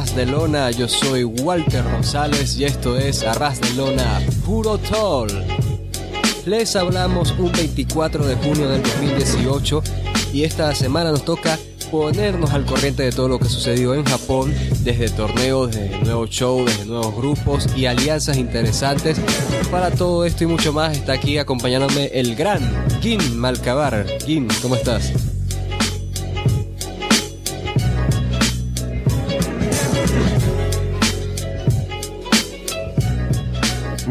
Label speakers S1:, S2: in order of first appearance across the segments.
S1: Arras de Lona? Yo soy Walter Rosales y esto es Arras de Lona Puro Toll. Les hablamos un 24 de junio del 2018 y esta semana nos toca ponernos al corriente de todo lo que sucedió en Japón, desde torneos, desde nuevos shows, desde nuevos grupos y alianzas interesantes. Para todo esto y mucho más está aquí acompañándome el gran Gin Malcabar. Gin, ¿cómo estás?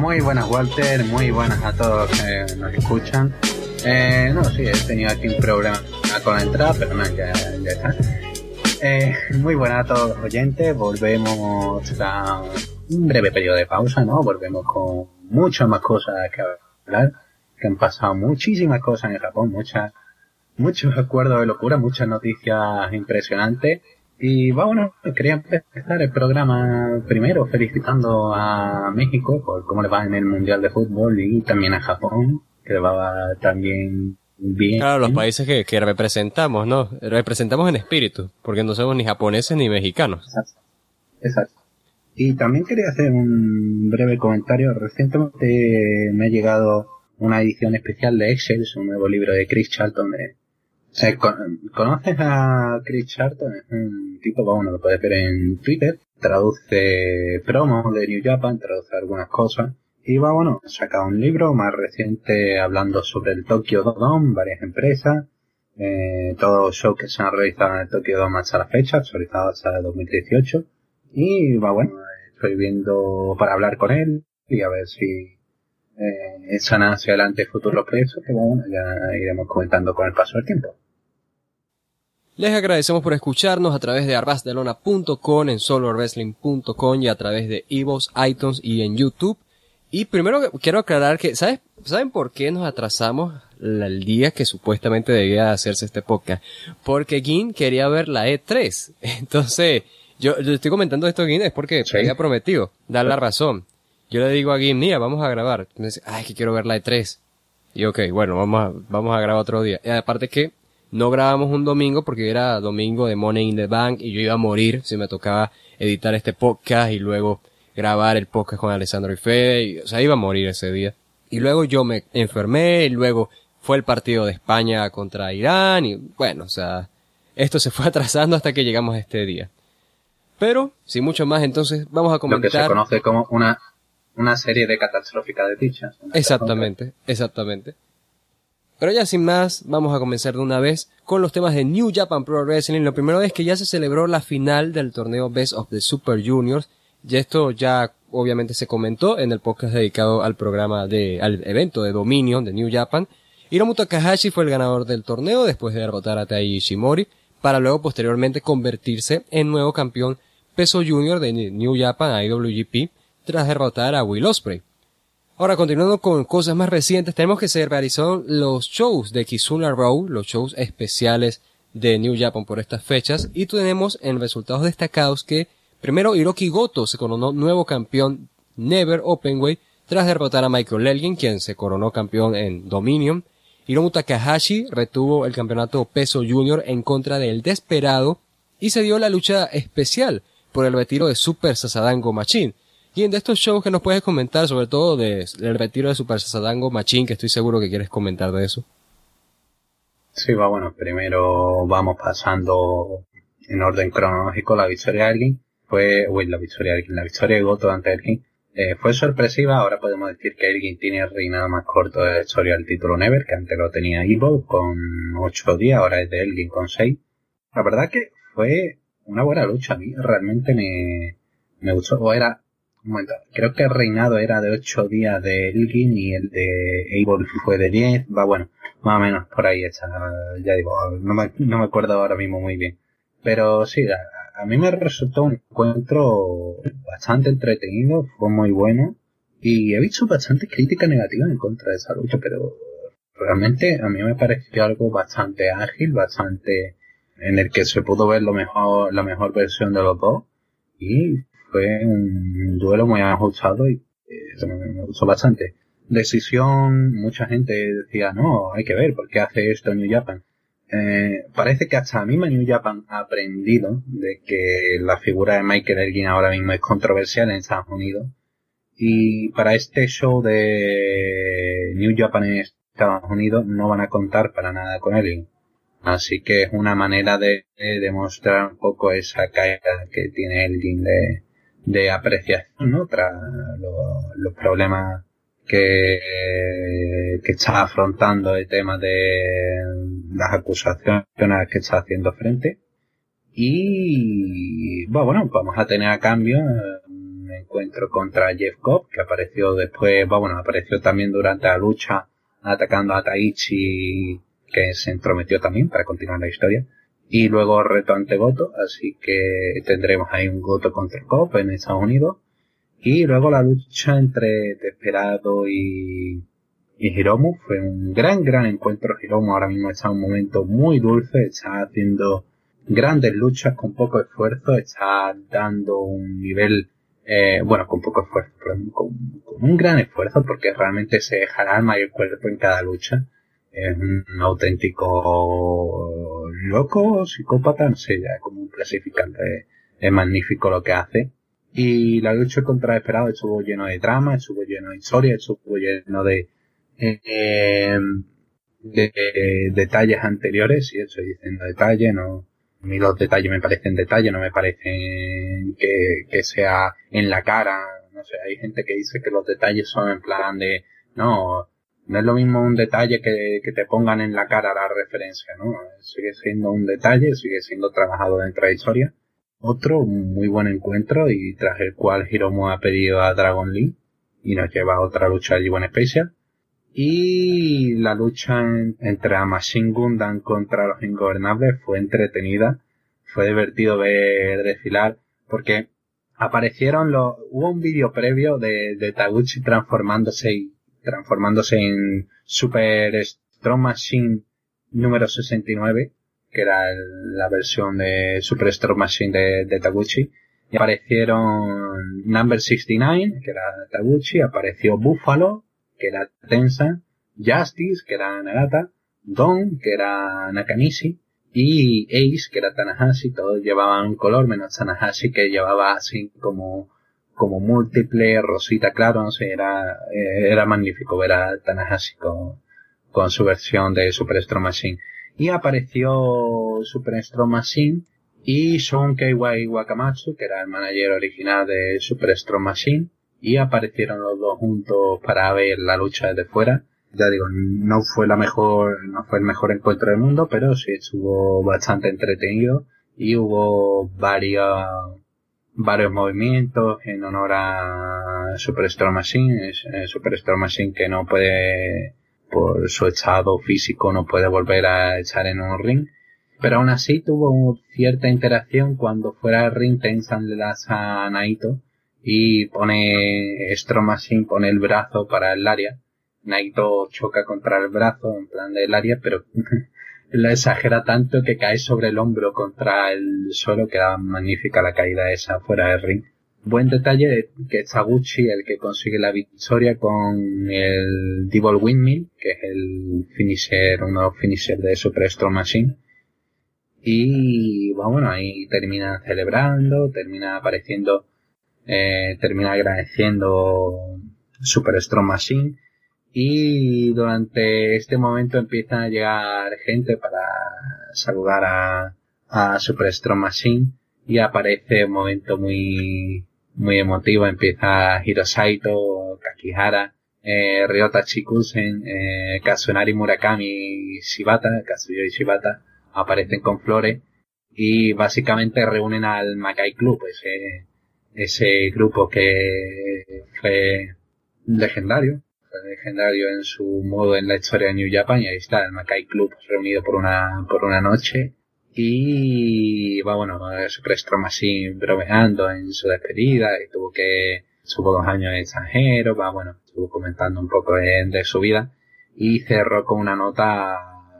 S2: Muy buenas Walter, muy buenas a todos que nos escuchan. Eh, no, sí, he tenido aquí un problema con la entrada, pero no, ya, ya está. Eh, muy buenas a todos los oyentes, volvemos a un breve periodo de pausa, ¿no? Volvemos con muchas más cosas que hablar, que han pasado muchísimas cosas en Japón, muchas, muchos acuerdos de locura, muchas noticias impresionantes. Y bueno, quería empezar el programa primero felicitando a México por cómo le va en el Mundial de Fútbol y también a Japón, que le va también bien.
S1: Claro, los países que, que representamos, ¿no? Representamos en espíritu, porque no somos ni japoneses ni mexicanos.
S2: Exacto. Exacto. Y también quería hacer un breve comentario. Recientemente me ha llegado una edición especial de Excel, un nuevo libro de Chris Charlton de eh, ¿Conoces a Chris Charlton? Es un tipo, bueno, lo puedes ver en Twitter. Traduce promos de New Japan, traduce algunas cosas. Y va, bueno, ha sacado un libro más reciente hablando sobre el Tokyo Dome, varias empresas, eh, todos los shows que se han realizado en el Tokyo Dome hasta la fecha, actualizado hasta el 2018. Y va, bueno, estoy viendo para hablar con él y a ver si eh, echan hacia adelante futuros proyectos que bueno, ya iremos comentando con el paso del tiempo.
S1: Les agradecemos por escucharnos a través de arbasdelona.com, en solowrestling.com y a través de Evos, iTunes y en YouTube. Y primero quiero aclarar que, ¿sabes? ¿saben por qué nos atrasamos el día que supuestamente debía hacerse este podcast? Porque Gin quería ver la E3. Entonces, yo, yo estoy comentando esto, Gin, es porque
S2: Sí.
S1: había prometido dar la razón. Yo le digo a Gin, mira, vamos a grabar. Me dice, ay, que quiero ver la E3. Y ok, bueno, vamos a, vamos a grabar otro día. Y aparte que no grabamos un domingo porque era domingo de Money in the Bank y yo iba a morir si me tocaba editar este podcast y luego grabar el podcast con Alessandro y Fede. Y, o sea, iba a morir ese día. Y luego yo me enfermé y luego fue el partido de España contra Irán y bueno, o sea, esto se fue atrasando hasta que llegamos a este día. Pero, sin mucho más, entonces vamos a
S2: Lo que se
S1: comentar.
S2: conoce como una, una serie de catastróficas de dichas.
S1: Exactamente, exactamente. Pero ya sin más, vamos a comenzar de una vez con los temas de New Japan Pro Wrestling. Lo primero es que ya se celebró la final del torneo Best of the Super Juniors. Y esto ya obviamente se comentó en el podcast dedicado al programa de, al evento de Dominion de New Japan. Hiromu Takahashi fue el ganador del torneo después de derrotar a Tai Ishimori para luego posteriormente convertirse en nuevo campeón peso junior de New Japan IWGP tras derrotar a Will Ospreay. Ahora, continuando con cosas más recientes, tenemos que se realizaron los shows de Kizuna Row, los shows especiales de New Japan por estas fechas, y tenemos en resultados destacados que, primero, Hiroki Goto se coronó nuevo campeón Never Openweight tras derrotar a Michael Elgin, quien se coronó campeón en Dominion. Hiromu Takahashi retuvo el campeonato peso junior en contra del Desperado y se dio la lucha especial por el retiro de Super Sasadango Machine. De estos shows que nos puedes comentar, sobre todo de- del retiro de Super Sasadango Machine, que estoy seguro que quieres comentar de eso.
S2: Sí, va bueno, primero vamos pasando en orden cronológico la victoria de Elgin. Fue, uy, la victoria de Elgin, la victoria de Goto ante Elgin. Eh, fue sorpresiva, ahora podemos decir que Elgin tiene el reinado más corto de la historia del título Never, que antes lo tenía Evil con 8 días, ahora es de Elgin con 6. La verdad que fue una buena lucha, a mí realmente me, me gustó, o era, creo que el reinado era de 8 días de Elgin y el de Evil fue de 10, va bueno, más o menos por ahí está, ya digo, no me, no me acuerdo ahora mismo muy bien. Pero sí, a, a mí me resultó un encuentro bastante entretenido, fue muy bueno. Y he visto bastante crítica negativa en contra de esa lucha, pero realmente a mí me pareció algo bastante ágil, bastante en el que se pudo ver lo mejor, la mejor versión de los dos. Y fue un duelo muy ajustado y eh, me, gustó bastante. Decisión, mucha gente decía, no, hay que ver, ¿por qué hace esto New Japan? eh, parece que hasta misma New Japan ha aprendido de que la figura de Michael Elgin ahora mismo es controversial en Estados Unidos. Y para este show de New Japan en Estados Unidos no van a contar para nada con Elgin. Así que es una manera de, demostrar un poco esa caída que tiene Elgin de, de apreciación, ¿no? Tras los problemas que, que está afrontando el tema de las acusaciones que está haciendo frente. Y bueno, vamos a tener a cambio un encuentro contra Jeff Cobb, que apareció después, bueno, apareció también durante la lucha atacando a Taichi, que se entrometió también para continuar la historia. Y luego reto ante Goto, así que tendremos ahí un Goto contra Cobb en Estados Unidos. Y luego la lucha entre Desperado y, y Hiromu fue un gran, gran encuentro. Hiromu ahora mismo está en un momento muy dulce, está haciendo grandes luchas con poco esfuerzo, está dando un nivel, eh, bueno, con poco esfuerzo, pero con, un gran esfuerzo porque realmente se deja el alma y el cuerpo en cada lucha. Es un auténtico loco, psicópata, no sé ya cómo clasificarlo. es magnífico lo que hace y la lucha contra Esperado estuvo lleno de drama, estuvo lleno de historia, estuvo lleno de, eh, de, detalles anteriores, y estoy diciendo detalles, no, a mí los detalles me parecen detalles, no me parecen que, que sea en la cara, no sé, hay gente que dice que los detalles son en plan de, no, no es lo mismo un detalle que, que te pongan en la cara la referencia, ¿no? Sigue siendo un detalle, sigue siendo trabajado dentro de historia otro muy buen encuentro y tras el cual Hiromu ha pedido a Dragon Lee y nos lleva a otra lucha de G1 Special. Y la lucha entre a Machine Gundam contra los Ingobernables fue entretenida, fue divertido ver desfilar porque aparecieron los, hubo un vídeo previo de, de Taguchi transformándose y transformándose en Super Strong Machine número 69 que era la versión de Super Strong Machine de, Taguchi. Y aparecieron Number 69, que era Taguchi, apareció Buffalo, que era Tensa, Justice, que era Nagata, Don, que era Nakanishi, y Ace, que era Tanahashi, todos llevaban un color, menos Tanahashi, que llevaba así como, como múltiple, rosita, claro, no sé, era, eh, era magnífico ver a Tanahashi con, con su versión de Super Strong Machine y apareció Super Strong Machine y Son Keiwai Wakamatsu, que era el manager original de Super Strong Machine, y aparecieron los dos juntos para ver la lucha desde fuera. Ya digo, no fue la mejor, no fue el mejor encuentro del mundo, pero sí estuvo bastante entretenido y hubo varios, varios movimientos en honor a Super Strong Machine, Super Strong Machine que no puede por su estado físico no puede volver a echar en un ring. Pero aún así tuvo cierta interacción cuando fuera al ring Tensan le das a Naito y pone Strong Machine pone el brazo para el área. Naito choca contra el brazo en plan del área, pero lo exagera tanto que cae sobre el hombro contra el suelo, queda magnífica la caída esa fuera del ring buen detalle que es Taguchi el que consigue la victoria con el Devil Windmill, que es el finisher, uno de los finishers de Super Strong Machine. Y bueno, ahí termina celebrando, termina apareciendo, eh, termina agradeciendo Super Strong Machine. Y durante este momento empieza a llegar gente para saludar a, a Super Strong Machine y aparece un momento muy muy emotivo. Empieza Hirosaito, Kakihara, eh, Ryota Chikusen, eh, Kazunari Murakami y Shibata, Kazuyori Shibata, aparecen con flores y básicamente reúnen al Makai Club, ese, ese grupo que fue legendario, legendario en su modo en la historia de New Japan y ahí está el Makai Club reunido por una, por una noche. Y va, bueno, Super Strong así bromeando en su despedida y tuvo que, estuvo dos años en extranjero, va, bueno, estuvo comentando un poco de, su vida. Y cerró con una nota,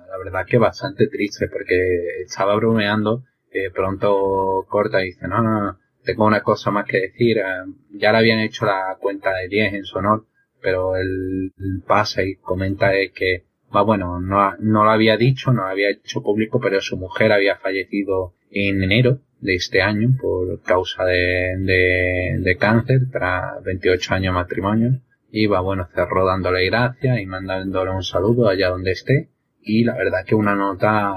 S2: la verdad que bastante triste porque estaba bromeando, eh, pronto corta y dice, no, no, no, tengo una cosa más que decir, eh, ya le habían hecho la cuenta de 10 en su honor, pero él, pasa y comenta que va bueno, no, no lo había dicho, no lo había hecho público, pero su mujer había fallecido en enero de este año por causa de, de, cáncer tras 28 años de matrimonio. Y va bueno, cerró dándole gracias y mandándole un saludo allá donde esté. Y la verdad que una nota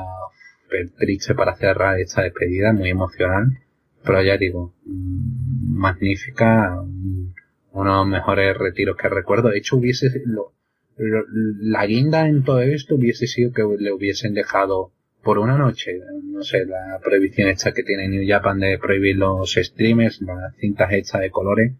S2: triste para cerrar esta despedida, muy emocional. Pero ya digo, mm, magnífica, uno de los mejores retiros que recuerdo. De hecho, hubiese, lo, la guinda en todo esto hubiese sido que le hubiesen dejado por una noche, no sé, la prohibición esta que tiene New Japan de prohibir los streamers, las cintas hechas de colores,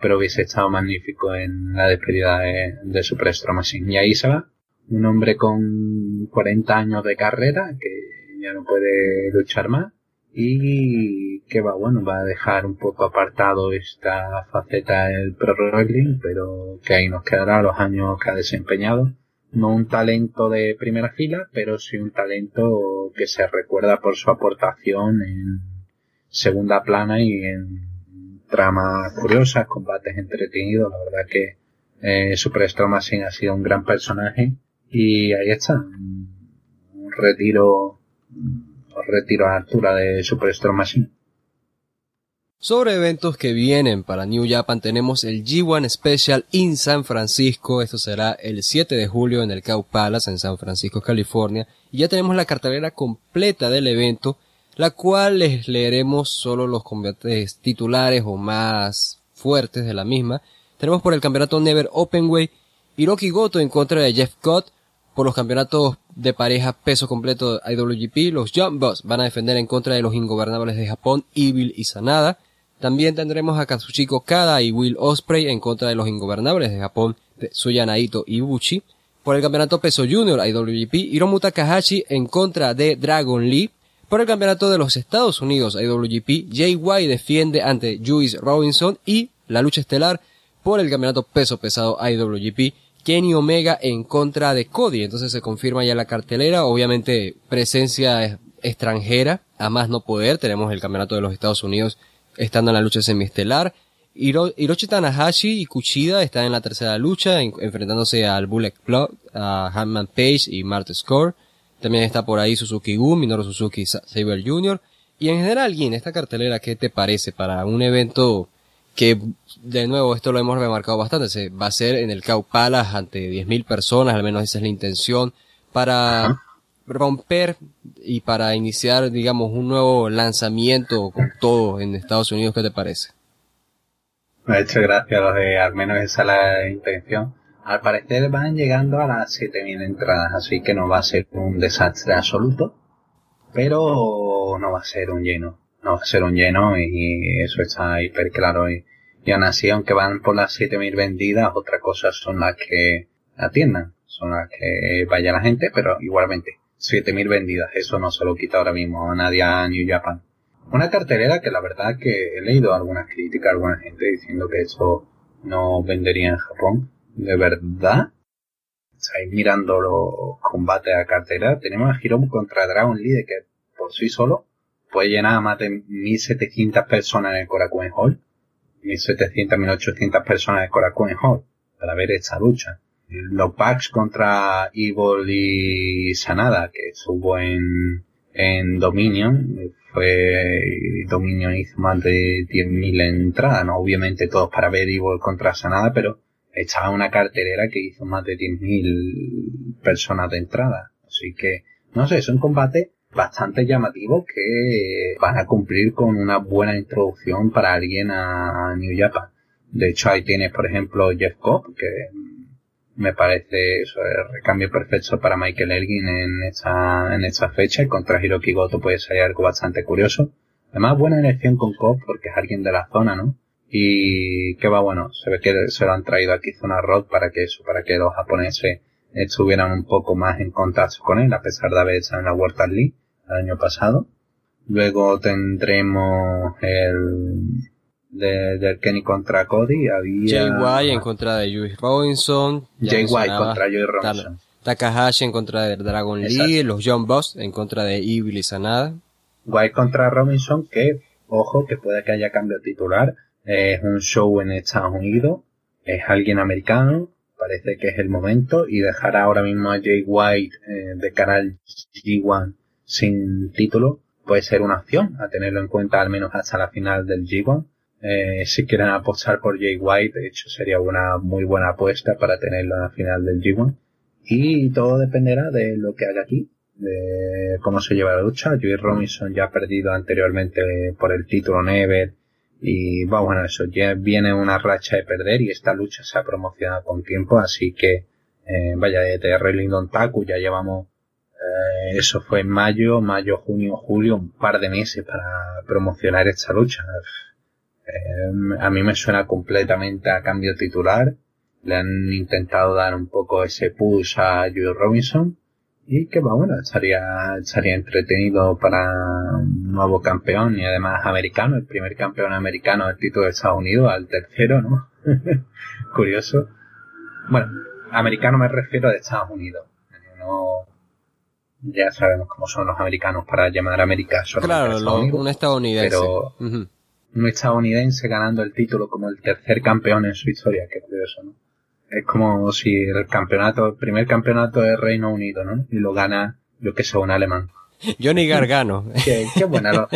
S2: pero hubiese estado magnífico en la despedida de, de Super Machine. Y ahí se va, un hombre con 40 años de carrera que ya no puede luchar más y que va, bueno, va a dejar un poco apartado esta faceta del pro wrestling, pero que ahí nos quedará los años que ha desempeñado no un talento de primera fila, pero sí un talento que se recuerda por su aportación en segunda plana y en tramas curiosas, combates entretenidos. La verdad que eh, Super Machine ha sido un gran personaje y ahí está, un retiro, retiro a altura de Super Machine.
S1: Sobre eventos que vienen para New Japan tenemos el G1 Special in San Francisco. Esto será el 7 de julio en el Cow Palace en San Francisco, California. Y ya tenemos la cartelera completa del evento, la cual les leeremos solo los combates titulares o más fuertes de la misma. Tenemos por el campeonato Never Openway Hiroki Goto en contra de Jeff Cott. Por los campeonatos de pareja peso completo IWGP, los Jump van a defender en contra de los ingobernables de Japón, Evil y Sanada. También tendremos a Kazuchiko Kada y Will Osprey en contra de los ingobernables de Japón, Suya Naito y. Por el campeonato peso junior IWGP, Hiromu Takahashi en contra de Dragon Lee. Por el campeonato de los Estados Unidos IWGP, White defiende ante Juice Robinson y la lucha estelar por el campeonato peso pesado IWGP, Kenny Omega en contra de Cody. Entonces se confirma ya la cartelera, obviamente presencia extranjera, a más no poder. Tenemos el campeonato de los Estados Unidos estando en la lucha semiestelar. Hiroshi Tanahashi y Kuchida están en la tercera lucha, enfrentándose al Bullet Club, a Hanman Page y Marty Score. También está por ahí Suzuki Gun, Minoru Suzuki Saber Jr. Y en general, en esta cartelera, ¿qué te parece para un evento que, de nuevo, esto lo hemos remarcado bastante, se va a ser en el Cow Palace ante 10.000 personas, al menos esa es la intención, para romper y para iniciar, digamos, un nuevo lanzamiento con todo en Estados Unidos, ¿qué te parece?
S2: Me ha hecho gracia lo de, al menos esa es la intención. Al parecer van llegando a las 7000 entradas, así que no va a ser un desastre absoluto, pero no va a ser un lleno. No ser un lleno y eso está hiper claro. Y, y aún así, aunque van por las 7000 vendidas, otras cosas son las que atiendan, son las que vaya la gente, pero igualmente 7000 vendidas. Eso no se lo quita ahora mismo a nadie a New Japan. Una cartelera que la verdad que he leído algunas críticas, alguna gente diciendo que eso no vendería en Japón. De verdad, estáis mirando los combates a cartelera. Tenemos a Hiromu contra Dragon Lee, que por sí solo puede llenar más de 1700 personas en el Korakuen Hall. 1700, 1800 personas en el Hall. Para ver esta lucha los packs contra Evil y Sanada que estuvo en, en Dominion, fue, Dominion hizo más de 10.000 entradas, no obviamente todos para ver Evil contra Sanada, pero estaba una carterera que hizo más de 10.000 personas de entrada. Así que, no sé, es un combate bastante llamativo que van a cumplir con una buena introducción para alguien a New Japan. De hecho, ahí tienes, por ejemplo, Jeff Cobb, que me parece eso, el recambio perfecto para Michael Elgin en esta, en fecha y contra Hiroki Goto puede ser algo bastante curioso. Además, buena elección con Cobb porque es alguien de la zona, ¿no? Y que va bueno, se ve que se lo han traído aquí Zona Rock para que eso, para que los japoneses estuvieran un poco más en contacto con él, a pesar de haber estado en la World League el año pasado. Luego tendremos el, de, del Kenny contra Cody había...
S1: Jay White en contra de Juice Robinson.
S2: Jay White contra Joey Robinson.
S1: Takahashi en contra de Dragon Lee, los John Boss en contra de Evil y Sanada.
S2: White contra Robinson, que, ojo, que puede que haya cambio titular. Es un show en Estados Unidos. Es alguien americano. Parece que es el momento y dejar ahora mismo a Jay White eh, de canal G1 sin título puede ser una opción a tenerlo en cuenta al menos hasta la final del G1. Eh, si quieren apostar por Jay White, de hecho sería una muy buena apuesta para tenerlo en la final del G1. Y todo dependerá de lo que haga aquí, de cómo se lleva la lucha. Joey Robinson ya ha perdido anteriormente por el título Never y bueno, eso ya viene una racha de perder y esta lucha se ha promocionado con tiempo, así que eh, vaya, de Relingdon Taku ya llevamos, eh, eso fue en mayo, mayo, junio, julio, un par de meses para promocionar esta lucha. Eh, a mí me suena completamente a cambio titular. Le han intentado dar un poco ese push a Joey Robinson y que bueno, estaría, estaría entretenido para un nuevo campeón y además americano, el primer campeón americano del título de Estados Unidos, al tercero, ¿no? Curioso. Bueno, americano me refiero de Estados Unidos. No, ya sabemos cómo son los americanos para llamar a América.
S1: claro, un estadounidense.
S2: Pero un estadounidense ganando el título como el tercer campeón en su historia, qué curioso, ¿no? Es como si el campeonato, el primer campeonato de Reino Unido, ¿no? Y lo gana, yo que sé, un alemán.
S1: Johnny Gargano.
S2: qué, buena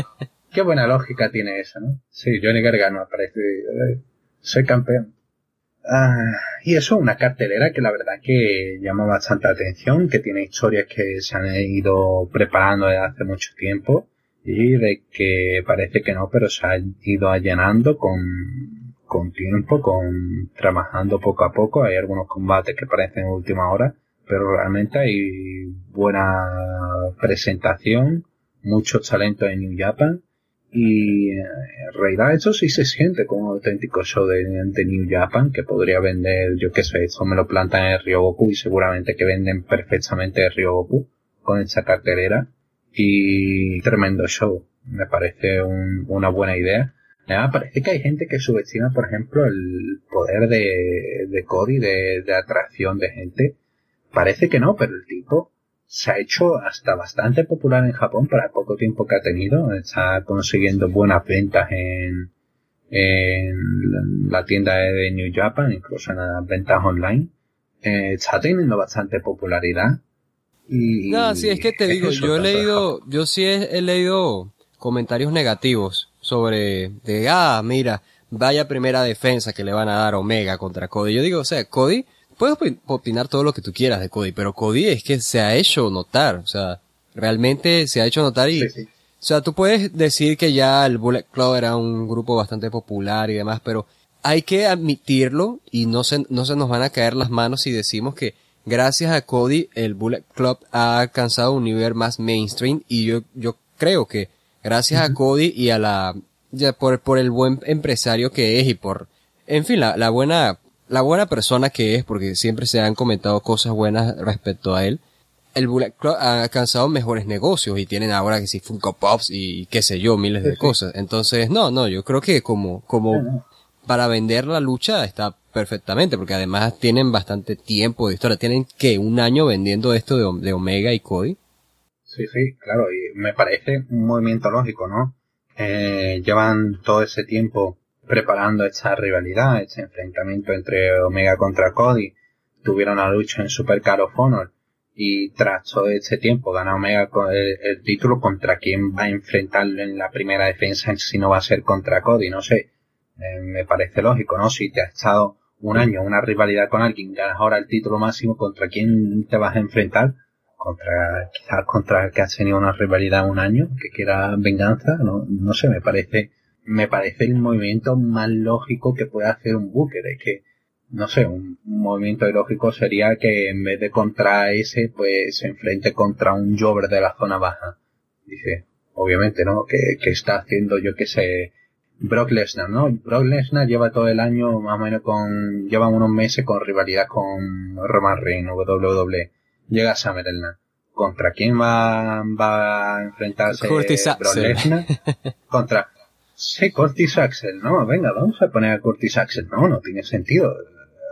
S2: qué buena lógica tiene eso, ¿no? Sí, Johnny Gargano aparece, soy campeón. Ah, y eso, una cartelera que la verdad que llama bastante atención, que tiene historias que se han ido preparando desde hace mucho tiempo y de que parece que no, pero se ha ido allanando con con tiempo, con trabajando poco a poco. Hay algunos combates que parecen última hora, pero realmente hay buena presentación, muchos talentos en New Japan y eh, en realidad eso sí se siente como un auténtico show de, New Japan que podría vender, yo qué sé, eso me lo plantan en Ryogoku y seguramente que venden perfectamente Ryogoku con esta cartelera y tremendo show. Me parece una buena idea Además, parece que hay gente que subestima, por ejemplo, el poder de, de Cody, de, de atracción de gente. Parece que no, pero el tipo se ha hecho hasta bastante popular en Japón para el poco tiempo que ha tenido. Está consiguiendo buenas ventas en, en la tienda de New Japan, incluso en las ventas online. Eh, está teniendo bastante popularidad. Y,
S1: no, sí, es que te digo, yo he leído, yo sí he leído comentarios negativos sobre de, ah, mira, vaya primera defensa que le van a dar Omega contra Cody. Yo digo, o sea, Cody, puedes opinar todo lo que tú quieras de Cody, pero Cody es que se ha hecho notar, o sea, realmente se ha hecho notar y, o sea, tú puedes decir que ya el Bullet Club era un grupo bastante popular y demás, pero hay que admitirlo y no se, no se nos van a caer las manos si decimos que gracias a Cody el Bullet Club ha alcanzado un nivel más mainstream y yo, yo creo que Gracias a Cody y a la, ya por, por el buen empresario que es y por, en fin, la, la buena, la buena persona que es, porque siempre se han comentado cosas buenas respecto a él. El Bullet Club ha alcanzado mejores negocios y tienen ahora que si Funko Pops y qué sé yo, miles de cosas. Entonces, no, no, yo creo que como, como para vender la lucha está perfectamente, porque además tienen bastante tiempo de historia. Tienen que un año vendiendo esto de, de Omega y Cody.
S2: Sí, sí, claro, y me parece un movimiento lógico, ¿no? Eh, llevan todo ese tiempo preparando esta rivalidad, este enfrentamiento entre Omega contra Cody, tuvieron la lucha en Super Car of Honor y tras todo este tiempo gana Omega el, título contra quién va a enfrentarlo en la primera defensa si no va a ser contra Cody, no sé, eh, me parece lógico, ¿no? Si te ha estado un año una rivalidad con alguien, ganas ahora el título máximo, ¿contra quién te vas a enfrentar? Contra quizás contra el que ha tenido una rivalidad un año que quiera venganza no, no sé me parece me parece el movimiento más lógico que puede hacer un Booker es que no sé un, movimiento lógico sería que en vez de contra ese pues se enfrente contra un Jover de la zona baja. Dice obviamente no que, que está haciendo yo que sé Brock Lesnar, ¿no? Brock Lesnar lleva todo el año más o menos con, lleva unos meses con rivalidad con Roman Reigns, WWE llega Summerland. ¿Contra quién va, va a enfrentarse
S1: Curtis Axel.
S2: Contra... Sí, Curtis Axel, no, venga, vamos a poner a Curtis Axel. No, no tiene sentido.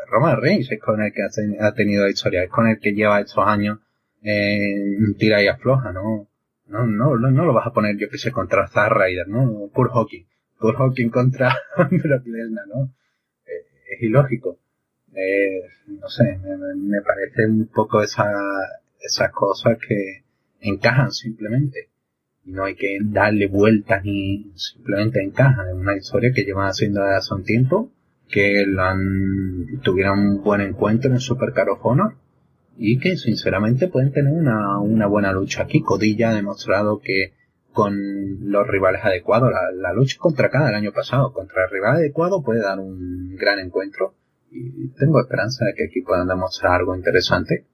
S2: Roman Reigns es con el que ha, tenido historia, es con el que lleva estos años en tira y afloja, ¿no? No, no, no, lo vas a poner, yo que sé, contra Zack Ryder, ¿no? Kurt Hawking. Kurt Hawking contra Brock Lesnar, ¿no? Eh, es ilógico. Eh, no sé, me, parece un poco esa, esas cosas que encajan simplemente. No hay que darle vueltas ni simplemente encajan. Es una historia que llevan haciendo desde hace un tiempo, que lo tuvieron un buen encuentro en Super Caro Honor y que sinceramente pueden tener una, una buena lucha aquí. Codilla ha demostrado que con los rivales adecuados, la, lucha contra cada el año pasado, contra el rival adecuado puede dar un gran encuentro y tengo esperanza de que aquí puedan demostrar algo interesante.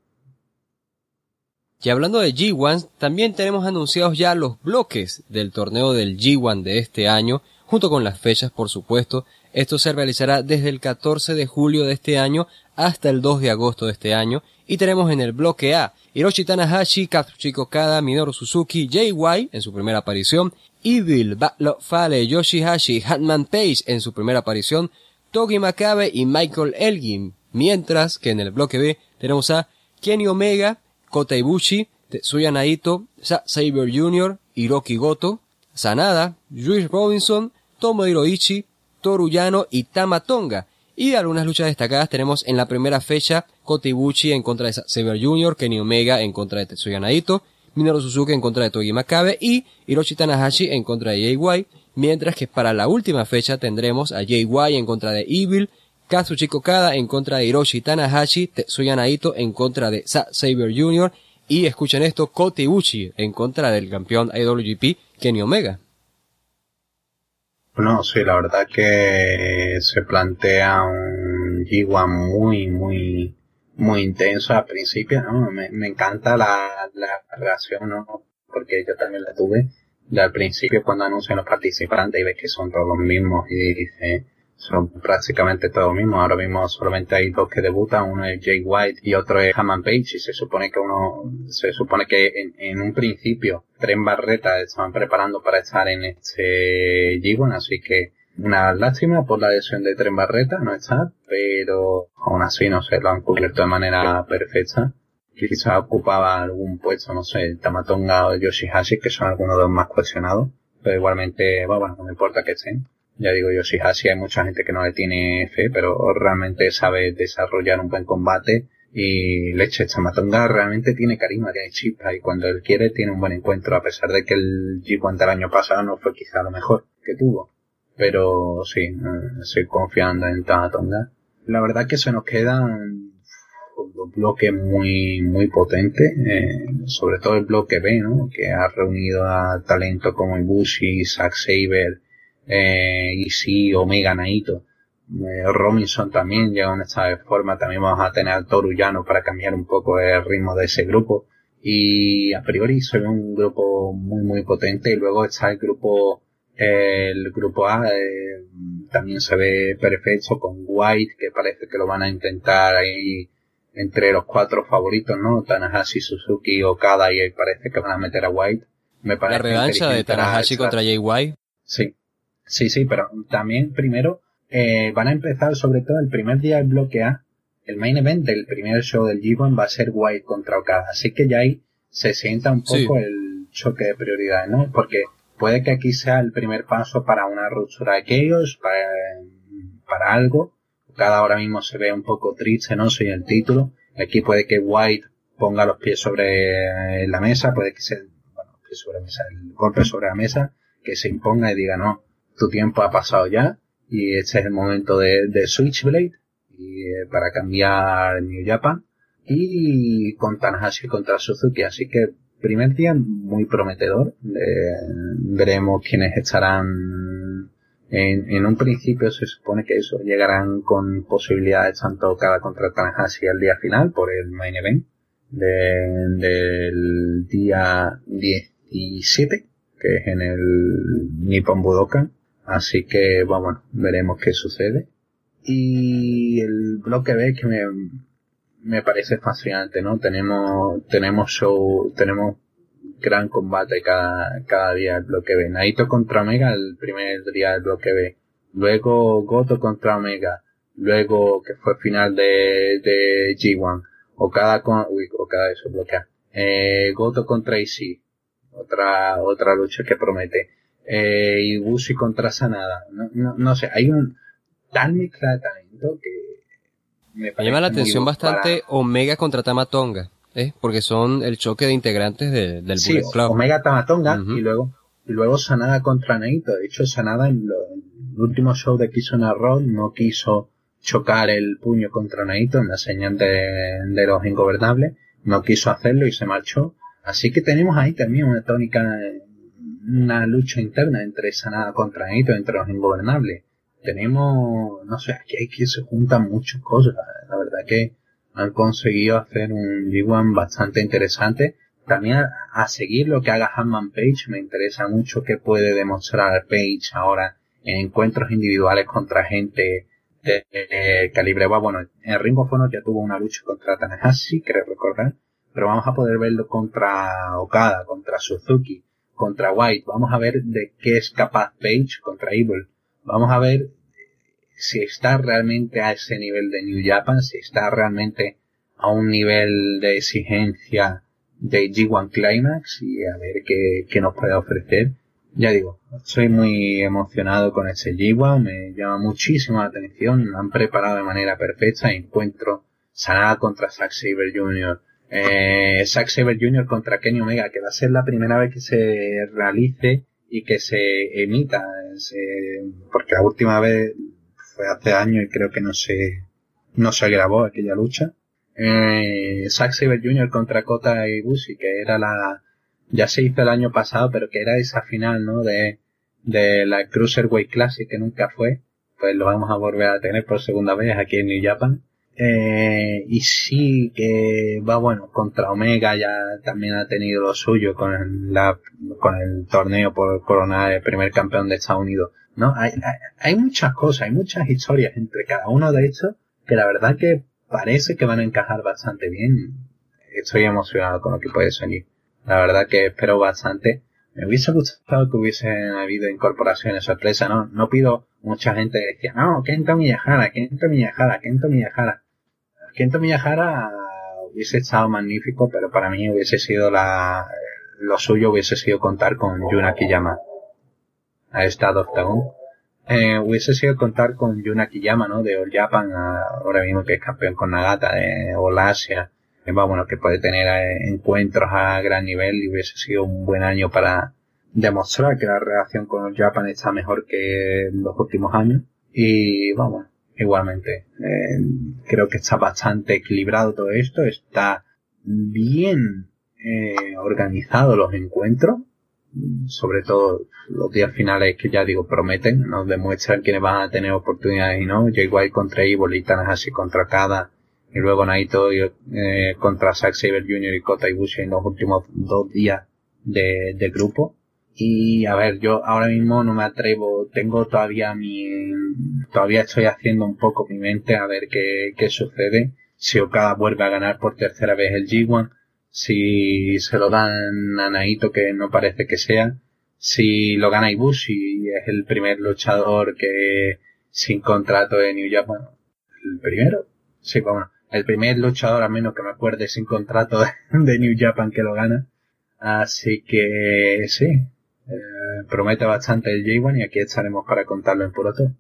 S1: Y hablando de G1, también tenemos anunciados ya los bloques del torneo del G1 de este año, junto con las fechas por supuesto. Esto se realizará desde el 14 de julio de este año hasta el 2 de agosto de este año y tenemos en el bloque A Hiroshi Tanahashi, Katsuchika Okada, Minoru Suzuki, JY en su primera aparición, Evil, Battle Fale, Yoshihashi, Hatman Page en su primera aparición, Togi Makabe y Michael Elgin, mientras que en el bloque B tenemos a Kenny Omega, Kota Ibushi, Tetsuya Naito, Saber Jr., Hiroki Goto, Sanada, Juice Robinson, Tomo Hiroichi, Toru Yano y Tama Tonga. Y algunas luchas destacadas tenemos en la primera fecha Kota Ibushi en contra de Saber Jr., Kenny Omega en contra de Tetsuya Naito, Minoru Suzuki en contra de Togi Makabe y Hiroshi Tanahashi en contra de JY, mientras que para la última fecha tendremos a JY en contra de Evil, Kazuchika Okada en contra de Hiroshi Tanahashi, Tetsuya Naito en contra de Saber Jr. y escuchen esto, Kota Ibushi en contra del campeón IWGP Kenny Omega.
S2: No, sí, la verdad que se plantea un G1 muy, muy, muy intenso al principio, ¿no? Me, me encanta la, la reacción, ¿no? Porque yo también la tuve. De al principio cuando anuncian los participantes y ves que son todos los mismos y dice, son prácticamente todos mismos. Ahora mismo solamente hay dos que debutan, uno es Jay White y otro es Hammond Page y se supone que uno, se supone que en, un principio Tren Barreta estaban preparando para estar en este g así que una lástima por la lesión de Tren Barreta, no está, pero aún así no sé, lo han cubierto de manera perfecta. Quizás ocupaba algún puesto, no sé, Tamatonga o Yoshihashi, que son algunos de los más cuestionados, pero igualmente, bueno, no me importa que estén ya digo yo, si así hay mucha gente que no le tiene fe, pero realmente sabe desarrollar un buen combate y leche, Chamatonga realmente tiene carisma, tiene chispa y cuando él quiere tiene un buen encuentro, a pesar de que el G1 del año pasado no fue quizá lo mejor que tuvo. Pero sí, eh, estoy confiando en Tamatonga. La verdad que se nos quedan dos bloques muy, muy potentes, eh, sobre todo el bloque B, ¿no? Que ha reunido a talento como Ibushi, Zack Saber, eh, sí, Omega Naito. Eh, Robinson también llega en esta forma, también vamos a tener al Torullano para cambiar un poco el ritmo de ese grupo. Y a priori soy un grupo muy muy potente y luego está el grupo el grupo A eh, también se ve perfecto con White que parece que lo van a intentar ahí entre los cuatro favoritos, ¿no? Tanahashi, Suzuki, Okada y ahí parece que van a meter a White.
S1: Me parece La revancha de Tanahashi contra Jay White.
S2: Sí, Sí, sí, pero también primero eh, van a empezar sobre todo el primer día del bloque A. El main event del primer show del G1 va a ser White contra Okada. Así que ya ahí se sienta un poco el choque de prioridades, ¿no? Porque puede que aquí sea el primer paso para una ruptura de aquellos, para, para algo. Okada ahora mismo se ve un poco triste, ¿no? Soy el título. Aquí puede que White ponga los pies sobre la mesa, puede que se, bueno, pies sobre la mesa, el golpe sobre la mesa, que se imponga y diga, no, tu tiempo ha pasado ya y este es el momento de, de Switchblade y, eh, para cambiar New Japan y con Tanahashi contra Suzuki así que primer día muy prometedor veremos quiénes estarán en, en, un principio se supone que eso llegarán con posibilidades tanto cada contra Tanahashi al día final por el main event del día 17 que es en el Nippon Budokan Así que, bueno, veremos qué sucede. Y el bloque B que me, me parece fascinante, ¿no? Tenemos, tenemos show, tenemos gran combate cada, cada día del bloque B. Naito contra Omega el primer día del bloque B. Luego Goto contra Omega. Luego, que fue final de, de G1. Okada con, uy, Okada eso bloquea. Eh, Goto contra IC. Otra, otra lucha que promete eh, y contra Sanada. No, no, no sé, hay un tal mezcla de talento que
S1: Me, llama la atención bastante Omega contra Tamatonga, ¿eh? porque son el choque de integrantes del
S2: sí, Club. Omega Tamatonga y luego y luego Sanada contra Naito. De hecho, Sanada en, el último show de Kizuna Road no quiso chocar el puño contra Naito en la señal de, de los ingobernables. No quiso hacerlo y se marchó. Así que tenemos ahí también una tónica, una lucha interna entre Sanada contra Naito, entre los ingobernables. Tenemos, no sé, aquí hay que se juntan muchas cosas. La verdad que han conseguido hacer un G1 bastante interesante. También a, seguir lo que haga Hanman Page, me interesa mucho qué puede demostrar Page ahora en encuentros individuales contra gente de, calibre Bueno, en Ring of ya tuvo una lucha contra Tanahashi, creo recordar, pero vamos a poder verlo contra Okada, contra Suzuki, contra White. Vamos a ver de qué es capaz Page contra Evil. Vamos a ver si está realmente a ese nivel de New Japan, si está realmente a un nivel de exigencia de G1 Climax y a ver qué, qué nos puede ofrecer. Ya digo, soy muy emocionado con ese G1, me llama muchísimo la atención, lo han preparado de manera perfecta, encuentro Sanada contra Zack Saber Jr., eh, Zack Saber Jr. contra Kenny Omega, que va a ser la primera vez que se realice y que se emita, porque la última vez fue hace años y creo que no se, no se grabó aquella lucha eh, Zack Jr. contra Kota Ibushi, que era la, ya se hizo el año pasado, pero que era esa final, ¿no? De, de la Cruiserweight Classic que nunca fue, pues lo vamos a volver a tener por segunda vez aquí en New Japan. Eh, y sí que va bueno contra Omega ya también ha tenido lo suyo con la, con el torneo por coronar el primer campeón de Estados Unidos no hay, hay, hay muchas cosas hay muchas historias entre cada uno de estos que la verdad que parece que van a encajar bastante bien. Estoy emocionado con lo que puede salir. La verdad que espero bastante. Me hubiese gustado que hubiesen habido incorporaciones sorpresa, ¿no? No pido mucha gente que decía, no, Kento Miyahara, Kento Miyahara, Kento Miyahara. Kento Miyahara hubiese estado magnífico, pero para mí hubiese sido la, lo suyo hubiese sido contar con Yuna Kiyama. A esta Octagon eh, hubiese sido contar con Yuna Kiyama, ¿no? De All Japan, ahora mismo que es campeón con Nagata, de All Asia, va, bueno, que puede tener eh, encuentros a gran nivel y hubiese sido un buen año para demostrar que la relación con All Japan está mejor que en los últimos años. Y vamos, igualmente, eh, creo que está bastante equilibrado todo esto, está bien eh, organizado los encuentros, sobre todo los días finales que ya digo prometen, nos demuestran quiénes van a tener oportunidades y no. Jay White contra Evil y así contra Kada y luego Naito eh, contra Zack Saber Jr. y Kota Ibushi en los últimos dos días de, de grupo. Y a ver, yo ahora mismo no me atrevo, tengo todavía mi, todavía estoy haciendo un poco mi mente a ver qué, qué sucede. Si Okada vuelve a ganar por tercera vez el G1, si se lo dan a Naito, que no parece que sea, si lo gana Ibushi, es el primer luchador que sin contrato de New Japan, el primero, sí, bueno, el primer luchador, a menos que me acuerde, sin contrato de, New Japan que lo gana. Así que sí, eh, promete bastante el J1 y aquí estaremos para contarlo en puro todo.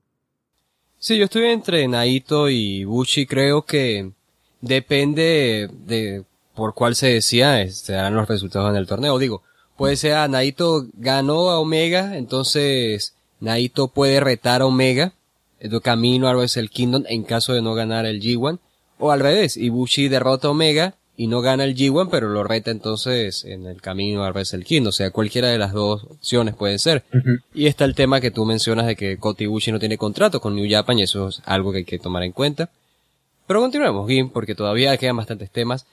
S1: Sí, yo estoy entre Naito y Ibushi, creo que depende de por cuál se decía, se darán los resultados en el torneo. Digo, puede ser a Naito ganó a Omega, entonces Naito puede retar a Omega, el camino a el Kingdom en caso de no ganar el G1, o al revés, Ibushi derrota a Omega y no gana el G1, pero lo reta entonces en el camino a el Kingdom, o sea, cualquiera de las dos opciones puede ser. Y está el tema que tú mencionas de que Kota Ibushi no tiene contrato con New Japan y eso es algo que hay que tomar en cuenta. Pero continuemos, Gim, porque todavía quedan bastantes temas.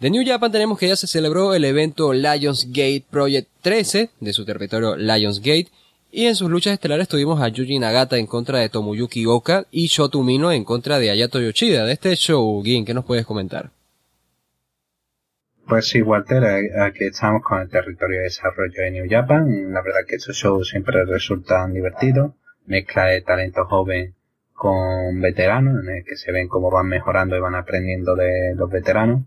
S1: De New Japan tenemos que ya se celebró el evento Lionsgate Project 13 de su territorio Lionsgate y en sus luchas estelares tuvimos a Yuji Nagata en contra de Tomuyuki Oka y Shoto Mino en contra de Ayato Yoshida. De este show, Gin, ¿qué nos puedes comentar?
S2: Pues sí, Walter, aquí estamos con el territorio de desarrollo de New Japan. La verdad que estos shows siempre resultan divertidos. Mezcla de talento joven con veteranos, en el que se ven cómo van mejorando y van aprendiendo de los veteranos.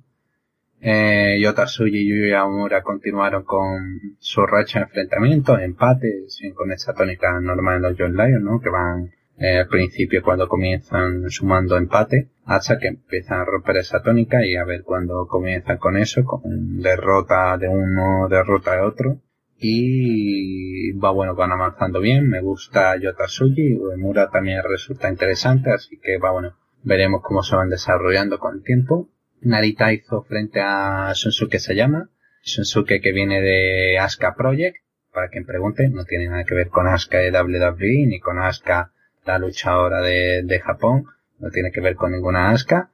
S2: Eh, Yota Suji y Yuya continuaron con su racha de enfrentamientos, empates, con esa tónica normal en los John Lions, ¿no? Que van eh, al principio cuando comienzan sumando empate, hasta que empiezan a romper esa tónica y a ver cuando comienzan con eso, con derrota de uno, derrota de otro. Y va bueno, van avanzando bien, me gusta Yotasuji, Mura también resulta interesante, así que va bueno, veremos cómo se van desarrollando con el tiempo. Narita hizo frente a Shunsuke llama Shunsuke que viene de Asuka Project, para quien pregunte, no tiene nada que ver con Asuka de WWE ni con Asuka la luchadora de, Japón, no tiene que ver con ninguna Asuka,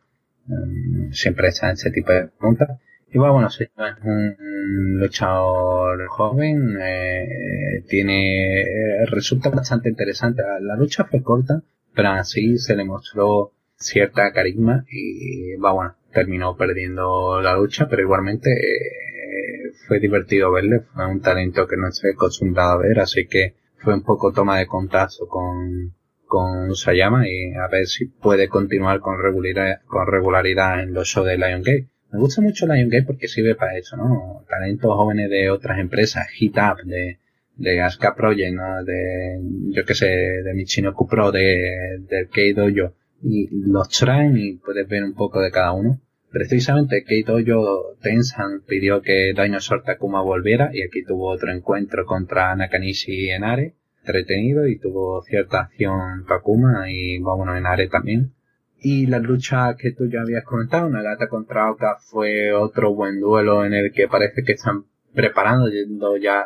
S2: em, siempre echan ese tipo de preguntas. Y bueno, es un luchador joven, eh, tiene, eh, resulta bastante interesante. La, lucha fue corta, pero así se le mostró cierta carisma y va bueno, terminó perdiendo la lucha, pero igualmente eh, fue divertido verle, fue un talento que no estoy acostumbrado a ver, así que fue un poco toma de contacto con, con Sayama y a ver si puede continuar con regularidad, con regularidad en los shows de Lion Gate. Me gusta mucho Lion Gate porque sirve para eso, ¿no? Talentos jóvenes de otras empresas, Hit Up, de, de Asuka Project. De, yo que sé, de Michino Kupro, de, del K-Dojo, y los traen y puedes ver un poco de cada uno. Precisamente K-Dojo Tensan pidió que Dinosaur Takuma volviera y aquí tuvo otro encuentro contra Nakanishi Enare, entretenido y tuvo cierta acción Takuma y vámonos Enare también. Y la lucha que tú ya habías comentado, Nagata contra Oka, fue otro buen duelo en el que parece que están preparando ya,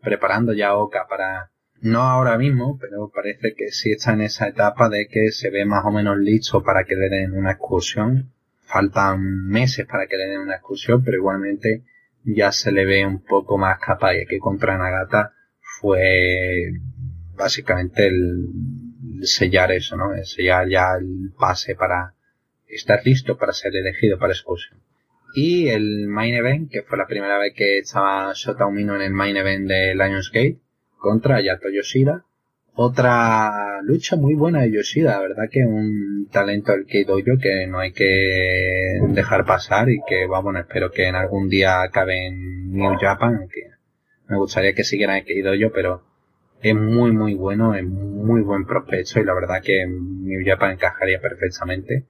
S2: preparando ya Oka para, no ahora mismo, pero parece que sí está en esa etapa de que se ve más o menos listo para que le den una excursión. Faltan meses para que le den una excursión, pero igualmente ya se le ve un poco más capaz y que contra Nagata fue básicamente el, sellar eso, ¿no? Sellar ya el pase para estar listo para ser elegido para excursión. Y el main event, que fue la primera vez que estaba Shota Umino en el main event de Lionsgate, contra Yato Yoshida. Otra lucha muy buena de Yoshida, la verdad que un talento del K-Dojo que no hay que dejar pasar y que, bueno, espero que en algún día acabe en New Japan, aunque me gustaría que siguiera en K-Dojo, pero es muy muy bueno, es muy buen prospecto y la verdad que New Japan encajaría perfectamente.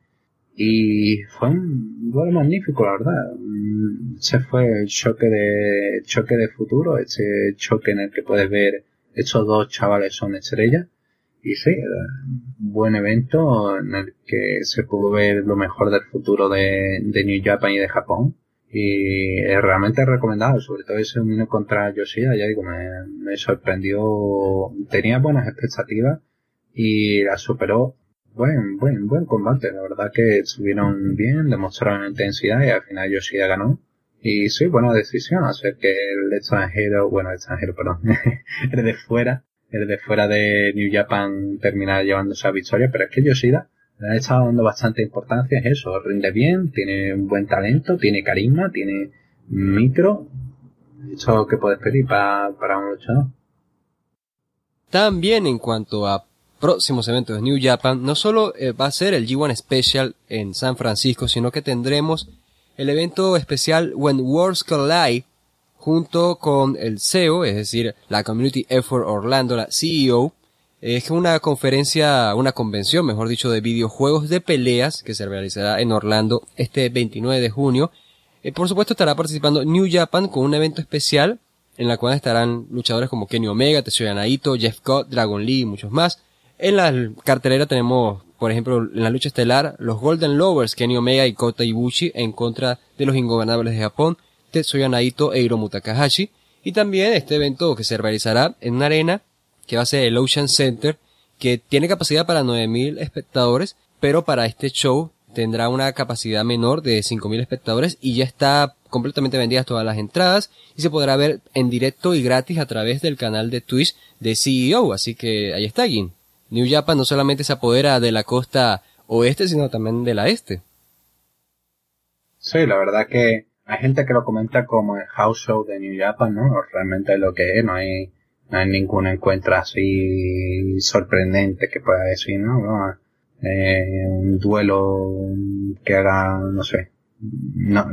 S2: Y fue un duelo magnífico, la verdad. Mm, se fue el choque de, choque de futuro, ese choque en el que puedes ver estos dos chavales son estrellas. Y sí, buen evento en el que se pudo ver lo mejor del futuro de, de New Japan y de Japón y es realmente recomendado, sobre todo ese minuto contra Yoshida, ya digo, me, me, sorprendió, tenía buenas expectativas y la superó. Buen, buen, buen combate, la verdad que estuvieron bien, demostraron intensidad y al final Yoshida ganó. Y sí, buena decisión hacer que el extranjero, bueno, el extranjero, perdón, el de fuera, el de fuera de New Japan terminara llevando esa victoria, pero es que Yoshida le han estado dando bastante importancia, es eso, rinde bien, tiene un buen talento, tiene carisma, tiene micro. Eso que puedes pedir para, para un luchador.
S1: También en cuanto a próximos eventos de New Japan, no solo eh, va a ser el G1 Special en San Francisco, sino que tendremos el evento especial When Worlds Collide junto con el CEO, es decir, la Community Effort Orlando, la CEO, es una conferencia, una convención, mejor dicho, de videojuegos de peleas que se realizará en Orlando este 29 de junio. Eh, por supuesto estará participando New Japan con un evento especial en la cual estarán luchadores como Kenny Omega, Tetsuya Naito, Jeff Cobb, Dragon Lee y muchos más. En la cartelera tenemos, por ejemplo, en la lucha estelar, los Golden Lovers, Kenny Omega y Kota Ibushi en contra de los ingobernables de Japón, Tetsuya Naito e Hiromu Takahashi. Y también este evento que se realizará en una arena que va a ser el Ocean Center, que tiene capacidad para 9.000 espectadores, pero para este show tendrá una capacidad menor de 5.000 espectadores y ya está completamente vendidas todas las entradas y se podrá ver en directo y gratis a través del canal de Twitch de CEO. Así que ahí está, Gin. New Japan no solamente se apodera de la costa oeste, sino también de la este.
S2: Sí, la verdad que hay gente que lo comenta como el house show de New Japan, ¿no? Realmente lo que es, no hay no hay ningún encuentro así sorprendente que pueda decir, ¿no? Eh, un duelo que haga, no sé, no,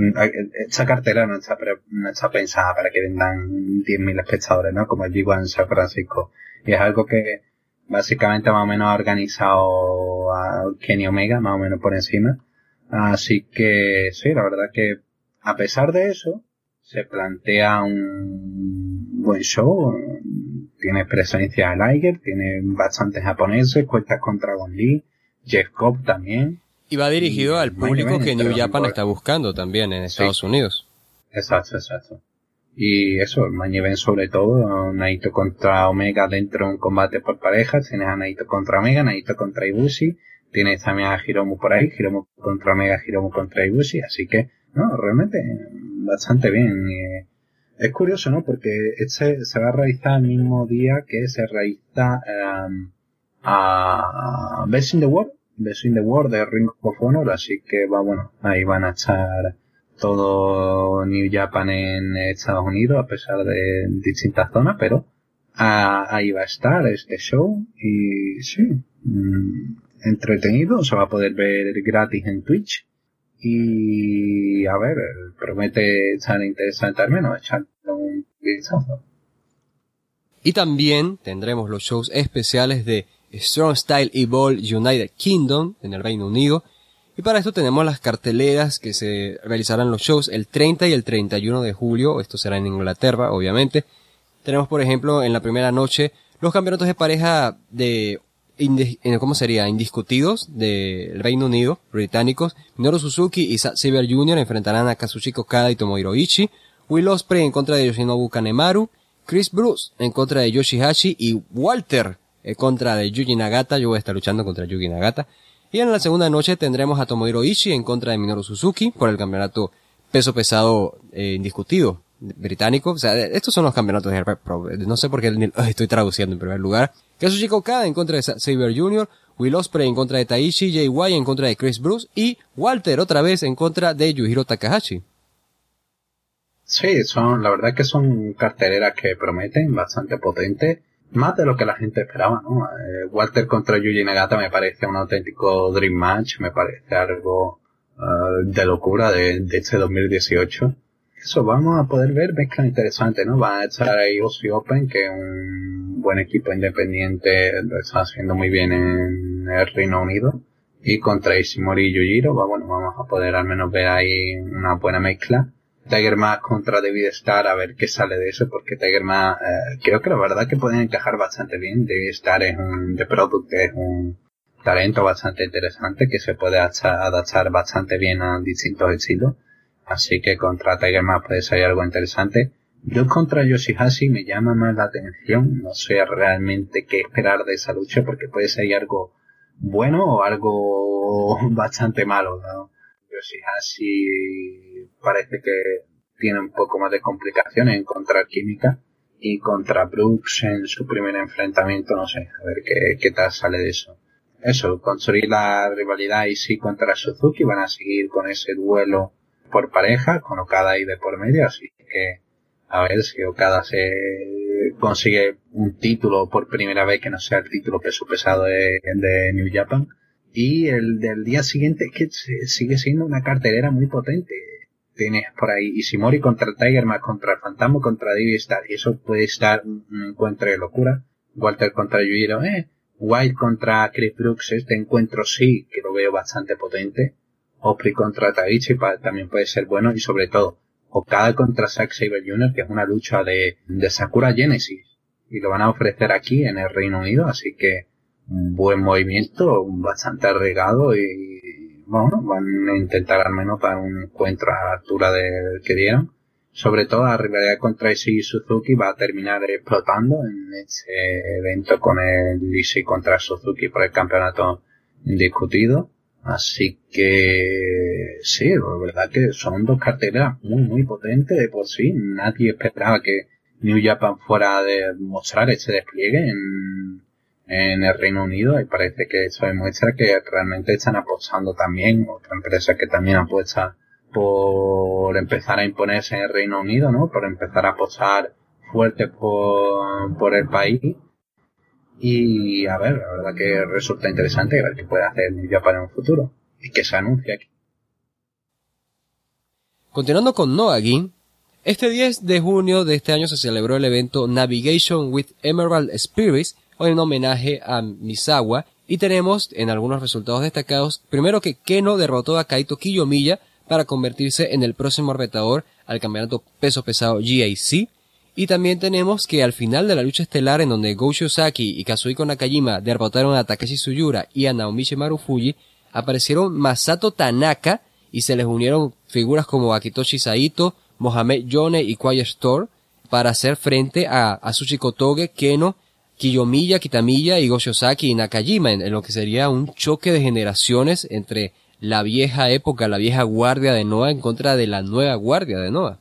S2: esta cartera no está, no está pensada para que vendan 10.000 espectadores, ¿no? Como el G1 en San Francisco. Y es algo que básicamente más o menos ha organizado a Kenny Omega, más o menos por encima. Así que sí, la verdad que a pesar de eso, se plantea un buen show. Tiene presencia de Liger, tiene bastantes japoneses, cuentas contra Gon Lee, Jeff Cobb también.
S1: Y va dirigido al público que New Japan está buscando también en Estados Unidos.
S2: Exacto, exacto. Y eso, el sobre todo, Naito contra Omega dentro de un combate por parejas, tienes a Naito contra Omega, Naito contra Ibushi, tienes también a Hiromu por ahí, Hiromu contra Omega, Hiromu contra Ibushi, así que, no, realmente bastante bien. Eh, es curioso, ¿no? Porque este se va a realizar el mismo día que se realiza um, a Best in the World, Best in the World de Ring of Honor, así que va, bueno, ahí van a estar todo New Japan en Estados Unidos, a pesar de distintas zonas, pero ahí va a estar este show y sí, mm, entretenido, se va a poder ver gratis en Twitch y a ver, promete estar interesante al menos, echarle un vistazo.
S1: Y también tendremos los shows especiales de Strong Style Evolve United Kingdom en el Reino Unido y para esto tenemos las carteleras que se realizarán los shows el 30 y el 31 de julio. Esto será en Inglaterra, obviamente. Tenemos, por ejemplo, en la primera noche los campeonatos de pareja de, ¿cómo sería? Indiscutidos del Reino Unido, británicos. Minoru Suzuki y Saber Jr. enfrentarán a Kazuchika Okada y Tomohiro Ishii. Will Ospreay en contra de Yoshinobu Kanemaru. Chris Bruce en contra de Yoshihashi y Walter en contra de Yuji Nagata. Yo voy a estar luchando contra Yuji Nagata. Y en la segunda noche tendremos a Tomohiro Ishii en contra de Minoru Suzuki por el campeonato peso pesado eh, indiscutido británico. O sea, estos son los campeonatos de Pro. No sé por qué estoy traduciendo en primer lugar. Kazuchika Okada en contra de Saber Jr., Will Ospreay en contra de Taishi, Jay en contra de Chris Bruce y Walter otra vez en contra de Yujiro Takahashi.
S2: Sí, son, la verdad que son carteleras que prometen, bastante potentes más de lo que la gente esperaba, ¿no? Eh, Walter contra Yuji Nagata me parece un auténtico dream match, me parece algo uh, de locura de, de, este 2018. Eso, vamos a poder ver mezcla interesante, ¿no? Va a estar ahí Ozzy Open, que es un buen equipo independiente, lo está haciendo muy bien en el Reino Unido. Y contra Ishimori y Yujiro, bueno, vamos a poder al menos ver ahí una buena mezcla Tiger Mask contra David Star a ver qué sale de eso porque Tiger Mask eh, creo que la verdad que pueden encajar bastante bien. David Star es un de Product es un talento bastante interesante que se puede adaptar bastante bien a distintos estilos. Así que contra Tiger Mask puede salir algo interesante. Yo contra Yoshihashi me llama más la atención. No sé realmente qué esperar de esa lucha porque puede salir algo bueno o algo bastante malo ¿no? Yoshihashi parece que tiene un poco más de complicaciones en encontrar química y contra Brooks en su primer enfrentamiento, no sé, a ver qué, qué tal sale de eso. Eso, construir la rivalidad y sí contra Suzuki, van a seguir con ese duelo por pareja, con Okada ahí de por medio, así que a ver si Okada se consigue un título por primera vez que no sea el título peso pesado de, de New Japan y el del día siguiente es que sigue siendo una cartelera muy potente. Tienes por ahí Ishimori contra Tiger más contra el Fantasma contra David Star. Y eso puede estar un encuentro de locura. Walter contra Yujiro, eh. White contra Chris Brooks, este encuentro sí, que lo veo bastante potente. Opry contra Taichi también puede ser bueno. Y sobre todo, Okada contra Zack Saber Jr., que es una lucha de, de Sakura Genesis. Y lo van a ofrecer aquí en el Reino Unido, así que un buen movimiento, bastante arregado y bueno, van a intentar al menos para un encuentro a la altura del que dieron. Sobre todo la rivalidad contra Ishii y Suzuki va a terminar explotando en este evento con el Ishii contra Suzuki por el campeonato indiscutido. Así que sí, la verdad que son dos carteras muy muy potentes de por sí. Nadie esperaba que New Japan fuera a mostrar ese despliegue en en el Reino Unido y parece que eso demuestra que realmente están apostando también, otra empresa que también apuesta por empezar a imponerse en el Reino Unido, ¿no? Por empezar a apostar fuerte por, por el país. Y a ver, la verdad que resulta interesante ver qué puede hacer New Japan en un futuro y que se anuncia aquí.
S1: Continuando con Noagin, este 10 de junio de este año se celebró el evento Navigation with Emerald Spirits en homenaje a Misawa. Y tenemos en algunos resultados destacados, primero que Keno derrotó a Kaito Kiyomiya para convertirse en el próximo retador al campeonato peso pesado GAC. Y también tenemos que al final de la lucha estelar en donde Go Saki y Kazuhiko Nakajima derrotaron a Takeshi Suyura y a Naomichi Marufuji, aparecieron Masato Tanaka y se les unieron figuras como Akitoshi Saito, Mohamed Yone y Quiet Store para hacer frente a Asushi Kotoge, Keno, Kiyomiya, Kitamiya y Goshosaki y Nakajima en, lo que sería un choque de generaciones entre la vieja época, la vieja guardia de Noah en contra de la nueva guardia de Noah.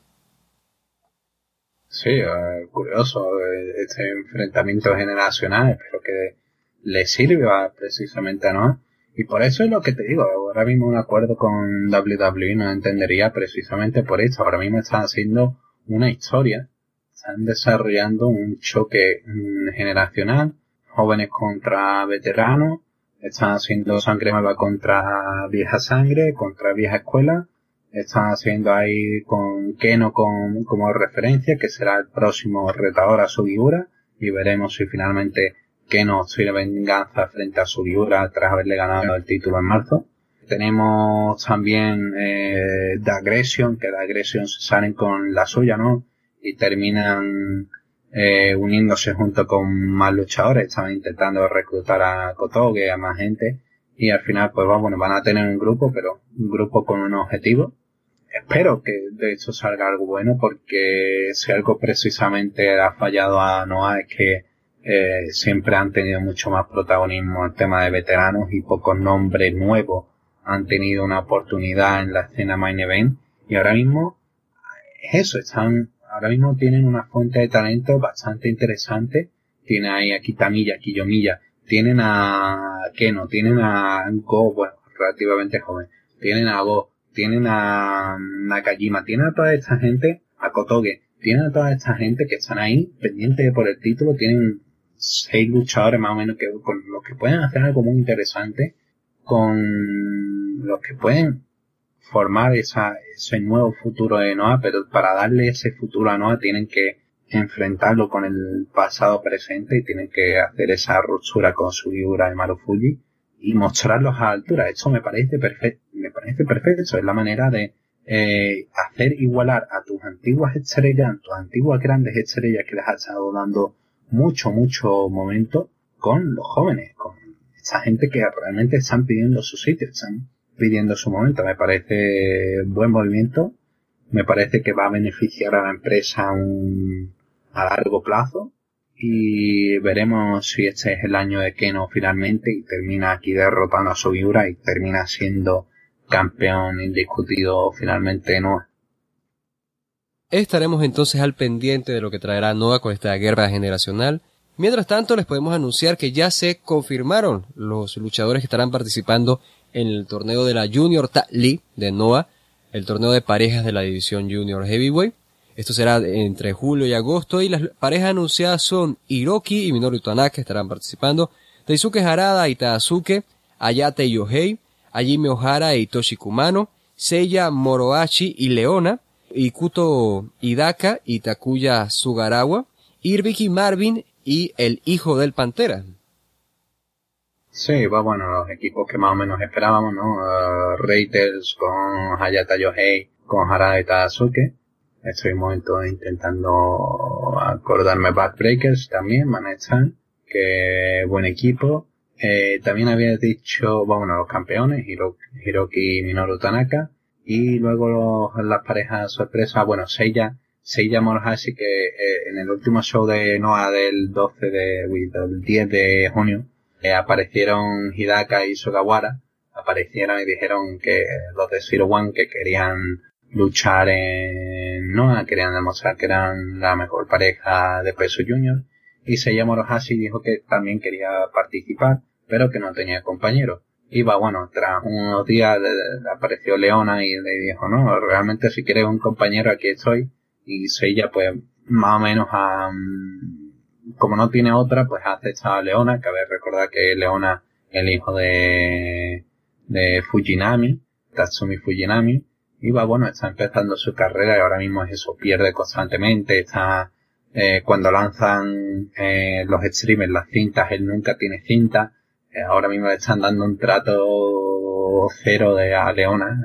S2: Sí, eh, curioso eh, este enfrentamiento generacional, pero que le sirve precisamente a Noah. Y por eso es lo que te digo, ahora mismo un acuerdo con WWE no entendería precisamente por esto. Ahora mismo están haciendo una historia, están desarrollando un choque mm, generacional, jóvenes contra veteranos, están haciendo sangre nueva contra vieja sangre, contra vieja escuela, están haciendo ahí con Keno con, como referencia, que será el próximo retador a su figura, y veremos si finalmente que nos sirve venganza frente a su Sugiura tras haberle ganado el título en marzo. Tenemos también eh, The Aggression, que The Aggression se salen con la suya, ¿no? Y terminan eh, uniéndose junto con más luchadores, estaban intentando reclutar a Kotoge, a más gente, y al final, pues bueno, van a tener un grupo, pero un grupo con un objetivo. Espero que de hecho salga algo bueno, porque si algo precisamente ha fallado a Noah es que eh, siempre han tenido mucho más protagonismo el tema de veteranos y pocos nombres nuevos han tenido una oportunidad en la escena main event. Y ahora mismo es eso, están, ahora mismo tienen una fuente de talento bastante interesante, tienen ahí a Kitamilla, a Kiyomiya, tienen a Keno, tienen a Go, bueno, relativamente joven, tienen a Go, tienen a Nakajima, tienen a toda esta gente, a Kotoge, tienen a toda esta gente que están ahí pendientes por el título, tienen seis luchadores más o menos que con los que pueden hacer algo muy interesante, con los que pueden formar esa, ese nuevo futuro de Noah, pero para darle ese futuro a Noah tienen que enfrentarlo con el pasado presente y tienen que hacer esa ruptura con su figura de Marufuji y mostrarlos a altura. Eso me parece perfecto, me parece perfecto. Es la manera de eh, hacer igualar a tus antiguas estrellas, tus antiguas grandes estrellas que les has estado dando mucho, mucho momento con los jóvenes, con esa gente que realmente están pidiendo su sitio, pidiendo su momento. Me parece buen movimiento, me parece que va a beneficiar a la empresa un, a largo plazo y veremos si este es el año de Keno finalmente y termina aquí derrotando a Sugiura y termina siendo campeón indiscutido finalmente no
S1: Estaremos entonces al pendiente de lo que traerá Noah con esta guerra generacional. Mientras tanto, les podemos anunciar que ya se confirmaron los luchadores que estarán participando en el torneo de la Junior Tag League de Noah, el torneo de parejas de la división Junior Heavyweight. Esto será entre julio y agosto y las parejas anunciadas son Hiroki y Minoru Tanaka estarán participando, Daisuke Harada y Tadazuke, Ayate Yohei, Ajime Ohara y Toshi Kumano, Seiya Morohashi y Leona, Ikuto Hidaka y Takuya Sugarawa, Irbiki Marvin y el hijo del Pantera.
S2: Sí, va bueno, los equipos que más o menos esperábamos, ¿no? Uh, Raiders con Hayata Yohei, con Harada y Tadazuke. Estoy un momento intentando acordarme Backbreakers también, Manetsan, que buen equipo. Eh, también había dicho, bueno, los campeones, Hiroki y Minoru Tanaka y luego las parejas sorpresa, bueno, Seiya, Seiya Morohashi que eh, en el último show de Noah del 12 de, del 10 de junio, eh, aparecieron Hidaka y Sugawara, aparecieron y dijeron que los de Zero One que querían luchar en Noah, querían demostrar que eran la mejor pareja de peso junior, y Seiya Morohashi dijo que también quería participar, pero que no tenía compañero iba, bueno, tras unos días apareció Leona y le dijo, no, realmente si quieres un compañero aquí estoy. Y ella pues más o menos a, como no tiene otra, pues hace esta Leona, ver, recordar que Leona el hijo de, de Fujinami, Tatsumi Fujinami, y va, bueno, está empezando su carrera y ahora mismo es eso, pierde constantemente, está eh, cuando lanzan eh, los streamers las cintas, él nunca tiene cinta. Eh, ahora mismo le están dando un trato cero de a Leona.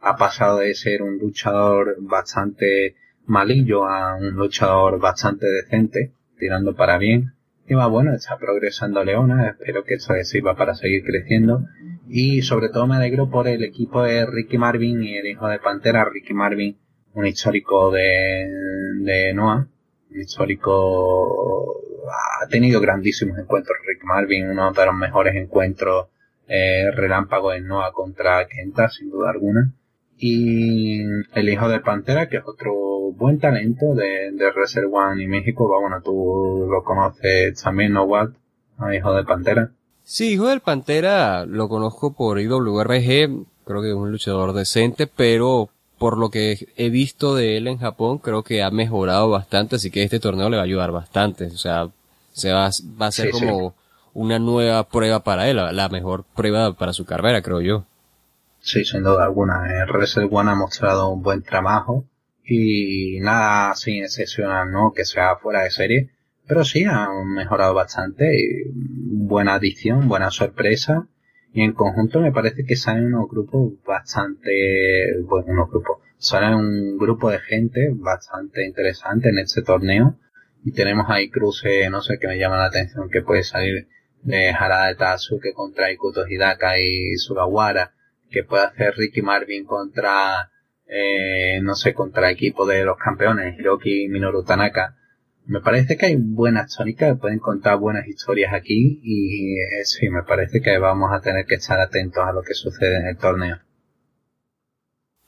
S2: ha pasado de ser un luchador bastante malillo a un luchador bastante decente, tirando para bien. Y va bueno, está progresando Leona, espero que esto sirva para seguir creciendo. Y sobre todo me alegro por el equipo de Ricky Marvin y el hijo de Pantera, Ricky Marvin, un histórico de, de Noah, un histórico, ha tenido grandísimos encuentros. Ricky Marvin, uno de los mejores encuentros eh, relámpagos en Noah contra Kenta, sin duda alguna. Y el hijo de Pantera, que es otro buen talento de, de Reserve One y México. Bueno, tú lo conoces también, ¿no, Walt? hijo de Pantera.
S1: Sí, hijo del Pantera lo conozco por IWRG. Creo que es un luchador decente, pero por lo que he visto de él en Japón, creo que ha mejorado bastante, así que este torneo le va a ayudar bastante. O sea, se va, va a ser como una nueva prueba para él, la mejor prueba para su carrera, creo yo.
S2: Sí, sin duda alguna. El Reset One ha mostrado un buen trabajo y nada sin excepcional, ¿no? Que sea fuera de serie. Pero sí, han mejorado bastante. Buena adición, buena sorpresa. Y en conjunto me parece que salen unos grupos bastante, bueno, unos grupos. Salen un grupo de gente bastante interesante en este torneo. Y tenemos ahí cruces, no sé, que me llama la atención, que puede salir de Harada Tatsuke contra Ikuto Hidaka y Sugawara que puede hacer Ricky Marvin contra, eh, no sé, contra equipo de los campeones, Hiroki Minoru Tanaka. Me parece que hay buenas tónicas, pueden contar buenas historias aquí y eh, sí, me parece que vamos a tener que estar atentos a lo que sucede en el torneo.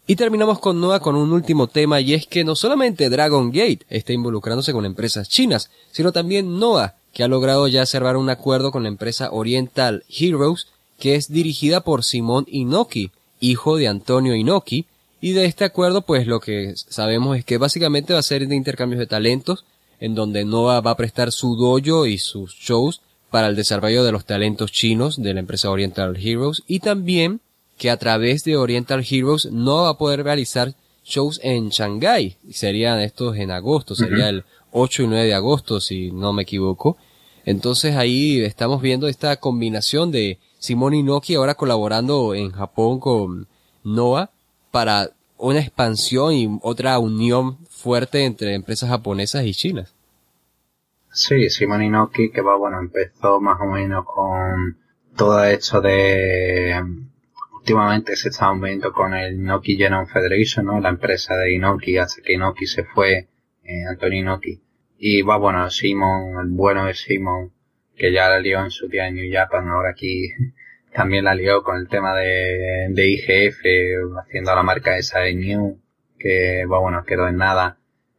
S1: Y terminamos con Noah con un último tema y es que no solamente Dragon Gate está involucrándose con empresas chinas, sino también Noah, que ha logrado ya cerrar un acuerdo con la empresa Oriental Heroes que es dirigida por Simón Inoki, hijo de Antonio Inoki, y de este acuerdo pues lo que sabemos es que básicamente va a ser de intercambios de talentos, en donde Nova va a prestar su dojo y sus shows para el desarrollo de los talentos chinos de la empresa Oriental Heroes y también que a través de Oriental Heroes no va a poder realizar shows en Shanghai. Serían estos en agosto, sería el 8 y 9 de agosto si no me equivoco. Entonces ahí estamos viendo esta combinación de Simón Inoki ahora colaborando en Japón con Noah para una expansión y otra unión fuerte entre empresas japonesas y chinas.
S2: Sí, Simón Inoki que va, bueno, empezó más o menos con todo esto de últimamente se está viendo con el Inoki Genome Federation, ¿no? La empresa de Inoki hasta que Inoki se fue, eh, Antonio Inoki. Y va, bueno, Simon, el bueno de Simon, que ya la lió en su día en New Japan, ahora aquí también la lió con el tema de, de IGF, haciendo la marca esa de New, que bueno, quedó en nada.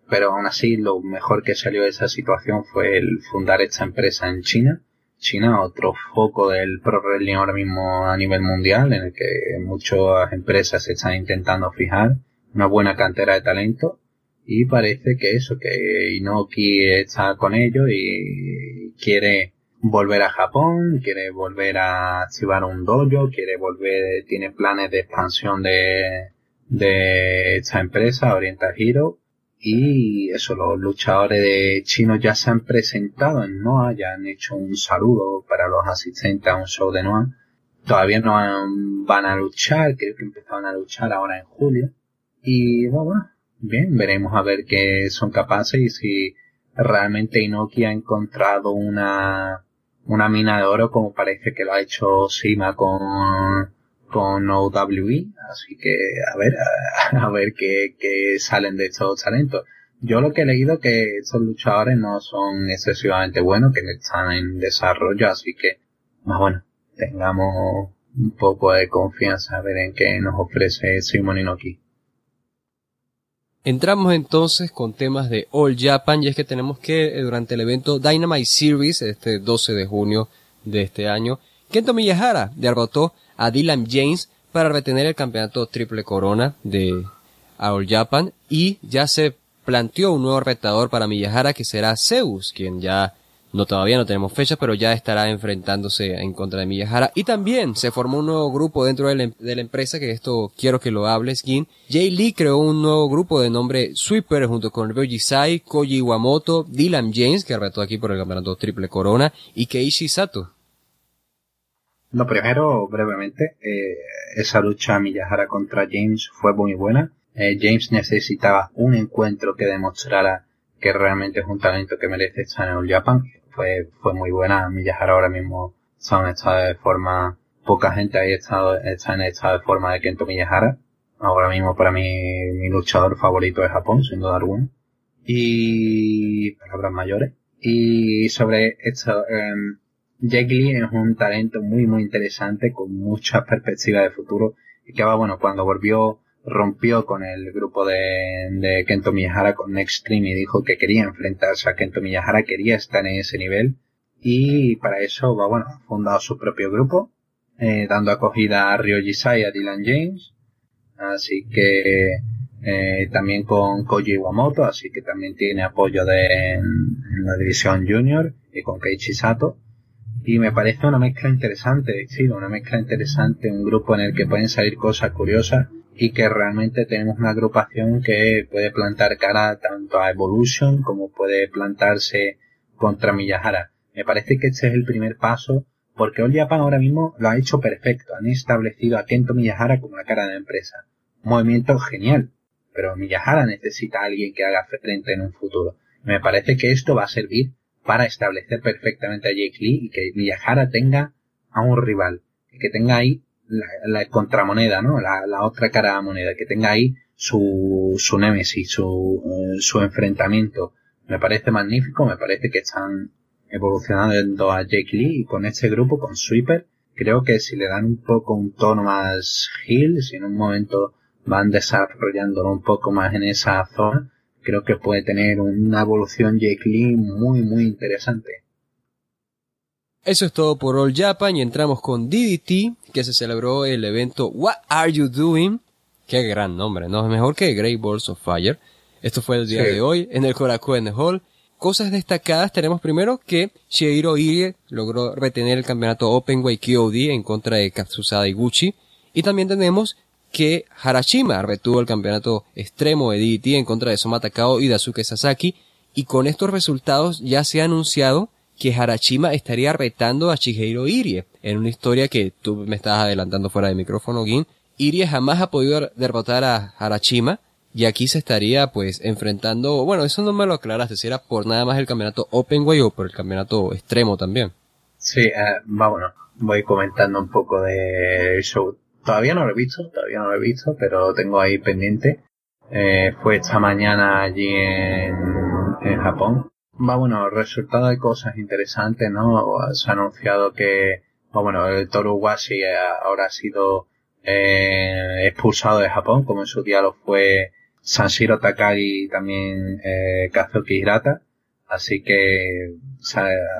S2: Pero aún así, lo mejor que salió de esa situación fue el fundar esta empresa en China. China, otro foco del pro wrestling ahora mismo a nivel mundial, en el que muchas empresas se están intentando fijar una buena cantera de talento. Y parece que eso, que Inoki está con ellos y quiere volver a Japón, quiere volver a activar un dojo, quiere volver, tiene planes de expansión de, de esta empresa, Oriental Hero. Y eso, los luchadores chinos ya se han presentado en Noah, ya han hecho un saludo para los asistentes a un show de Noah. Todavía no van a luchar, creo que empezaron a luchar ahora en julio. Y bueno, bien, veremos a ver qué son capaces y si realmente Inoki ha encontrado una, una mina de oro como parece que lo ha hecho Sima con, con OWE. Así que a ver, a, ver qué, qué, salen de estos talentos. Yo lo que he leído que estos luchadores no son excesivamente buenos, que están en desarrollo, así que más bueno, tengamos un poco de confianza a ver en qué nos ofrece Simon Inoki.
S1: Entramos entonces con temas de All Japan y es que tenemos que eh, durante el evento Dynamite Series, este 12 de junio de este año, Kento Miyahara derrotó a Dylan James para retener el campeonato triple corona de All Japan y ya se planteó un nuevo retador para Miyahara que será Zeus, quien ya No, todavía no tenemos fecha, pero ya estará enfrentándose en contra de Miyahara. Y también se formó un nuevo grupo dentro de la, empresa, que esto quiero que lo hables, Gin. Jay Lee creó un nuevo grupo de nombre Sweeper junto con Ryoji Sai, Koji Iwamoto, Dylan James, que retó aquí por el campeonato Triple Corona, y Keishi Sato.
S2: Lo primero, brevemente, eh, esa lucha Miyahara contra James fue muy buena. Eh, James necesitaba un encuentro que demostrara que realmente es un talento que merece estar en el Japan fue, fue muy buena. Miyahara ahora mismo está en estado de forma, poca gente ahí estado, está en estado de forma de Kento Miyahara. Ahora mismo para mí mi luchador favorito es Japón, sin duda alguna. Y palabras mayores. Y sobre esto, eh, Lee es un talento muy muy interesante con muchas perspectivas de futuro y que va bueno cuando volvió rompió con el grupo de, de Kento Miyahara con Next Stream y dijo que quería enfrentarse a Kento Miyahara, quería estar en ese nivel. Y para eso va bueno, ha fundado su propio grupo, eh, dando acogida a Ryoji Sai a Dylan James, así que eh, también con Koji Iwamoto, así que también tiene apoyo de en, la división junior y con Keiichi Sato. Y me parece una mezcla interesante, sí, una mezcla interesante, un grupo en el que pueden salir cosas curiosas y que realmente tenemos una agrupación que puede plantar cara tanto a Evolution como puede plantarse contra Miyahara. Me parece que este es el primer paso porque All Japan ahora mismo lo ha hecho perfecto. Han establecido a Kento Miyahara como la cara de la empresa. Un movimiento genial. Pero Miyahara necesita a alguien que haga frente en un futuro. Me parece que esto va a servir para establecer perfectamente a Jake Lee y que Miyahara tenga a un rival. Y que tenga ahí la, contramoneda, ¿no? La, la, otra cara de la moneda, que tenga ahí su, su némesis, su, eh, su enfrentamiento. Me parece magnífico, me parece que están evolucionando a Jake Lee y con este grupo, con Sweeper, creo que si le dan un poco un tono más heel, si en un momento van desarrollándolo un poco más en esa zona, creo que puede tener una evolución Jake Lee muy, muy interesante.
S1: Eso es todo por All Japan y entramos con DDT, que se celebró el evento What Are You Doing? Qué gran nombre, ¿no? Es mejor que Great Balls of Fire. Esto fue el día de hoy en el Korakuen Hall. Cosas destacadas tenemos primero que Shihiro Irie logró retener el campeonato Openweight KOD en contra de Katsusada Iguchi. Y también tenemos que Harashima retuvo el campeonato extremo de DDT en contra de Soma Takao y Daisuke Sasaki. Y con estos resultados ya se ha anunciado que Harashima estaría retando a Shigeiro Irie en una historia que tú me estabas adelantando fuera de micrófono, Gin. Irie jamás ha podido derrotar a Harashima y aquí se estaría pues enfrentando, bueno, eso no me lo aclaraste, si era por nada más el campeonato Openway o por el campeonato extremo también.
S2: Sí, eh, vámonos, voy comentando un poco de show. Todavía no lo he visto, todavía no lo he visto, pero lo tengo ahí pendiente. Eh, fue esta mañana allí en, en Japón Va, bueno, resultado de cosas interesantes, ¿no? Se ha anunciado que, bueno, el Toru Washi ahora ha sido eh, expulsado de Japón, como en su día lo fue Sanshiro Takagi y también eh, Kazuki Hirata. Así que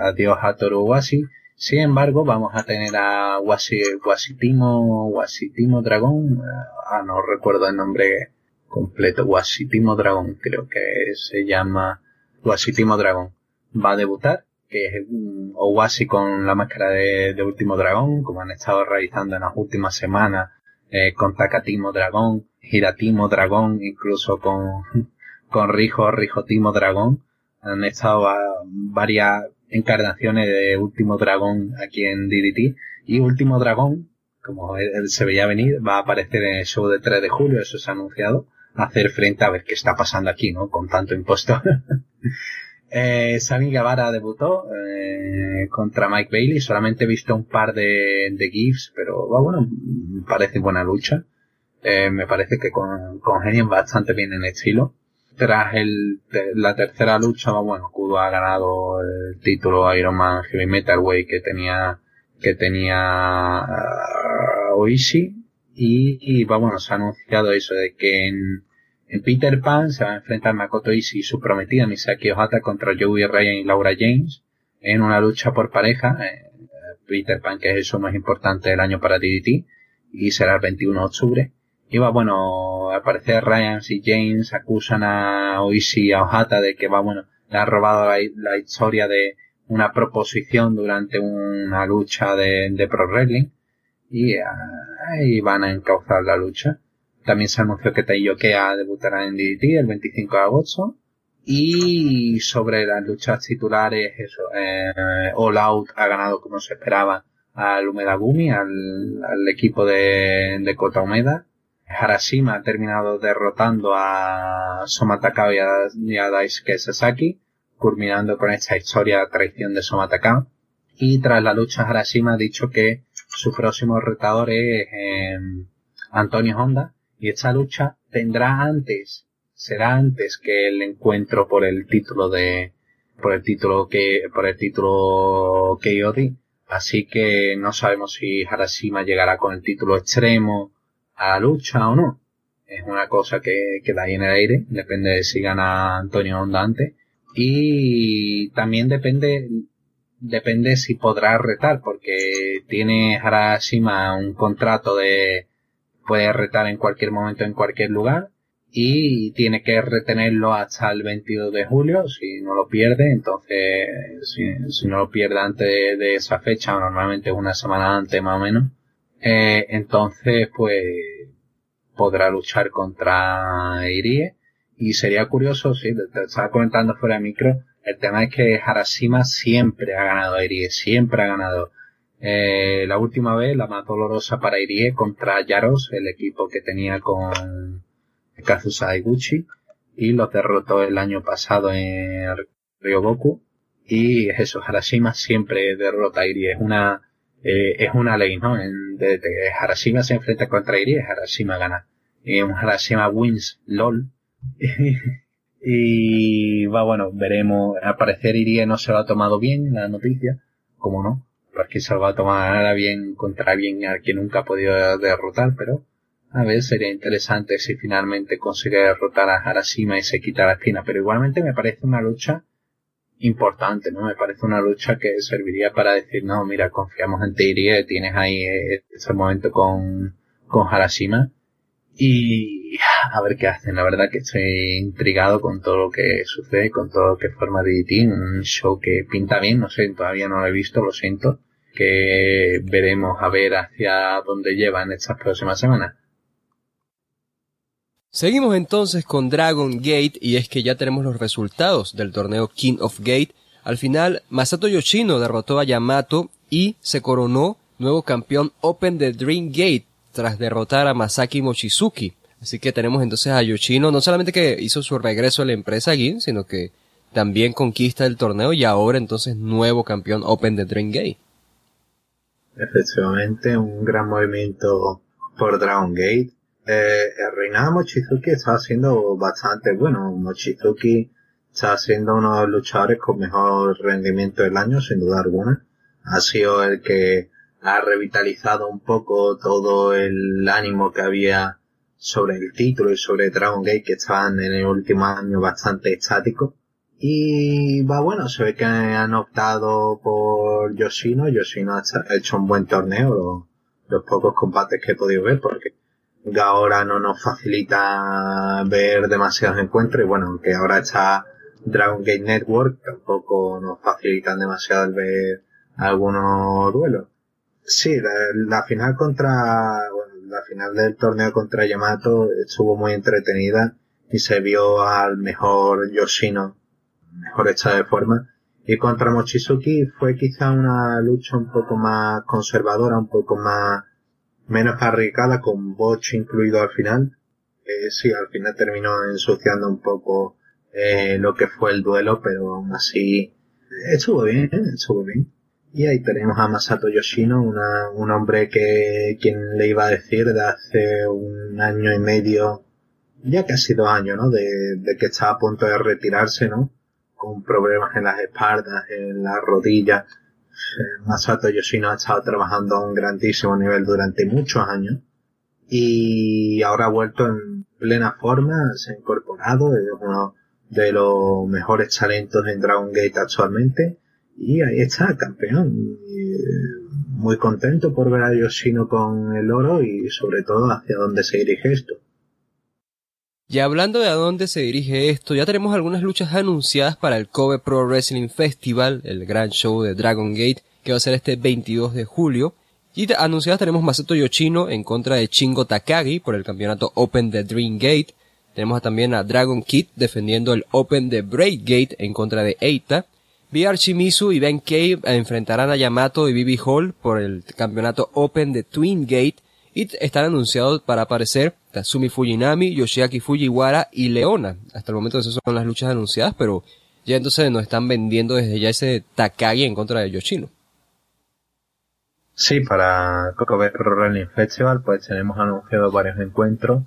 S2: adiós a Toru Washi. Sin embargo, vamos a tener a Washi, Washitimo, Washitimo Dragón. Ah, no recuerdo el nombre completo. Washitimo Dragón, creo que se llama Último Dragón va a debutar, que es un Owashi con la máscara de, Último Dragón, como han estado realizando en las últimas semanas, eh, con Takatimo Dragón, Hiratimo Dragón, incluso con, con Rijo, Rijotimo Dragón. Han estado varias encarnaciones de Último Dragón aquí en DDT. Y Último Dragón, como se veía venir, va a aparecer en el show de 3 de julio, eso se ha anunciado hacer frente a ver qué está pasando aquí, ¿no? Con tanto impuesto. eh, Sammy Guevara debutó eh, contra Mike Bailey. Solamente he visto un par de, de GIFs, pero va bueno, parece buena lucha. Eh, me parece que con, congenian bastante bien en estilo. Tras el, la tercera lucha, bueno, Kudo ha ganado el título Iron Man Heavy Metal Way que tenía, que tenía uh, Oishi y, bueno, se ha anunciado eso de que en, en Peter Pan se va a enfrentar Makoto Ishii y su prometida Misaki Ohata contra Joey Ryan y Laura James en una lucha por pareja. Eh, Peter Pan, que es el más importante del año para DDT, y será el 21 de octubre. Y va, bueno, al parecer Ryan y James acusan a Oishi y a Ohata de que va, bueno, le ha robado la, historia de, una proposición durante una lucha de, de Pro Wrestling y ahí van a encauzar la lucha. También se anunció que Taiyokea debutará en DDT el 25 de agosto. Y sobre las luchas titulares, eso, eh, All Out ha ganado como se esperaba al Umedagumi, al, al equipo de, de Kota Umeda. Harashima ha terminado derrotando a Soma Takao y a, Daisuke Sasaki, culminando con esta historia de traición de Soma Takao. Y tras la lucha Harashima ha dicho que su próximo retador es eh, Antonio Honda, y esta lucha tendrá antes, será antes que el encuentro por el título de, por el título que, por el título KOD. Así que no sabemos si Harashima llegará con el título extremo a la lucha o no. Es una cosa que queda ahí en el aire, depende de si gana Antonio Honda antes. Y también depende, depende si podrá retar, porque tiene Harashima un contrato de puede retar en cualquier momento en cualquier lugar y tiene que retenerlo hasta el 22 de julio si no lo pierde entonces si, no lo pierde antes de, esa fecha normalmente una semana antes más o menos eh, entonces pues podrá luchar contra Irie y sería curioso sí te, estaba comentando fuera de micro el tema es que Harashima siempre ha ganado a Irie siempre ha ganado eh, la última vez, la más dolorosa para Irie contra Yaros, el equipo que tenía con Kazusa Iguchi, y los derrotó el año pasado en Ryogoku. Y eso, Harashima siempre derrota a Irie. Es una, eh, es una ley, ¿no? De, Harashima se enfrenta contra Irie, Harashima gana. Y un Harashima wins LOL. y va, bueno, veremos. Al parecer Irie no se lo ha tomado bien la noticia, como no porque se lo va a tomar bien contra alguien al que nunca ha podido derrotar, pero a ver, sería interesante si finalmente consigue derrotar a Harashima y se quita la espina, pero igualmente me parece una lucha importante, ¿no? Me parece una lucha que serviría para decir, no, mira, confiamos en ti, tienes ahí ese momento con, con Harashima y a ver qué hacen. La verdad que estoy intrigado con todo lo que sucede, con todo lo que forma DDT. Un show que pinta bien, no sé, todavía no lo he visto, lo siento. Que veremos a ver hacia dónde lleva en estas próximas semanas.
S1: Seguimos entonces con Dragon Gate y es que ya tenemos los resultados del torneo King of Gate. Al final, Masato Yoshino derrotó a Yamato y se coronó nuevo campeón Open de Dream Gate tras derrotar a Masaki Mochizuki. Así que tenemos entonces a Yoshino, no solamente que hizo su regreso a la empresa GIN, sino que también conquista el torneo y ahora entonces nuevo campeón Open de Dream Gate.
S2: Efectivamente, un gran movimiento por Dragon Gate. Eh, el reinado Mochizuki está haciendo bastante bueno. Mochizuki está siendo uno de los luchadores con mejor rendimiento del año, sin duda alguna. Ha sido el que ha revitalizado un poco todo el ánimo que había sobre el título y sobre Dragon Gate que estaban en el último año bastante estático. Y va bueno, se ve que han optado por Yoshino. Yoshino ha hecho un buen torneo, los, pocos combates que he podido ver, porque ahora no nos facilita ver demasiados encuentros. Y bueno, aunque ahora está Dragon Gate Network, tampoco nos facilitan demasiado el ver algunos duelos. Sí, la, final contra, bueno, la final del torneo contra Yamato estuvo muy entretenida y se vio al mejor Yoshino, mejor hecha de forma. Y contra Mochizuki fue quizá una lucha un poco más conservadora, un poco más, menos arriesgada, con Botch incluido al final. Eh, sí, al final terminó ensuciando un poco eh, lo que fue el duelo, pero aún así estuvo bien, estuvo bien. Y ahí tenemos a Masato Yoshino, una, un hombre que, quien le iba a decir de hace un año y medio, ya casi dos años, ¿no? De, de que estaba a punto de retirarse, ¿no? Con problemas en las espaldas, en las rodillas. Eh, Masato Yoshino ha estado trabajando a un grandísimo nivel durante muchos años. Y ahora ha vuelto en plena forma, se ha incorporado, es uno de los mejores talentos en Dragon Gate actualmente y ahí está, campeón. Eh, muy contento por ver a Yoshino con el oro y sobre todo hacia dónde se dirige esto.
S1: Y hablando de a dónde se dirige esto, ya tenemos algunas luchas anunciadas para el Kobe Pro Wrestling Festival, el gran show de Dragon Gate, que va a ser este 22 de julio. Y anunciadas tenemos Masato Yoshino en contra de Chingo Takagi por el campeonato Open de Dream Gate. Tenemos también a Dragon Kid defendiendo el Open de Braid Gate en contra de Eita. VR Shimizu y Ben Cave enfrentarán a Yamato y Bibi Hall por el campeonato Open de Twin Gate y están anunciados para aparecer Tatsumi Fujinami, Yoshiaki Fujiwara y Leona. Hasta el momento esas son las luchas anunciadas, pero ya entonces nos están vendiendo desde ya ese Takagi en contra de Yoshino.
S2: Sí, para Pro Wrestling Festival pues tenemos anunciados varios encuentros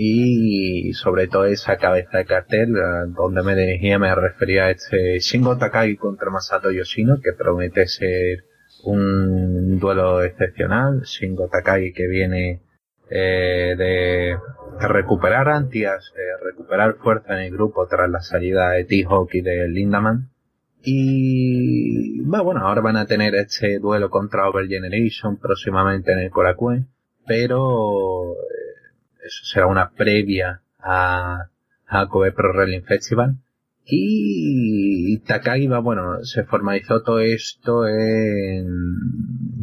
S2: y sobre todo esa cabeza de cartel donde me dirigía me refería a este Shingo Takagi contra Masato Yoshino que promete ser un duelo excepcional. Shingo Takagi que viene eh, de recuperar antias recuperar fuerza en el grupo tras la salida de T-Hawk y de Lindaman. Y bueno ahora van a tener este duelo contra Over Generation próximamente en el Korakuen pero eso será una previa a, a Kobe Pro Wrestling Festival. Y Takagi va, bueno, se formalizó todo esto en,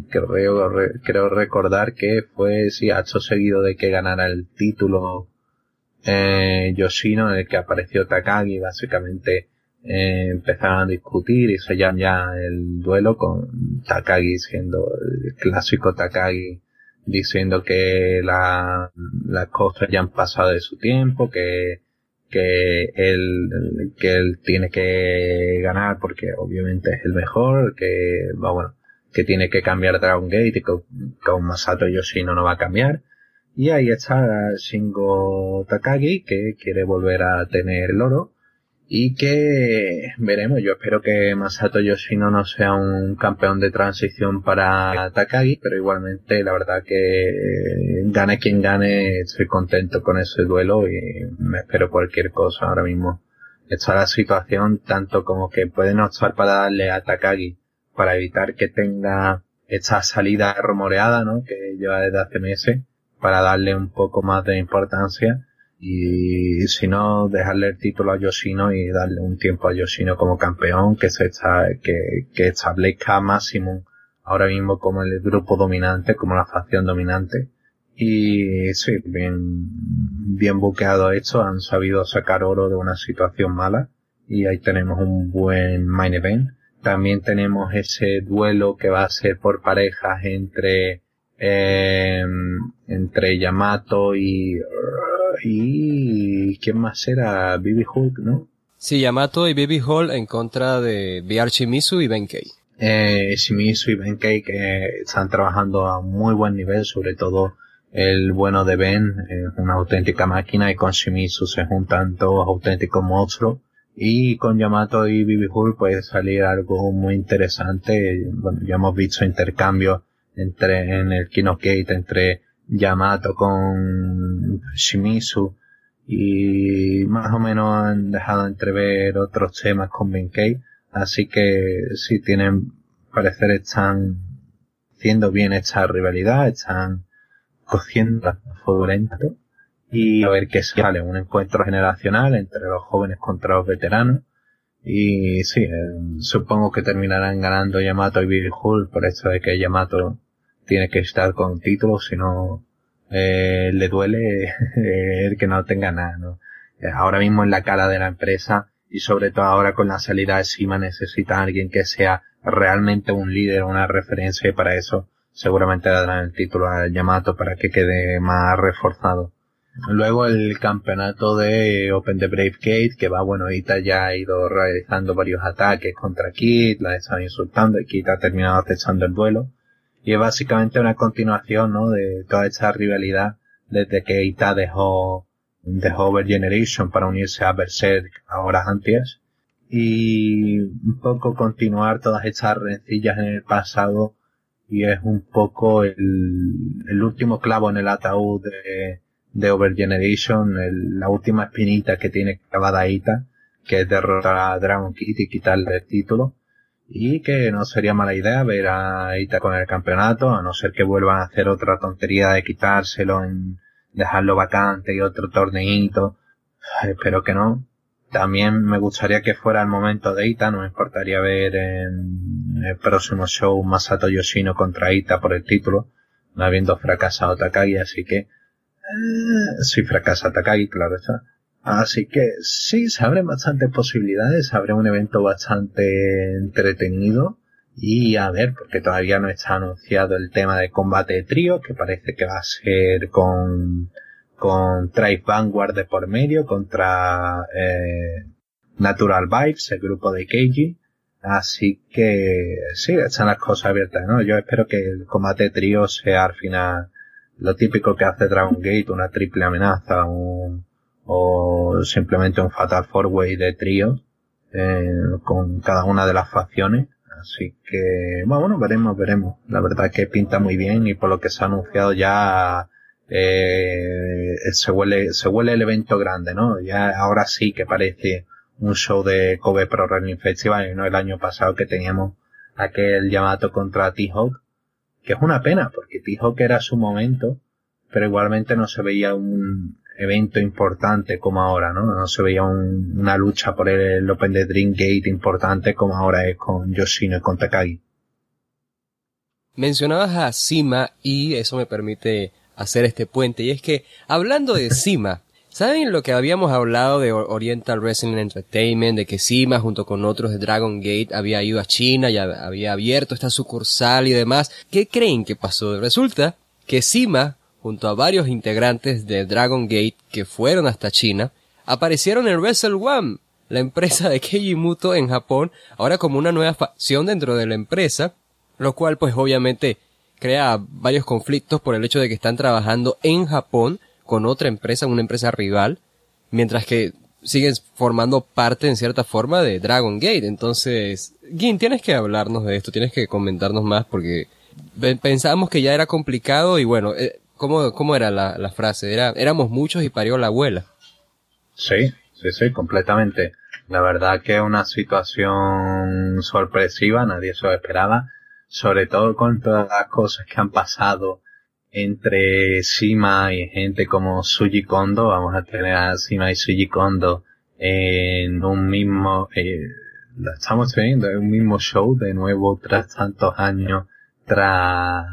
S2: creo, creo recordar que fue, sí, hecho seguido de que ganara el título eh, Yoshino en el que apareció Takagi, básicamente eh, empezaron a discutir y se llama ya el duelo con Takagi siendo el clásico Takagi diciendo que la, las cosas ya han pasado de su tiempo, que, que él, que él tiene que ganar porque obviamente es el mejor, que, bueno, que tiene que cambiar Dragon Gate y con, con Masato Yoshino no va a cambiar. Y ahí está Shingo Takagi que quiere volver a tener el oro y que veremos, yo espero que Masato Yoshino no sea un campeón de transición para Takagi, pero igualmente la verdad que gane quien gane, estoy contento con ese duelo y me espero cualquier cosa ahora mismo. Está la situación tanto como que pueden optar para darle a Takagi para evitar que tenga esta salida rumoreada, ¿no? Que lleva desde hace meses, para darle un poco más de importancia y si no dejarle el título a Yoshino y darle un tiempo a Yoshino como campeón que se está, que, que establezca a Maximum ahora mismo como el grupo dominante, como la facción dominante. Y sí, bien, bien buqueado esto, han sabido sacar oro de una situación mala y ahí tenemos un buen main event. También tenemos ese duelo que va a ser por parejas entre, eh, entre Yamato y y ¿quién más era? Bibi Hulk, ¿no?
S1: Sí, Yamato y Bibi Hulk en contra de VR Shimizu y Benkei.
S2: Eh, Shimizu y Benkei que están trabajando a muy buen nivel, sobre todo el bueno de Ben, es una auténtica máquina y con Shimizu se juntan todos auténticos monstruos. Y con Yamato y Bibi Hulk puede salir algo muy interesante. Bueno, ya hemos visto intercambios entre, en el Kino Gate entre Yamato con Shimizu y más o menos han dejado entrever otros temas con Benkei, así que si tienen parecer están haciendo bien esta rivalidad, están cociendo a fuego lento y a ver qué sale, un encuentro generacional entre los jóvenes contra los veteranos y sí, eh, supongo que terminarán ganando Yamato y Billy Hull por esto de que Yamato tiene que estar con títulos, si no eh, le duele el que no tenga nada, ¿no? Eh, ahora mismo en la cara de la empresa y sobre todo ahora con la salida de Sima necesita alguien que sea realmente un líder, una referencia y para eso seguramente darán el título a Yamato para que quede más reforzado. Luego el campeonato de Open the Brave Gate, que va, bueno, Ita ya ha ido realizando varios ataques contra Kit, la están insultando y Kit ha terminado acechando el duelo. Y es básicamente una continuación, ¿no? De toda esta rivalidad desde que Ita dejó, dejó Over Generation para unirse a Berserk ahora antes. Y un poco continuar todas estas rencillas en el pasado y es un poco el, el último clavo en el ataúd de, de Over Generation, la última espinita que tiene clavada Ita, que es derrotar a Dragon Kid y quitarle el título y que no sería mala idea ver a Ita con el campeonato, a no ser que vuelvan a hacer otra tontería de quitárselo en dejarlo vacante y otro torneito, espero que no. También me gustaría que fuera el momento de Ita, no me importaría ver en el próximo show Masato Yoshino contra Ita por el título, no habiendo fracasado Takagi, así que eh, si fracasa Takagi, claro está. Así que sí, se abren bastantes posibilidades, se abre un evento bastante entretenido y a ver, porque todavía no está anunciado el tema de combate de trío, que parece que va a ser con, con Tribe Vanguard de por medio contra eh, Natural Vibes, el grupo de Keiji. Así que sí, están las cosas abiertas, ¿no? Yo espero que el combate de trío sea al final lo típico que hace Dragon Gate, una triple amenaza, un, o simplemente un Fatal Four Way de trío, eh, con cada una de las facciones Así que, bueno, veremos, veremos. La verdad que pinta muy bien y por lo que se ha anunciado ya eh, se huele, se huele el evento grande, ¿no? Ya ahora sí que parece un show de Kobe Pro Wrestling Festival y no el año pasado que teníamos aquel llamado contra T-Hawk, que es una pena porque T-Hawk era su momento, pero igualmente no se veía un, evento importante como ahora, ¿no? No se veía una lucha por el Open de Dream Gate importante como ahora es con Yoshino y con Takagi.
S1: Mencionabas a Sima y eso me permite hacer este puente. Y es que, hablando de Sima, ¿saben lo que habíamos hablado de Oriental Wrestling Entertainment? De que Sima junto con otros de Dragon Gate había ido a China y había abierto esta sucursal y demás. ¿Qué creen que pasó? Resulta que Sima junto a varios integrantes de Dragon Gate que fueron hasta China, aparecieron en Wrestle One, la empresa de Keiji Muto en Japón, ahora como una nueva facción dentro de la empresa, lo cual pues obviamente crea varios conflictos por el hecho de que están trabajando en Japón con otra empresa, una empresa rival, mientras que siguen formando parte en cierta forma de Dragon Gate. Entonces, Gin, tienes que hablarnos de esto, tienes que comentarnos más porque pensábamos que ya era complicado y bueno, eh, ¿Cómo, cómo era la, la frase? Era, éramos muchos y parió la abuela.
S2: Sí, sí, sí, completamente. La verdad que es una situación sorpresiva, nadie se lo esperaba, sobre todo con todas las cosas que han pasado entre Sima y gente como Suji Kondo. Vamos a tener a Sima y Suji Kondo en un mismo, eh, estamos teniendo en un mismo show de nuevo tras tantos años tras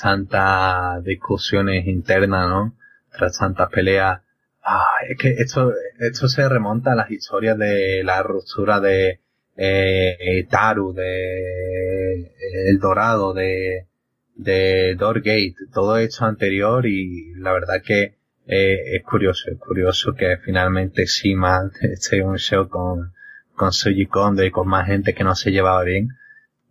S2: tantas discusiones internas, ¿no? Tras tantas peleas. Ah, es que esto, esto se remonta a las historias de la ruptura de eh, Taru, de El Dorado, de, de Doorgate, todo esto anterior y la verdad que eh, es curioso, es curioso que finalmente Sima esté un show con, con Suji Kondo y con más gente que no se llevaba bien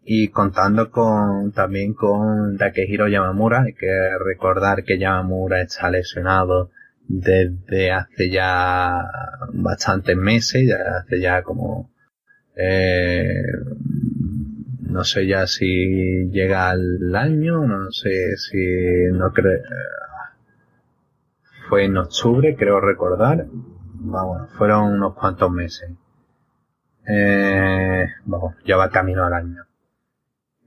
S2: y contando con también con Takehiro Yamamura, hay que recordar que Yamamura está lesionado desde hace ya bastantes meses, ya hace ya como eh, no sé ya si llega al año, no sé si no creo fue en octubre, creo recordar. Vamos, fueron unos cuantos meses. Eh, vamos, ya va camino al año.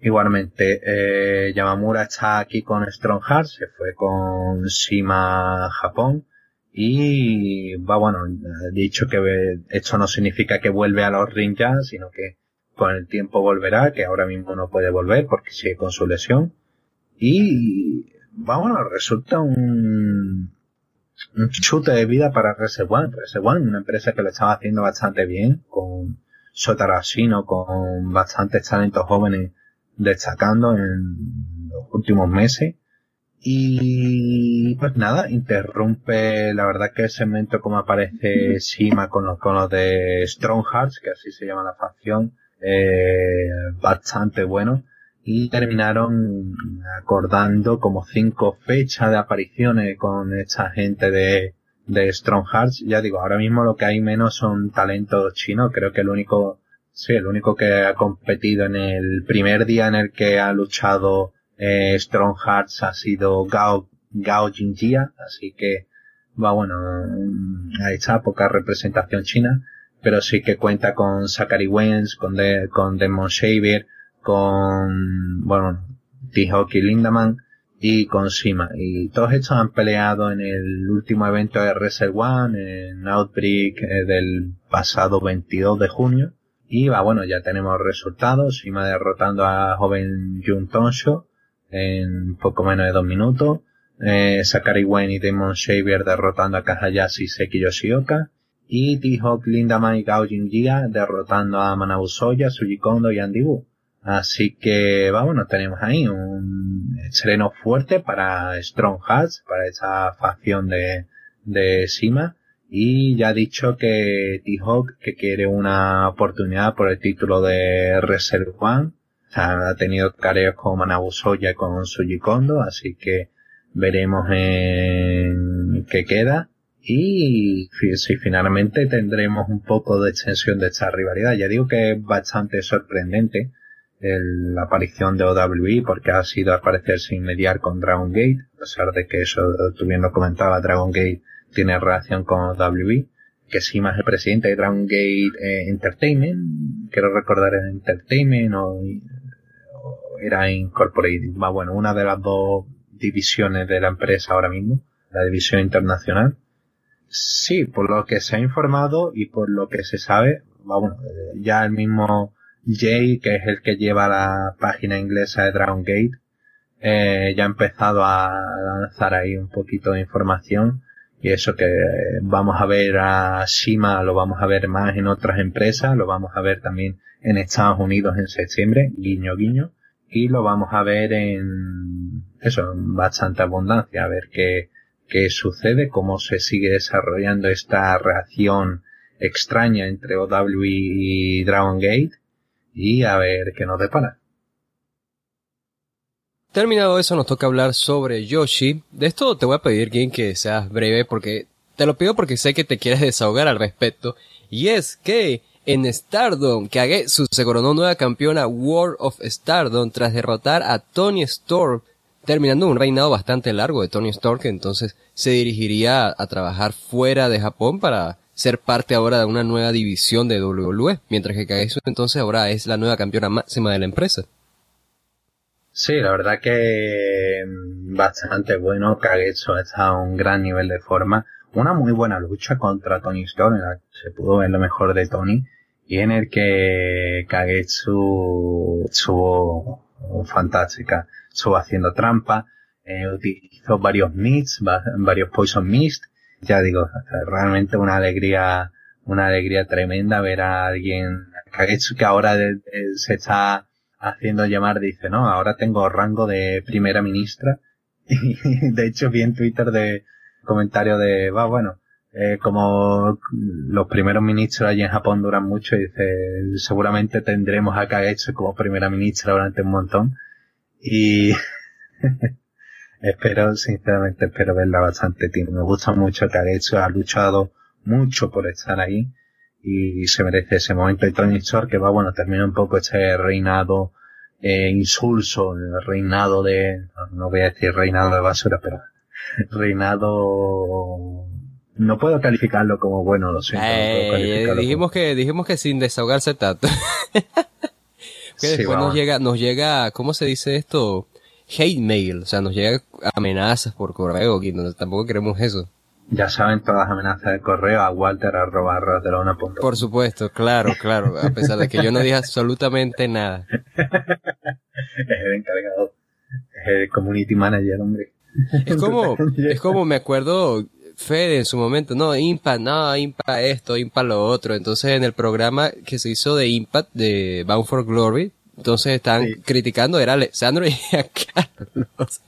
S2: Igualmente, eh, Yamamura está aquí con Strongheart, se fue con Shima Japón y va bueno, he dicho que esto no significa que vuelve a los ring sino que con el tiempo volverá, que ahora mismo no puede volver porque sigue con su lesión. Y va bueno, resulta un, un chute de vida para Reserve One. Una empresa que lo estaba haciendo bastante bien, con Shotaro con bastantes talentos jóvenes destacando en los últimos meses. Y pues nada, interrumpe la verdad que el segmento como aparece Sima con los, con los de Strong Hearts, que así se llama la facción, eh, bastante bueno. Y terminaron acordando como cinco fechas de apariciones con esta gente de, de Strong Hearts. Ya digo, ahora mismo lo que hay menos son talentos chinos. Creo que el único Sí, el único que ha competido en el primer día en el que ha luchado eh, Strong Hearts ha sido Gao, Gao Jingjia, así que va bueno, ahí está, poca representación china, pero sí que cuenta con Zachary Wentz, con, con Demon Shaver, con, bueno, T-Hawk y Lindaman, y con Shima. Y todos estos han peleado en el último evento de Wrestle One, en Outbreak eh, del pasado 22 de junio. Y va, bueno, ya tenemos resultados. Shima derrotando a joven Jun Tonsho en poco menos de dos minutos. Eh, Sakari Wayne y Demon Xavier derrotando a Kahayashi Seki Yoshioka. Y T-Hawk, Lindaman y Gao Jinjia derrotando a Manabu Soya, Suji Kondo y Andy Wu. Así que, vamos, tenemos ahí un estreno fuerte para Strong Hearts, para esa facción de, de Sima. Y ya ha dicho que T-Hawk que quiere una oportunidad por el título de Reserve One. ha tenido careos con Manabu Soya y con Suji Kondo, así que veremos en qué queda. Y si finalmente tendremos un poco de extensión de esta rivalidad. Ya digo que es bastante sorprendente la aparición de OWE porque ha sido al parecer sin mediar con Dragon Gate, a pesar de que eso tú bien lo comentaba, Dragon Gate tiene relación con OWE, que sí más el presidente de Dragon Gate eh, Entertainment, quiero recordar el Entertainment o, era Incorporated, más bueno, una de las dos divisiones de la empresa ahora mismo, la división internacional. Sí, por lo que se ha informado y por lo que se sabe, bueno, ya el mismo Jay, que es el que lleva la página inglesa de Dragon Gate, eh, ya ha empezado a lanzar ahí un poquito de información y eso que vamos a ver a Shima, lo vamos a ver más en otras empresas, lo vamos a ver también en Estados Unidos en septiembre, guiño guiño, y lo vamos a ver en eso, en bastante abundancia, a ver qué, qué sucede, cómo se sigue desarrollando esta reacción extraña entre OW y Dragon Gate y a ver qué nos depara.
S1: Terminado eso, nos toca hablar sobre Yoshi. De esto te voy a pedir, que seas breve porque te lo pido porque sé que te quieres desahogar al respecto. Y es que en Stardom, Kagetsu se coronó nueva campeona World of Stardom tras derrotar a Tony Storm, terminando un reinado bastante largo de Tony Storm, que entonces se dirigiría a trabajar fuera de Japón para ser parte ahora de una nueva división de WWE, mientras que Kagetsu entonces ahora es la nueva campeona máxima de la empresa.
S2: Sí, la verdad que mm, bastante bueno. Kagetsu está a un gran nivel de forma. Una muy buena lucha contra Tony Storm, en la que se pudo ver lo mejor de Tony, y en el que Kagetsu estuvo fantástica. Estuvo haciendo trampa, eh, utilizó varios mist, varios poison mist, ya digo, realmente una alegría, una alegría tremenda ver a alguien que ahora se está haciendo llamar, dice, no, ahora tengo rango de primera ministra. Y de hecho vi en Twitter de comentario de, va, bueno, eh, como los primeros ministros allí en Japón duran mucho, dice, seguramente tendremos a Kagetsu como primera ministra durante un montón. Y espero, sinceramente, espero verla bastante tiempo. Me gusta mucho Kagetsu ha luchado mucho por estar ahí y se merece ese momento. Y Tony que va, bueno, termina un poco este reinado eh, insulso, reinado de, no voy a decir reinado de basura, pero reinado no puedo calificarlo como bueno, lo siento.
S1: Eh, dijimos que dijimos que sin desahogarse tanto. que después nos llega nos llega, ¿cómo se dice esto? hate mail, o sea, nos llega amenazas por correo, aquí, tampoco queremos eso.
S2: Ya saben todas las amenazas de correo a walter arroba
S1: Por supuesto, claro, claro, a pesar de que yo no dije absolutamente nada.
S2: es el encargado, es el community manager, hombre.
S1: Es como, es como me acuerdo Fede en su momento, no, Impact, no, Impact esto, Impact lo otro. Entonces en el programa que se hizo de Impact, de Bound for Glory, entonces están criticando, era Alessandro y a Carlos.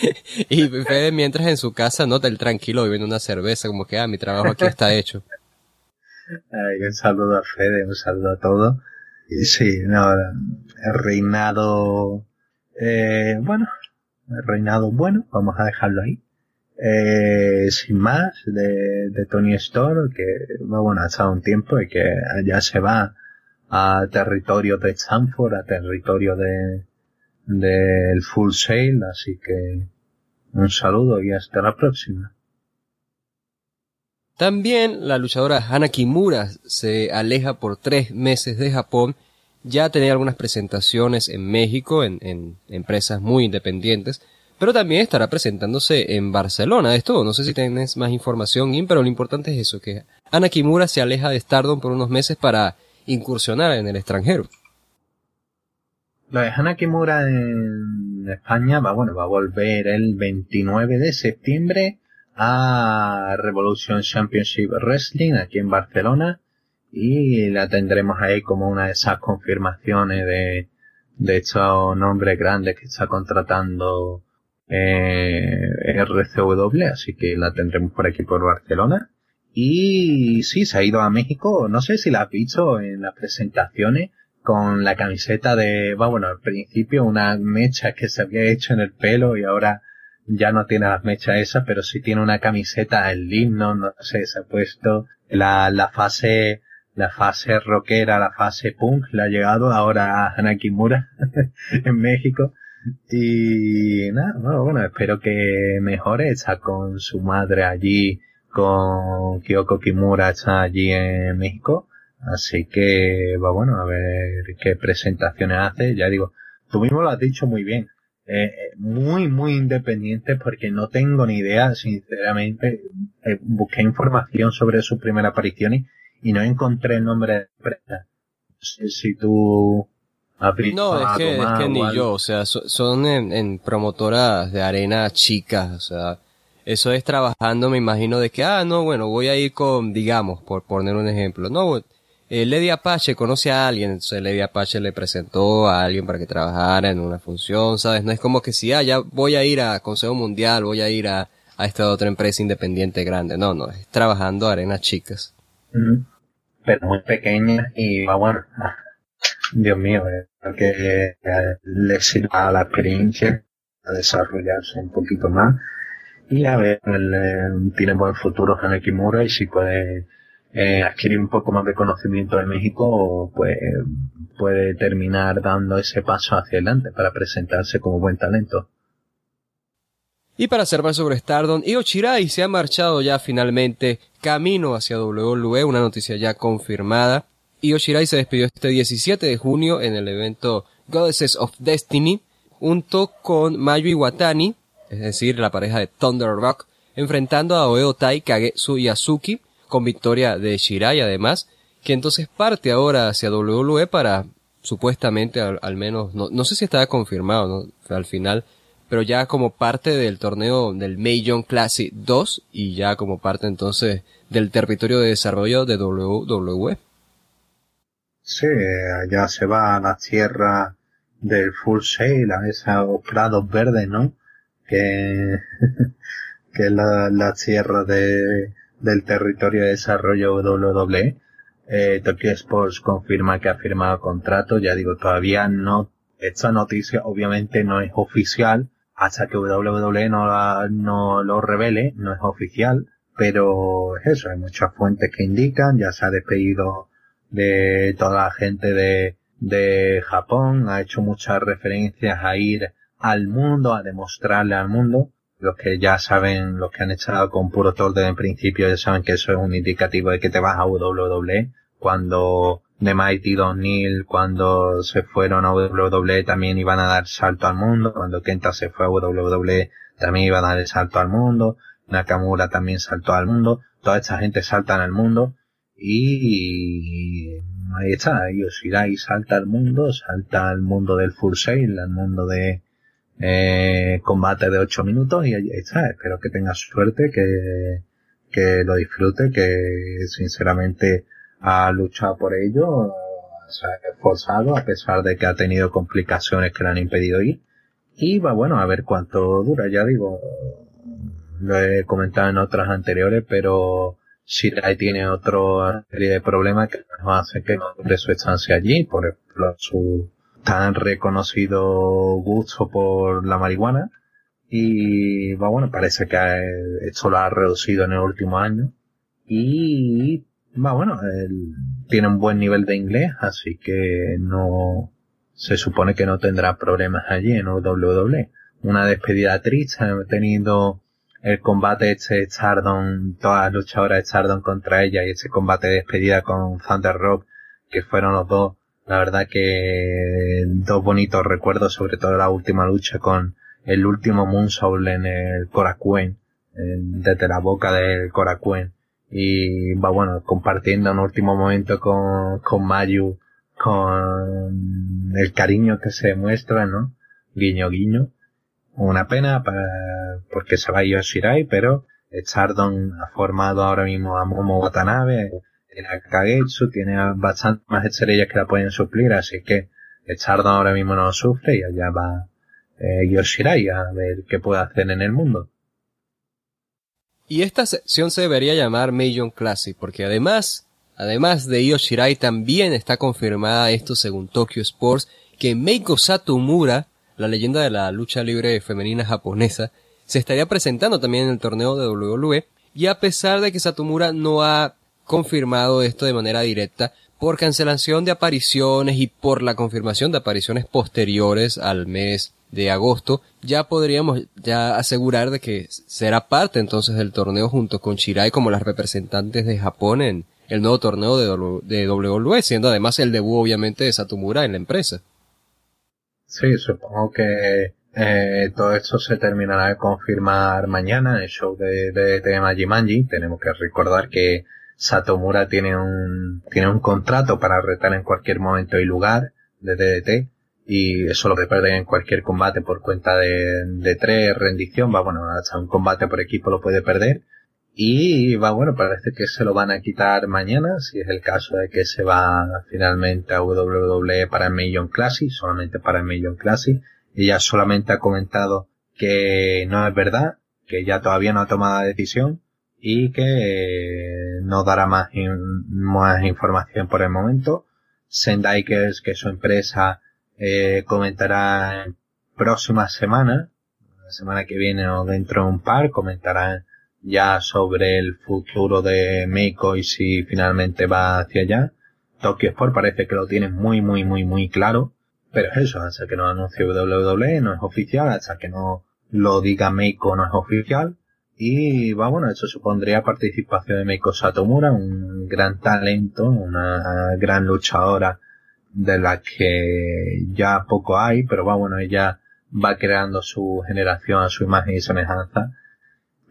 S1: y Fede mientras en su casa, no, el tranquilo, bebiendo una cerveza, como que, ah, mi trabajo aquí está hecho.
S2: un saludo a Fede, un saludo a todos. Y sí, no, el reinado, eh, bueno, el reinado bueno, vamos a dejarlo ahí. Eh, sin más, de, de Tony Storm, que, bueno, ha estado un tiempo y que ya se va a territorio de Stanford, a territorio de del Full Sail, así que un saludo y hasta la próxima.
S1: También la luchadora Hana Kimura se aleja por tres meses de Japón. Ya tenía algunas presentaciones en México, en, en empresas muy independientes, pero también estará presentándose en Barcelona. Esto, no sé si tienes más información, pero lo importante es eso, que Ana Kimura se aleja de Stardom por unos meses para incursionar en el extranjero.
S2: Lo de Ana Kimura en España va, bueno, va a volver el 29 de septiembre a Revolution Championship Wrestling aquí en Barcelona y la tendremos ahí como una de esas confirmaciones de, de estos nombres grandes que está contratando eh, RCW, así que la tendremos por aquí por Barcelona. Y sí, se ha ido a México, no sé si la has visto en las presentaciones, con la camiseta de, bueno, al principio una mecha que se había hecho en el pelo y ahora ya no tiene las mechas esas, pero sí tiene una camiseta, el himno, no sé, se ha puesto. La, la fase, la fase rockera, la fase punk, le ha llegado ahora a Hanakimura en México. Y nada, bueno, bueno, espero que mejore, está con su madre allí, con Kyoko Kimura, está allí en México. Así que va bueno, a ver qué presentaciones hace. Ya digo, tú mismo lo has dicho muy bien. Eh, eh, muy, muy independiente porque no tengo ni idea, sinceramente. Eh, busqué información sobre sus primeras apariciones y no encontré el nombre de empresa. No sé si tú
S1: no, es que, es que ni yo, o sea, son en, en, promotoras de arena chicas, o sea, eso es trabajando, me imagino, de que, ah, no, bueno, voy a ir con, digamos, por poner un ejemplo, no, eh, Lady Apache conoce a alguien, entonces Lady Apache le presentó a alguien para que trabajara en una función, ¿sabes? No es como que si, ah, ya voy a ir a Consejo Mundial, voy a ir a, a esta otra empresa independiente grande. No, no, es trabajando arenas chicas.
S2: Pero muy pequeña y va bueno. Dios mío, eh, que eh, le sirva a la experiencia a desarrollarse un poquito más y a ver, eh, tiene buen futuro en Kimura y si puede eh, adquirir un poco más de conocimiento de México, pues puede terminar dando ese paso hacia adelante para presentarse como buen talento.
S1: Y para más sobre Stardom, Io Shirai se ha marchado ya finalmente camino hacia WWE, una noticia ya confirmada. Io Shirai se despidió este 17 de junio en el evento Goddesses of Destiny, junto con Mayu Iwatani, es decir, la pareja de Thunder Rock, enfrentando a Oedo Tai Kagetsu Yasuki, con victoria de Shirai además, que entonces parte ahora hacia WWE para supuestamente al, menos, no, no, sé si estaba confirmado ¿no? al final, pero ya como parte del torneo del Major Classic 2 y ya como parte entonces del territorio de desarrollo de WWE.
S2: Sí, allá se va a la tierra del Full Sail, a esos prados verdes, ¿no? Que, que es la, la tierra de, del territorio de desarrollo WWE. Eh, Tokyo Sports confirma que ha firmado contrato. Ya digo, todavía no, esta noticia obviamente no es oficial hasta que WWE no, no lo revele, no es oficial. Pero es eso, hay muchas fuentes que indican, ya se ha despedido de toda la gente de, de Japón, ha hecho muchas referencias a ir al mundo, a demostrarle al mundo los que ya saben, los que han estado con puro torde en principio, ya saben que eso es un indicativo de que te vas a WWE. Cuando The Mighty Don Neil, cuando se fueron a WWE también iban a dar salto al mundo. Cuando Kenta se fue a WWE también iban a dar el salto al mundo. Nakamura también saltó al mundo. Toda esta gente salta al mundo. Y ahí está, Yoshirai salta al mundo, salta al mundo del Full al mundo de, eh, combate de 8 minutos y ahí está. Espero que tenga suerte, que, que lo disfrute, que sinceramente ha luchado por ello, se ha esforzado a pesar de que ha tenido complicaciones que le han impedido ir. Y va bueno a ver cuánto dura, ya digo, lo he comentado en otras anteriores, pero Shirai tiene otra serie de problemas que nos hacen que no dure su estancia allí, por ejemplo, su tan reconocido gusto por la marihuana y bueno, parece que esto lo ha reducido en el último año y va bueno, él tiene un buen nivel de inglés, así que no se supone que no tendrá problemas allí en WWE. Una despedida triste, ha tenido el combate este Stardom, todas las luchadoras de Stardom contra ella y ese combate de despedida con Thunder Rock, que fueron los dos la verdad que dos bonitos recuerdos, sobre todo la última lucha con el último Moonsault en el Korakuen, desde la boca del Korakuen. Y va bueno, compartiendo un último momento con, con Mayu, con el cariño que se muestra, ¿no? Guiño guiño. Una pena porque se va Yoshirai, pero Chardon ha formado ahora mismo a Momo Watanabe, tiene a Kagetsu, tiene bastante más estrellas que la pueden suplir, así que Chardon ahora mismo no sufre y allá va eh, Yoshirai a ver qué puede hacer en el mundo.
S1: Y esta sección se debería llamar Million Classic, porque además, además de Yoshirai también está confirmada esto según Tokyo Sports, que Meiko Satomura, la leyenda de la lucha libre femenina japonesa, se estaría presentando también en el torneo de WWE, y a pesar de que Satomura no ha confirmado esto de manera directa, por cancelación de apariciones y por la confirmación de apariciones posteriores al mes de agosto, ya podríamos ya asegurar de que será parte entonces del torneo junto con Shirai como las representantes de Japón en el nuevo torneo de, WWE, siendo además el debut obviamente de Satomura en la empresa.
S2: Sí, supongo que eh, todo esto se terminará de confirmar mañana en el show de, de, de. Tenemos que recordar que Satomura tiene un, tiene un contrato para retar en cualquier momento y lugar de DDT y eso lo que perder en cualquier combate por cuenta de, de tres rendición, va bueno, hasta un combate por equipo lo puede perder. Y va bueno, parece que se lo van a quitar mañana, si es el caso de que se va finalmente a WWE para Million Classic, solamente para Million Classic, ella solamente ha comentado que no es verdad, que ya todavía no ha tomado la decisión y que no dará más, más información por el momento. Sendai, que su empresa eh, comentará en próximas semanas, la semana que viene o dentro de un par, comentarán ya sobre el futuro de Meiko y si finalmente va hacia allá. Tokyo Sport parece que lo tiene muy, muy, muy, muy claro. Pero es eso, hasta que no anuncie WWE no es oficial, hasta que no lo diga Meiko no es oficial. Y va, bueno, eso supondría participación de Meiko Satomura, un gran talento, una gran luchadora de la que ya poco hay, pero va, bueno, ella va creando su generación a su imagen y semejanza.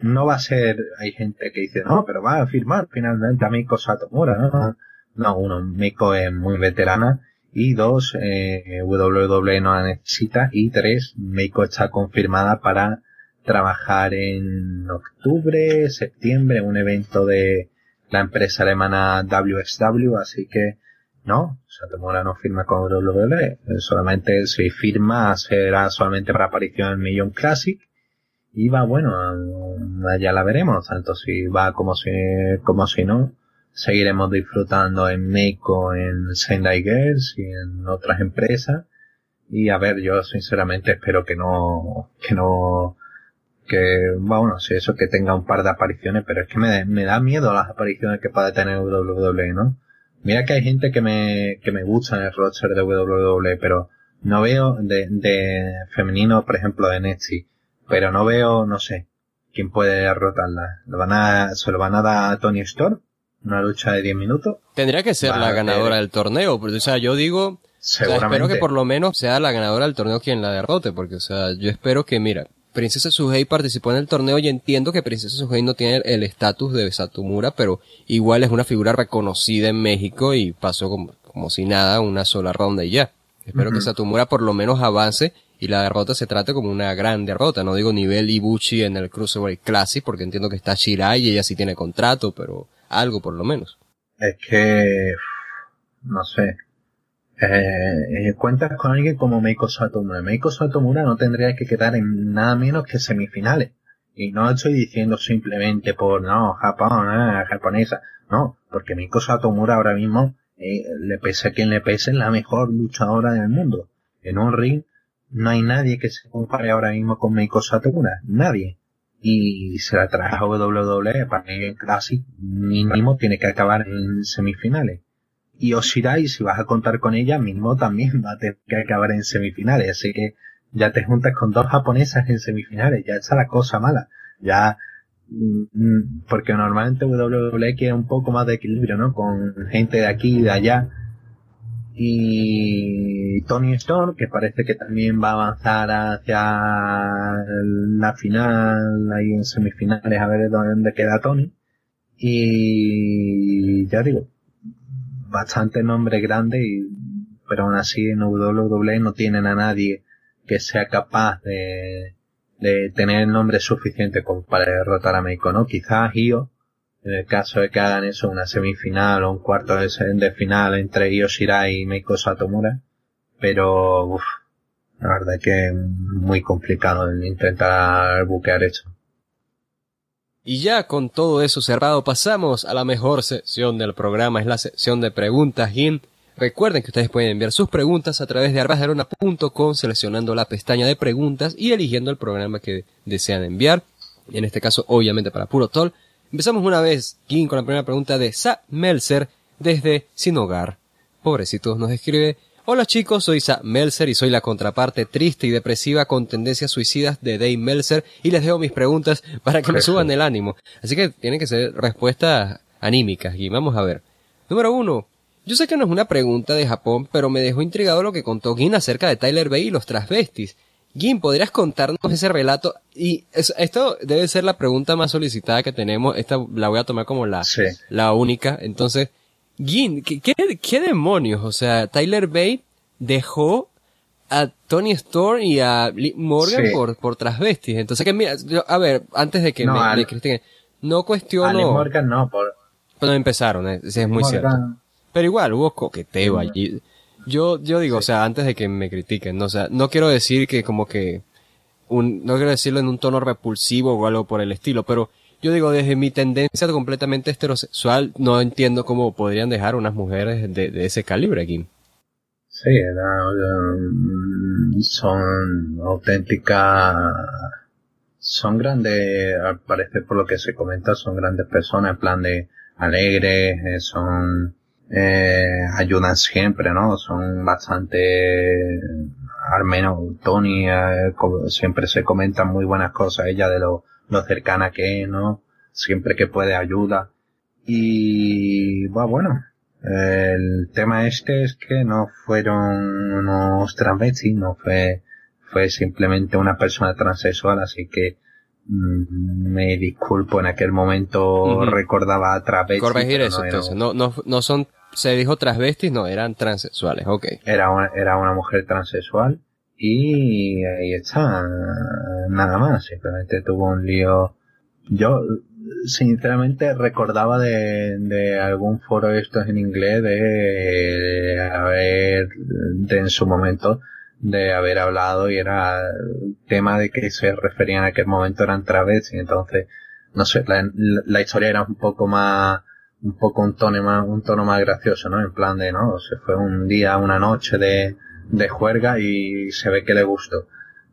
S2: No va a ser, hay gente que dice, no, pero va a firmar finalmente a Meiko Satomura, ¿no? No, uno, Meiko es muy veterana y dos, eh, WWE no la necesita y tres, Meiko está confirmada para trabajar en octubre, septiembre, un evento de la empresa alemana WXW, así que no, Satomura no firma con WWE, solamente si firma será solamente para aparición en Million Classic y va bueno, ya la veremos, tanto si va como si, como si no, seguiremos disfrutando en Meiko, en Sendai Girls y en otras empresas. Y a ver, yo sinceramente espero que no, que no, que, bueno, si eso que tenga un par de apariciones, pero es que me, me da miedo las apariciones que puede tener WWE, ¿no? Mira que hay gente que me, que me gusta en el roster de WWE, pero no veo de, de femenino, por ejemplo, de Netsi, pero no veo, no sé, quién puede derrotarla. ¿Lo van a, ¿Se lo van a dar a Tony Storm? ¿Una lucha de 10 minutos?
S1: Tendría que ser la ganadora del torneo, porque, o sea, yo digo, espero que por lo menos sea la ganadora del torneo quien la derrote, porque, o sea, yo espero que, mira, Princesa Suhei participó en el torneo y entiendo que Princesa Suhei no tiene el estatus de Satomura, pero igual es una figura reconocida en México y pasó como, como si nada una sola ronda y ya. Espero que Satomura por lo menos avance y la derrota se trate como una gran derrota. No digo nivel Ibuchi en el Cruiserweight Classic porque entiendo que está Shirai y ella sí tiene contrato, pero algo por lo menos.
S2: Es que, no sé, eh, cuentas con alguien como Meiko Satomura. Meiko Satomura no tendría que quedar en nada menos que semifinales. Y no estoy diciendo simplemente por, no, Japón, eh, japonesa. No, porque Meiko Satomura ahora mismo, eh, le pese a quien le pese, es la mejor luchadora del mundo. En un ring no hay nadie que se compare ahora mismo con Meiko Satomura. Nadie. Y se la trae a WWE para el Classic mínimo tiene que acabar en semifinales y Oshirai, si vas a contar con ella, mismo también va a tener que acabar en semifinales. Así que ya te juntas con dos japonesas en semifinales. Ya está la cosa mala. Ya, mm, mm, porque normalmente WWE quiere un poco más de equilibrio, ¿no? Con gente de aquí y de allá. y Tony Storm, que parece que también va a avanzar hacia la final, ahí en semifinales, a ver dónde queda Tony. Y ya digo, bastante nombre grande, y, pero aún así en WWE no tienen a nadie que sea capaz de, de tener el nombre suficiente como para derrotar a Meiko, ¿no? Quizás Io, en el caso de que hagan eso, una semifinal o un cuarto de, final entre Io Shirai y Meiko Satomura, pero uff, la verdad que es muy complicado intentar buquear eso.
S1: Y ya con todo eso cerrado pasamos a la mejor sección del programa, es la sección de preguntas, Gin. Recuerden que ustedes pueden enviar sus preguntas a través de arbasderona.com seleccionando la pestaña de preguntas y eligiendo el programa que desean enviar. En este caso, obviamente para Puro Tol. Empezamos una vez, Kim, con la primera pregunta de Sa Melzer desde Sin Hogar. Pobrecitos nos escribe, Hola chicos, soy Sa Melzer y soy la contraparte triste y depresiva con tendencias suicidas de Dave Melzer y les dejo mis preguntas para que me suban el ánimo. Así que tienen que ser respuestas anímicas y vamos a ver. Número uno, yo sé que no es una pregunta de Japón, pero me dejó intrigado lo que contó Gin acerca de Tyler Bay y los transvestis. Gin, ¿podrías contarnos ese relato? Y esto debe ser la pregunta más solicitada que tenemos. Esta la voy a tomar como la, la única. Entonces, Gin, ¿qué, ¿qué, demonios? O sea, Tyler Bay dejó a Tony Storm y a Morgan por, por transvestis. Entonces, que mira, a ver, antes de que me, no cuestiono.
S2: Morgan no, por.
S1: Cuando empezaron, eh, es muy cierto. Pero igual, hubo coqueteo allí. Yo, yo digo, o sea, antes de que me critiquen, ¿no? o sea, no quiero decir que como que, un, no quiero decirlo en un tono repulsivo o algo por el estilo, pero yo digo, desde mi tendencia completamente heterosexual, no entiendo cómo podrían dejar unas mujeres de, ese calibre aquí.
S2: Sí, um, son auténticas, son grandes, al parecer por lo que se comenta, son grandes personas, en plan de alegres, eh, son eh, ayudan siempre, ¿no? Son bastante, al menos Tony, eh, siempre se comentan muy buenas cosas, ella de lo, lo cercana que es, ¿no? Siempre que puede ayuda. Y, bueno, el tema este es que no fueron unos transvestis, no fue, fue simplemente una persona transexual, así que mm, me disculpo en aquel momento recordaba a travestis.
S1: Corregir eso, entonces, no, no, no son se dijo transvestis, no, eran transexuales, ok.
S2: Era una, era una mujer transexual y ahí está, nada más, simplemente tuvo un lío. Yo, sinceramente, recordaba de, de algún foro estos en inglés de, haber, de en su momento, de haber hablado y era tema de que se referían a aquel momento eran travestis, entonces, no sé, la, la historia era un poco más, un poco un tono más, un tono más gracioso, ¿no? En plan de, ¿no? Se fue un día, una noche de, de juerga y se ve que le gustó.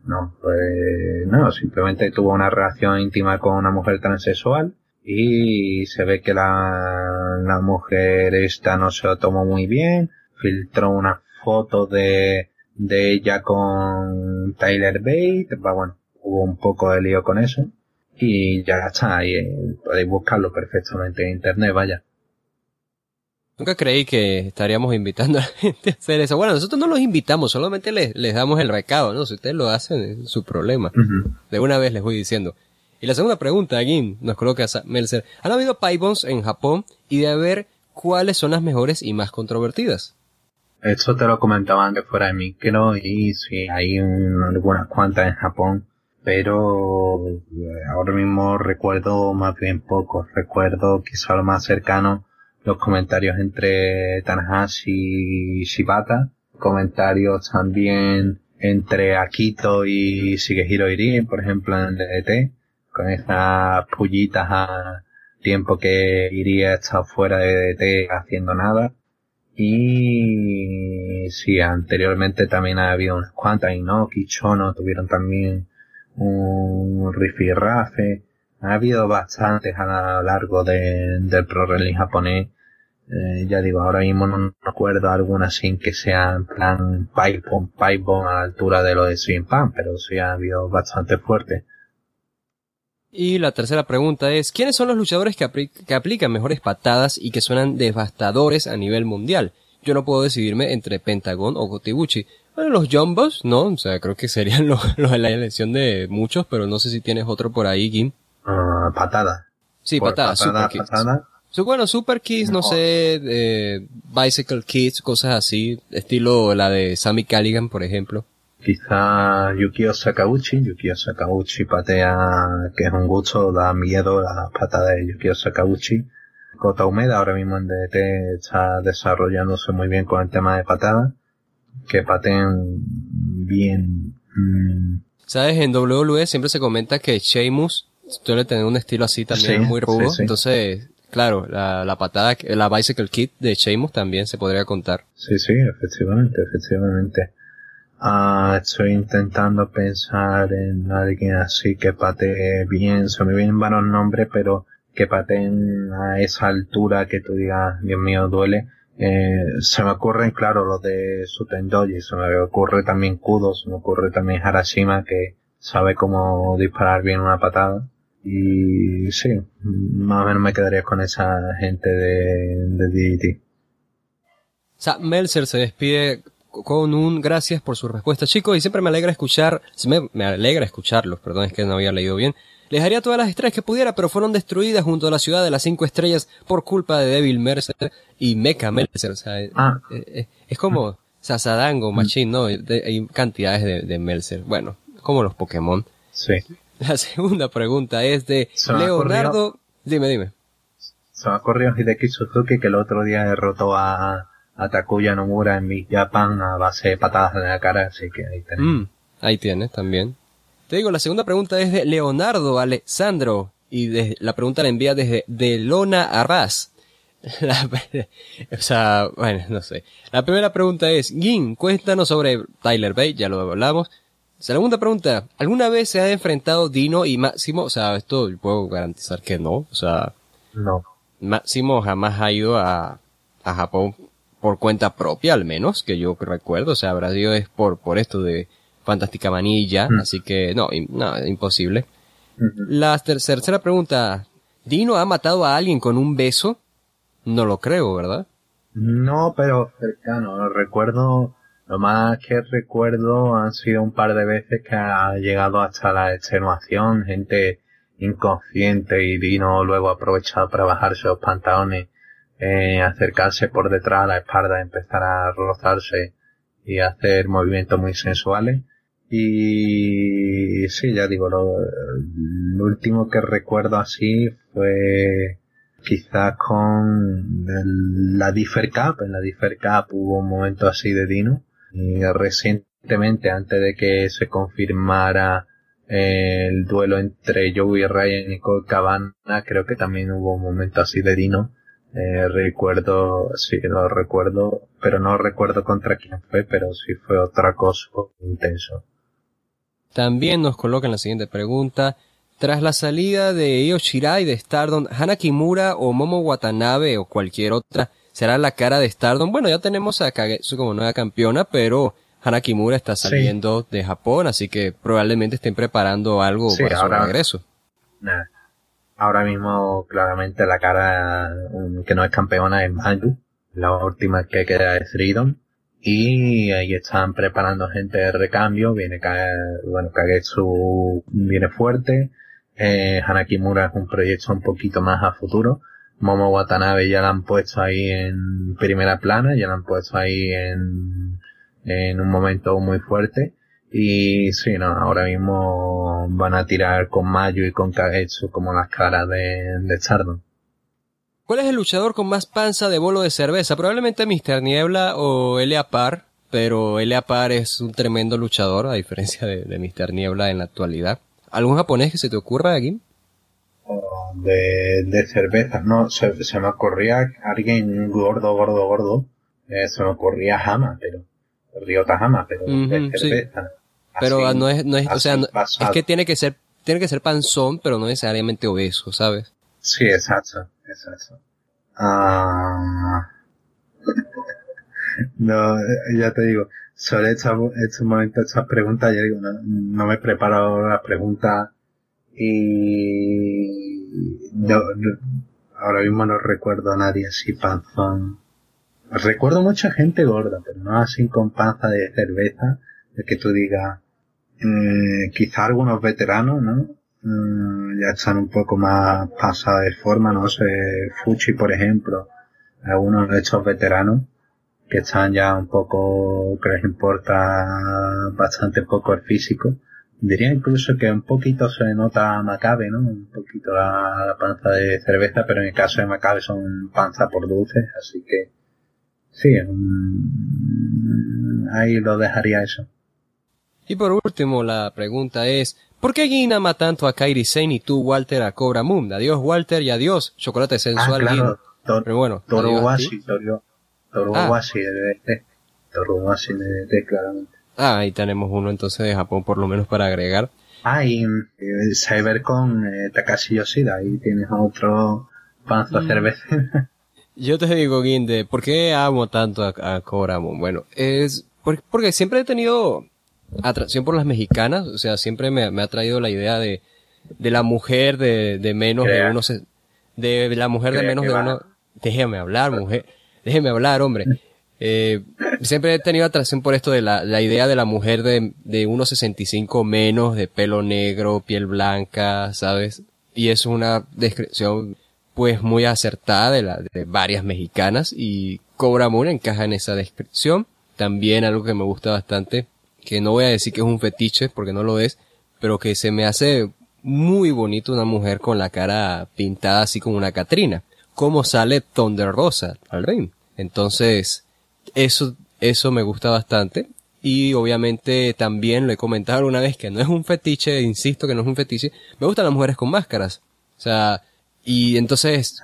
S2: No, pues no, simplemente tuvo una relación íntima con una mujer transexual y se ve que la, la mujer esta no se lo tomó muy bien, filtró una foto de, de ella con Tyler Bate, bueno, hubo un poco de lío con eso y ya está, ahí eh, podéis buscarlo perfectamente en internet, vaya.
S1: Nunca creí que estaríamos invitando a la gente a hacer eso. Bueno, nosotros no los invitamos, solamente les, les damos el recado, ¿no? Si ustedes lo hacen, es su problema. De una vez les voy diciendo. Y la segunda pregunta, aquí nos coloca Melzer. ¿Han habido Pybones en Japón? Y de ver cuáles son las mejores y más controvertidas.
S2: Esto te lo comentaba antes fuera de micro y sí, hay algunas cuantas en Japón pero eh, ahora mismo recuerdo más bien poco. Recuerdo quizá lo más cercano los comentarios entre Tanahashi y Shibata, comentarios también entre Akito y Shigehiro Irie, por ejemplo en DDT, con esas pullitas a tiempo que Irie está fuera de DDT haciendo nada. Y sí, anteriormente también ha habido unas cuantas, Inoki, Chono tuvieron también un rifirrafe. Ha habido bastantes a lo largo de, del pro wrestling japonés. Eh, ya digo, ahora mismo no recuerdo alguna sin que sea en plan pipe bomb, a la altura de lo de Swing Pan, pero sí ha habido bastante fuerte.
S1: Y la tercera pregunta es, ¿quiénes son los luchadores que, aplican mejores patadas y que suenan devastadores a nivel mundial? yo no puedo decidirme entre Pentagon o Gotibuchi. Bueno, los Jumbos, no, o sea, creo que serían los de la elección de muchos, pero no sé si tienes otro por ahí, Gim.
S2: Ah, patada.
S1: Sí, patada, Super Kids. bueno, Super Kids, no, sé, eh, Bicycle Kids, cosas así, estilo la de Sammy Calligan, por ejemplo.
S2: Quizá Yukio Sakauchi, Yukio Sakauchi patea, que es un gusto, da miedo la patada de Yukio Sakauchi. Kota Humeda ahora mismo en DT está desarrollándose muy bien con el tema de patada. Que pateen bien. Mm.
S1: Sabes, en WWE siempre se comenta que Sheamus suele tener un estilo así también muy rudo. Entonces, claro, la, la patada, la Bicycle Kit de Sheamus también se podría contar.
S2: Sí, sí, efectivamente, efectivamente. Ah, estoy intentando pensar en alguien así que patee bien. Se me vienen varios nombres, pero que pateen a esa altura que tú digas, Dios mío, duele. Eh, se me ocurren, claro, los de Sutendoji, se me ocurre también Kudo, se me ocurre también Harashima, que sabe cómo disparar bien una patada. Y sí, más o menos me quedaría con esa gente de, de DDT.
S1: O Melzer se despide con un gracias por su respuesta, chicos, y siempre me alegra escuchar, me, me alegra escucharlos, perdón, es que no había leído bien. Les haría todas las estrellas que pudiera, pero fueron destruidas junto a la ciudad de las cinco estrellas por culpa de Devil Mercer y Mecha Mercer. O sea, ah. Eh, eh, es como Sasadango, mm. Machine, ¿no? hay cantidades de, de Mercer. Bueno, como los Pokémon.
S2: Sí.
S1: La segunda pregunta es de Leonardo. Dime, dime.
S2: Se me ha ocurrido Hideki Suzuki que el otro día derrotó a, a Takuya Nomura en Big Japan a base de patadas en la cara, así que ahí tenés. Mm,
S1: ahí tienes también. Te digo, la segunda pregunta es de Leonardo Alessandro y la pregunta la envía desde Delona Arras. o sea, bueno, no sé. La primera pregunta es, Gin, cuéntanos sobre Tyler Bay, ya lo hablamos. Segunda pregunta, ¿alguna vez se ha enfrentado Dino y Máximo? O sea, esto puedo garantizar que no. O sea,
S2: no.
S1: Máximo jamás ha ido a, a Japón por cuenta propia, al menos, que yo recuerdo. O sea, habrá sido es por, por esto de Fantástica Manilla, mm. así que no, no, imposible. La tercera pregunta, ¿Dino ha matado a alguien con un beso? No lo creo, ¿verdad?
S2: No, pero cercano, recuerdo, lo más que recuerdo han sido un par de veces que ha llegado hasta la extenuación, gente inconsciente y Dino luego ha aprovechado para bajarse los pantalones eh, acercarse por detrás a la espalda, empezar a rozarse y hacer movimientos muy sensuales. Y sí, ya digo, lo, último que recuerdo así fue quizás con la Differ Cup. En la Differ Cup hubo un momento así de Dino. Y recientemente, antes de que se confirmara el duelo entre Joey Ryan y Cole Cabana, creo que también hubo un momento así de Dino eh, recuerdo, sí, lo recuerdo, pero no recuerdo contra quién fue, pero sí fue otra cosa intenso.
S1: También nos colocan la siguiente pregunta. Tras la salida de Io Shirai de Stardom, Hana Kimura o Momo Watanabe o cualquier otra será la cara de Stardom. Bueno, ya tenemos a Kagetsu como nueva campeona, pero Hana Kimura está saliendo de Japón, así que probablemente estén preparando algo para su regreso.
S2: Ahora mismo claramente la cara que no es campeona es Maju, la última que queda es Freedom. Y ahí están preparando gente de recambio, viene bueno, Kagetsu viene fuerte, eh, Hanakimura es un proyecto un poquito más a futuro, Momo Watanabe ya la han puesto ahí en primera plana, ya la han puesto ahí en, en un momento muy fuerte, y sí, no, ahora mismo van a tirar con Mayu y con Kagetsu como las caras de, de Stardom.
S1: ¿Cuál es el luchador con más panza de bolo de cerveza? Probablemente Mr. Niebla o Elia Par, pero Elia Par es un tremendo luchador, a diferencia de, de Mr. Niebla en la actualidad. ¿Algún japonés que se te ocurra aquí?
S2: De, de cerveza, no, se, me ocurría alguien gordo, gordo, gordo. Eh, se me ocurría Hama, pero Ryota Hama, pero de cerveza.
S1: Pero no es, no es, o sea, es que tiene que ser, tiene que ser panzón, pero no necesariamente obeso, ¿sabes?
S2: Sí, exacto, exacto. Ah. no, ya te digo, sobre estos momentos, estas preguntas, ya digo, no, me he preparado las preguntas y no, ahora mismo no recuerdo a nadie así panzón. recuerdo mucha gente gorda, pero no así con panza de cerveza, de que tú digas, eh, quizá algunos veteranos, ¿no? Mm, ya están un poco más pasados de forma, no sé, Fuchi, por ejemplo, algunos de estos veteranos que están ya un poco, que importa bastante poco el físico. Diría incluso que un poquito se nota Macabe, ¿no? Un poquito la, panza de cerveza, pero en el caso de Macabe son panza por dulces, así que sí, ahí lo dejaría eso.
S1: Y por último, la pregunta es, ¿por qué Gin ama tanto a Kairi Sane y tú, Walter, a Cobra Moon? Adiós, Walter, y adiós, chocolate sensual,
S2: ah, claro. Pero bueno,
S1: Toruwashi,
S2: Toruwashi de DDT. Toruwashi de DDT, claramente.
S1: Ah, ahí tenemos uno entonces de Japón por lo menos para agregar.
S2: Ah, y eh, Cybercon eh, Takashi Yoshida, ahí tienes otro panza mm. cerveza.
S1: Yo te digo, Guinde, ¿por qué amo tanto a, a Bueno, es porque siempre he tenido atracción por las mexicanas, o sea, siempre me, ha traído la idea de, de la mujer de, de menos de uno, de la mujer de menos de uno, déjeme hablar, mujer, déjeme hablar, hombre. Eh, siempre he tenido atracción por esto de la, la idea de la mujer de, de 1,65 menos, de pelo negro, piel blanca, ¿sabes? Y es una descripción pues muy acertada de, la, de varias mexicanas y Cobra Moon encaja en esa descripción. También algo que me gusta bastante que no voy a decir que es un fetiche, porque no lo es, pero que se me hace muy bonito una mujer con la cara pintada así como una Catrina. Como sale Thunder Rosa al ring. Entonces, eso, eso me gusta bastante. Y obviamente también lo he comentado una vez que no es un fetiche, insisto que no es un fetiche. Me gustan las mujeres con máscaras. O sea, y entonces,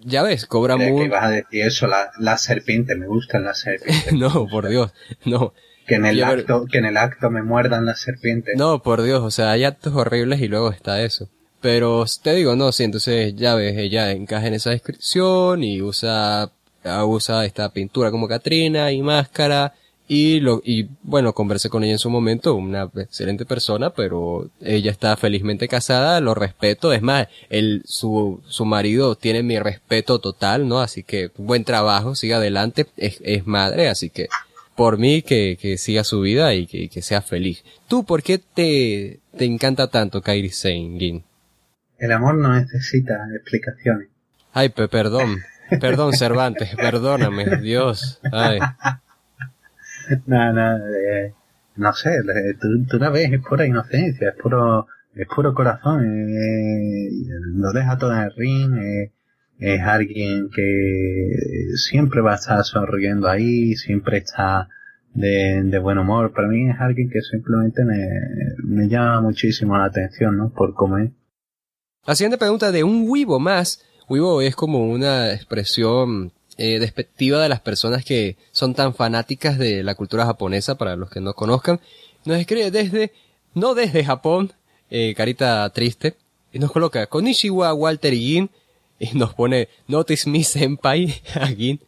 S1: ya ves, Cobra.
S2: ¿Qué vas a decir eso? La, la serpiente, me gustan las serpientes.
S1: no, por Dios, no.
S2: Que en el acto, que en el acto me muerdan las serpientes.
S1: No, por Dios, o sea, hay actos horribles y luego está eso. Pero te digo, no, sí, entonces ya ves, ella encaja en esa descripción y usa, usa esta pintura como Katrina y máscara y lo, y bueno, conversé con ella en su momento, una excelente persona, pero ella está felizmente casada, lo respeto, es más, el, su, su marido tiene mi respeto total, ¿no? Así que buen trabajo, siga adelante, es, es madre, así que por mí que, que siga su vida y que, que, sea feliz. ¿Tú por qué te, te encanta tanto Kairi Sane, Gin?
S2: El amor no necesita explicaciones.
S1: Ay, perdón, perdón Cervantes, perdóname, Dios, ay.
S2: No, no, eh, no sé, tú, tú, la ves, es pura inocencia, es puro, es puro corazón, eh, lo deja todo en el ring, eh, es alguien que siempre va a estar sonriendo ahí, siempre está de, de buen humor. Para mí es alguien que simplemente me, me llama muchísimo la atención, ¿no? Por cómo es.
S1: La siguiente pregunta de un Weibo más. Weibo es como una expresión eh, despectiva de las personas que son tan fanáticas de la cultura japonesa, para los que no conozcan. Nos escribe desde, no desde Japón, eh, carita triste, y nos coloca Konishiwa Walter Yin y nos pone Notice Me Senpai aquí.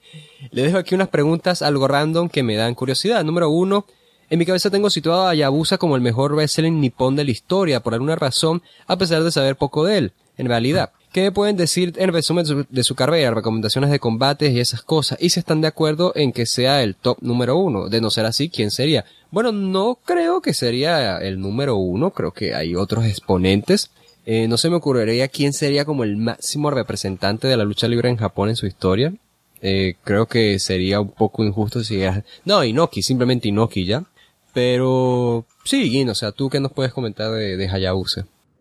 S1: Le dejo aquí unas preguntas algo random que me dan curiosidad. Número uno, en mi cabeza tengo situado a Yabusa como el mejor wrestling nipón de la historia, por alguna razón, a pesar de saber poco de él. En realidad, ¿qué pueden decir en resumen de su, carrera, recomendaciones de combates y esas cosas? Y si están de acuerdo en que sea el top número uno. De no ser así, ¿quién sería? Bueno, no creo que sería el número uno, creo que hay otros exponentes. Eh, no se me ocurriría quién sería como el máximo representante de la lucha libre en Japón en su historia. Eh, creo que sería un poco injusto si es... No, Inoki, simplemente Inoki ya. Pero sí, Gin, o sea, ¿tú qué nos puedes comentar de, de?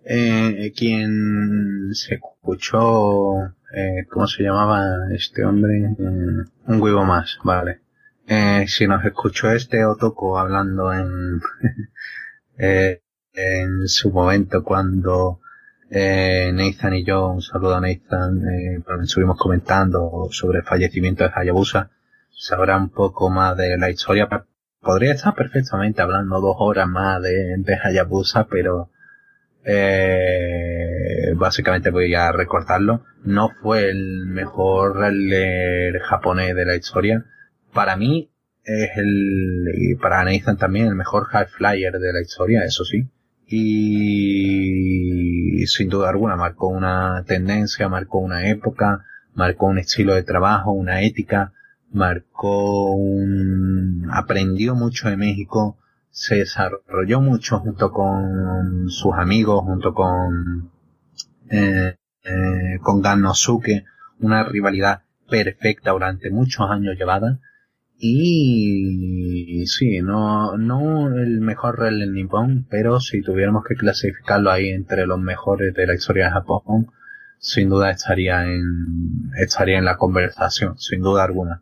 S2: Eh, quien se escuchó, eh, ¿cómo se llamaba este hombre? Eh, un huevo más, vale. Eh, si nos escuchó este Otoko hablando en, eh, en su momento cuando eh, Nathan y yo, un saludo a Nathan, eh, estuvimos comentando sobre el fallecimiento de Hayabusa, sabrá un poco más de la historia. Podría estar perfectamente hablando dos horas más de, de Hayabusa, pero eh, básicamente voy a recortarlo. No fue el mejor japonés de la historia. Para mí es el, y para Nathan también, el mejor high flyer de la historia, eso sí y sin duda alguna marcó una tendencia, marcó una época, marcó un estilo de trabajo, una ética, marcó un, aprendió mucho de México, se desarrolló mucho junto con sus amigos, junto con, eh, eh, con Gannosuke, una rivalidad perfecta durante muchos años llevada. Y sí, no, no el mejor en Nippon, pero si tuviéramos que clasificarlo ahí entre los mejores de la historia de Japón, sin duda estaría en, estaría en la conversación, sin duda alguna.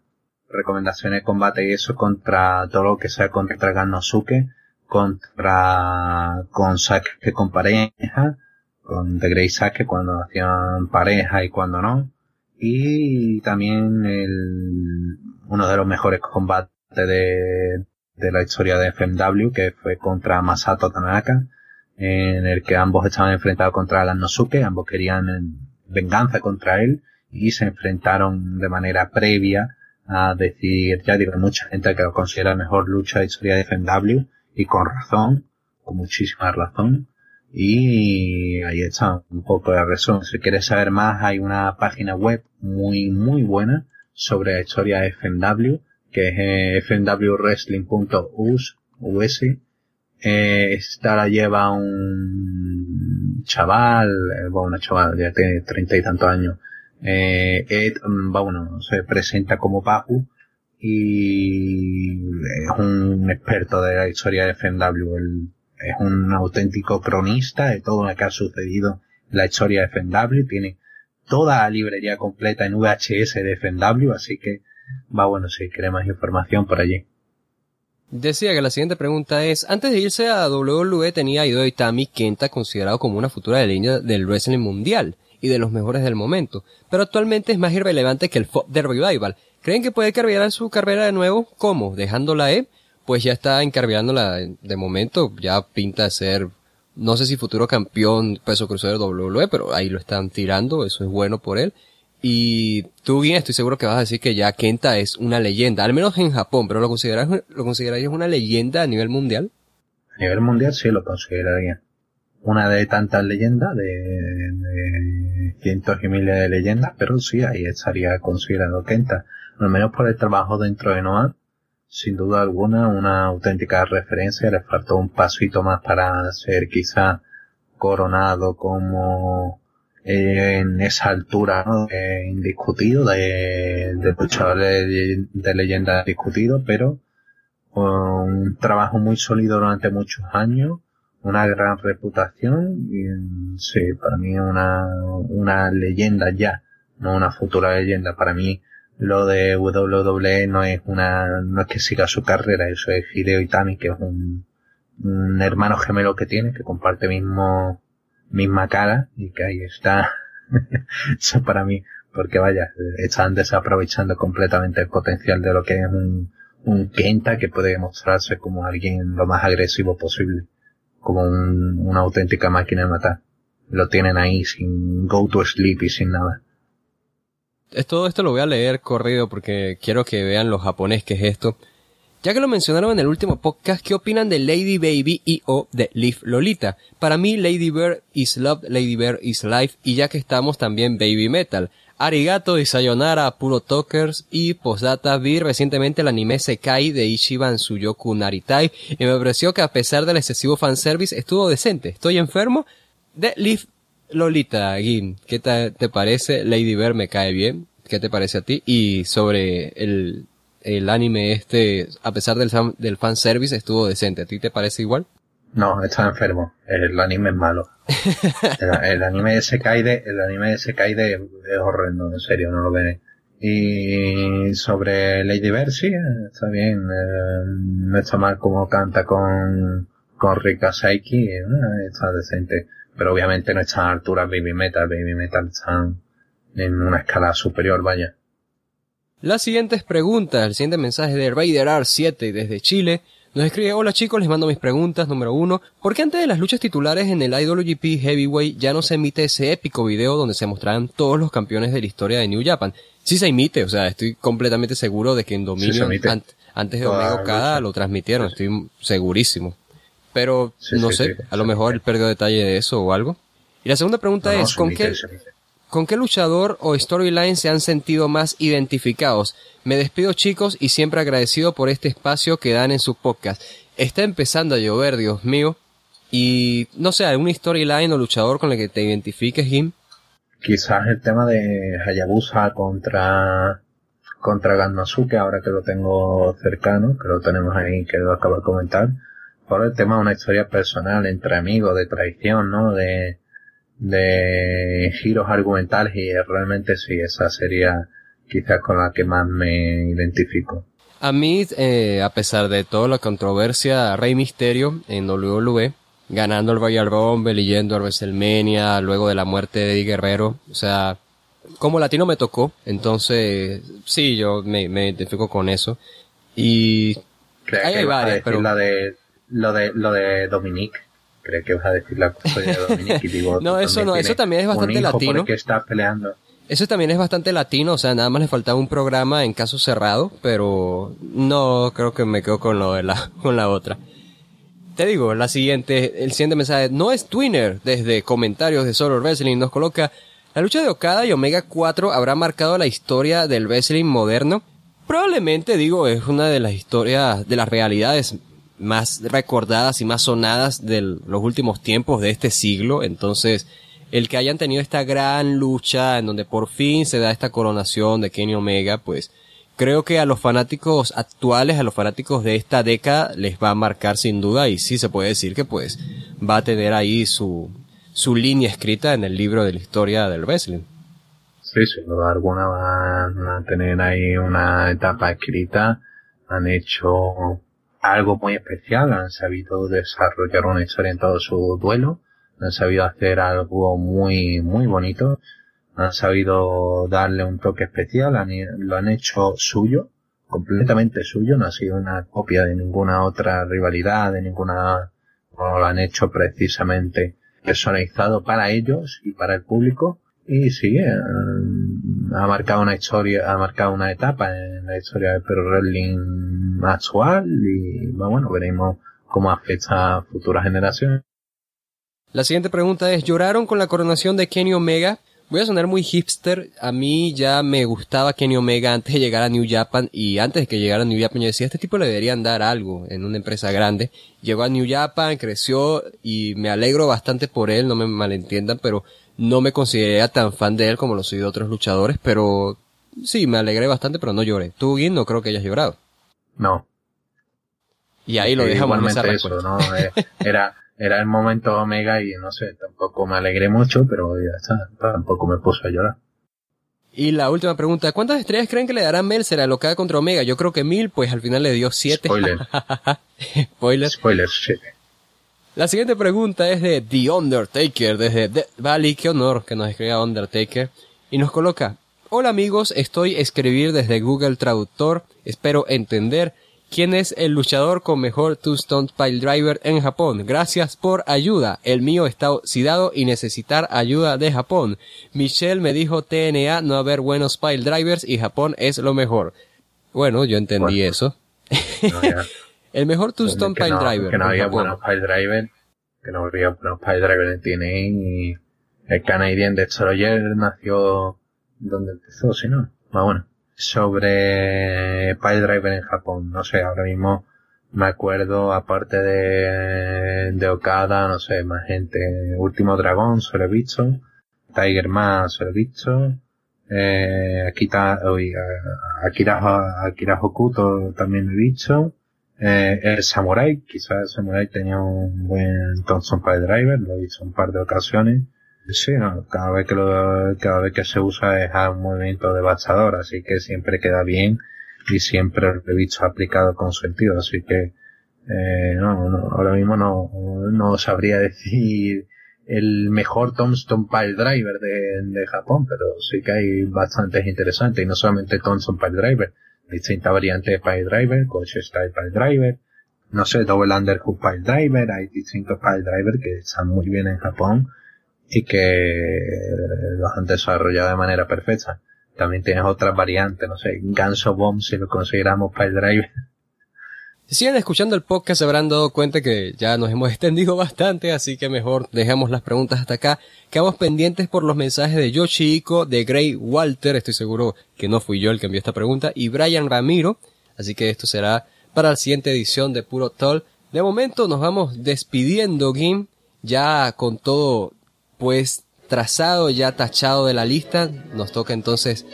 S2: Recomendaciones de combate y eso contra todo lo que sea contra Gannosuke, contra, con Sake con pareja, con The Grey Sake cuando hacían pareja y cuando no, y también el, uno de los mejores combates de, de la historia de FMW, que fue contra Masato Tanaka, en el que ambos estaban enfrentados contra Gannosuke, ambos querían venganza contra él y se enfrentaron de manera previa a decir, ya digo, mucha gente que lo considera la mejor lucha de historia de FMW y con razón, con muchísima razón. Y ahí está un poco de razón. Si quieres saber más, hay una página web muy, muy buena sobre la historia de FMW, que es eh, fmwwrestling.us, eh, esta la lleva un chaval, eh, bueno, una chaval, ya tiene treinta y tantos años. Eh, Ed, mm, bueno, se presenta como Papu y es un experto de la historia de FMW. Es un auténtico cronista de todo lo que ha sucedido en la historia de FMW. Tiene toda la librería completa en VHS de FMW, así que va bueno si quiere más información por allí.
S1: Decía que la siguiente pregunta es, antes de irse a WWE tenía Ido Itami Kenta considerado como una futura línea del wrestling mundial y de los mejores del momento, pero actualmente es más irrelevante que el FOB de Revival. ¿Creen que puede cargar su carrera de nuevo? ¿Cómo? ¿Dejándola E? Pues ya está encarbilándola de momento, ya pinta de ser, no sé si futuro campeón peso crucero WWE, pero ahí lo están tirando, eso es bueno por él. Y tú bien estoy seguro que vas a decir que ya Kenta es una leyenda, al menos en Japón, pero ¿lo consideras, lo considerarías una leyenda a nivel mundial?
S2: A nivel mundial sí lo consideraría. Una de tantas leyendas, de, de cientos y miles de leyendas, pero sí, ahí estaría considerado Kenta. Al menos por el trabajo dentro de Noah, sin duda alguna, una auténtica referencia. Le faltó un pasito más para ser quizá coronado como en esa altura ¿no? indiscutido de, de luchadores de, leyenda discutido, pero un trabajo muy sólido durante muchos años, una gran reputación y sí, para mí una, una leyenda ya, no una futura leyenda. Para mí lo de WWE no es una, no es que siga su carrera, eso es Hideo Itami, que es un, un hermano gemelo que tiene, que comparte mismo misma cara y que ahí está. Eso para mí, porque vaya, están desaprovechando completamente el potencial de lo que es un, un Kenta que puede mostrarse como alguien lo más agresivo posible, como una auténtica máquina de matar. Lo tienen ahí sin go to sleep y sin nada.
S1: Todo esto lo voy a leer corrido porque quiero que vean lo japonés que es esto. Ya que lo mencionaron en el último podcast, ¿qué opinan de Lady Baby y o de Leaf Lolita? Para mí, Lady Bird is Love, Lady Bird is Life, y ya que estamos también Baby Metal. Arigato y Sayonara Puro Talkers y Postdata vi recientemente el anime Sekai de Ichiban Suyoku Naritai y me pareció que a pesar del excesivo fanservice estuvo decente. ¿Estoy enfermo? De Leaf Lolita, Gin, ¿qué te parece? Lady Bird me cae bien. ¿Qué te parece a ti? Y sobre el el anime este, a pesar del, del fanservice, estuvo decente. ¿A ti te parece igual?
S2: No, está enfermo. El, anime es malo. el, anime de Sekaide, el anime de Sekaide es horrendo, en serio, no lo veré. Y sobre Lady Bird, sí, está bien. Eh, no está mal como canta con, con Rika Saiki, eh, está decente. Pero obviamente no está a altura Baby Metal. Baby Metal están en una escala superior, vaya.
S1: Las siguientes preguntas, el siguiente mensaje de Raider R7 desde Chile. Nos escribe, hola chicos, les mando mis preguntas. Número uno, ¿por qué antes de las luchas titulares en el IWGP Heavyweight ya no se emite ese épico video donde se mostrarán todos los campeones de la historia de New Japan? Sí se emite, o sea, estoy completamente seguro de que en Dominion, antes de Omega Okada lo transmitieron, estoy segurísimo. Pero, no sé, a lo mejor él perdió detalle de eso o algo. Y la segunda pregunta es, ¿con qué, ¿con qué luchador o storyline se han sentido más identificados? Me despido chicos y siempre agradecido por este espacio que dan en su podcast. Está empezando a llover, Dios mío. Y no sé, ¿algún storyline o luchador con el que te identifiques, Jim?
S2: Quizás el tema de Hayabusa contra contra Gannosuke, ahora que lo tengo cercano, que lo tenemos ahí, que lo acabo de comentar, por el tema de una historia personal entre amigos, de traición, ¿no? De, de giros argumentales y realmente sí, esa sería quizás con la que más me identifico.
S1: A mí, eh, a pesar de toda la controversia, Rey Misterio en WWE, ganando el Royal Rumble y yendo a WrestleMania luego de la muerte de Eddie Guerrero, o sea, como latino me tocó, entonces sí, yo me, me identifico con eso. Y
S2: hay, varias, pero... La de, lo de, lo de Dominique. Creo que vas a decir la de Dominique y digo,
S1: No, eso no, eso también es bastante latino.
S2: Que está peleando.
S1: Eso también es bastante latino, o sea, nada más le faltaba un programa en caso cerrado, pero no creo que me quedo con lo de la, con la otra. Te digo, la siguiente, el siguiente mensaje no es Twinner, desde comentarios de Solo Wrestling nos coloca, la lucha de Okada y Omega 4 habrá marcado la historia del wrestling moderno. Probablemente, digo, es una de las historias, de las realidades más recordadas y más sonadas de los últimos tiempos de este siglo. Entonces, el que hayan tenido esta gran lucha en donde por fin se da esta coronación de Kenny Omega, pues creo que a los fanáticos actuales, a los fanáticos de esta década, les va a marcar sin duda y sí se puede decir que pues va a tener ahí su, su línea escrita en el libro de la historia del wrestling.
S2: Sí, sin duda alguna van a tener ahí una etapa escrita. Han hecho algo muy especial, han sabido desarrollar una historia en todo su duelo, han sabido hacer algo muy, muy bonito, han sabido darle un toque especial, lo han hecho suyo, completamente suyo, no ha sido una copia de ninguna otra rivalidad, de ninguna, no lo han hecho precisamente personalizado para ellos y para el público. Y sí, eh, ha marcado una historia, ha marcado una etapa en la historia del Pro Wrestling actual y bueno, veremos cómo afecta a futuras generaciones.
S1: La siguiente pregunta es, ¿lloraron con la coronación de Kenny Omega? Voy a sonar muy hipster. A mí ya me gustaba Kenny Omega antes de llegar a New Japan y antes de que llegara a New Japan yo decía, este tipo le deberían dar algo en una empresa grande. Llegó a New Japan, creció y me alegro bastante por él, no me malentiendan, pero no me consideré tan fan de él como lo soy de otros luchadores, pero sí, me alegré bastante, pero no lloré. Tú, Gin, no creo que hayas llorado.
S2: No.
S1: Y ahí lo dejamos
S2: en esa eso, ¿no? Eh, era, era el momento Omega y no sé, tampoco me alegré mucho, pero ya está, tampoco me puso a llorar.
S1: Y la última pregunta, ¿cuántas estrellas creen que le dará Melzer a Locada contra Omega? Yo creo que mil, pues al final le dio siete.
S2: Spoiler.
S1: Spoiler.
S2: Spoiler, siete.
S1: La siguiente pregunta es de The Undertaker, desde Valley, qué honor que nos escriba Undertaker, y nos coloca, Hola amigos, estoy escribir desde Google Traductor, espero entender ¿Quién es el luchador con mejor two-stone pile driver en Japón? Gracias por ayuda. El mío está oxidado y necesitar ayuda de Japón. Michelle me dijo TNA no haber buenos pile drivers y Japón es lo mejor. Bueno, yo entendí eso. el mejor two-stone pile driver.
S2: Que no había buenos pile drivers. Que no había buenos pile drivers en TNA y el Canadian Destroyer nació donde empezó, si no. Más bueno sobre Driver en Japón. No sé, ahora mismo me acuerdo, aparte de, de Okada, no sé, más gente. Último Dragón, se lo he visto. Tiger Man, se lo he visto. Eh, Akita, Akira, Akira Hokuto también lo he visto. Eh, el Samurai, quizás el Samurai tenía un buen Thompson Driver, lo he visto un par de ocasiones. Sí, no, cada vez que lo, cada vez que se usa es un movimiento devastador, así que siempre queda bien y siempre lo he visto aplicado con sentido, así que eh, no, no, ahora mismo no, no sabría decir el mejor Tombstone Pile Driver de, de Japón, pero sí que hay bastantes interesantes y no solamente Tombstone Pile Driver, distintas variantes de Pile Driver, Coach Style Pile Driver, no sé, Double Underhook Pile Driver, hay distintos Pile Driver que están muy bien en Japón y que los han desarrollado de manera perfecta. También tienes otras variantes, no sé, Ganso Bomb si lo consideramos para el driver.
S1: Si siguen escuchando el podcast se habrán dado cuenta que ya nos hemos extendido bastante, así que mejor dejamos las preguntas hasta acá. Quedamos pendientes por los mensajes de Yoshihiko, de Gray Walter, estoy seguro que no fui yo el que envió esta pregunta, y Brian Ramiro, así que esto será para la siguiente edición de Puro Toll. De momento nos vamos despidiendo, Gim, ya con todo pues trazado, ya tachado de la lista. Nos toca entonces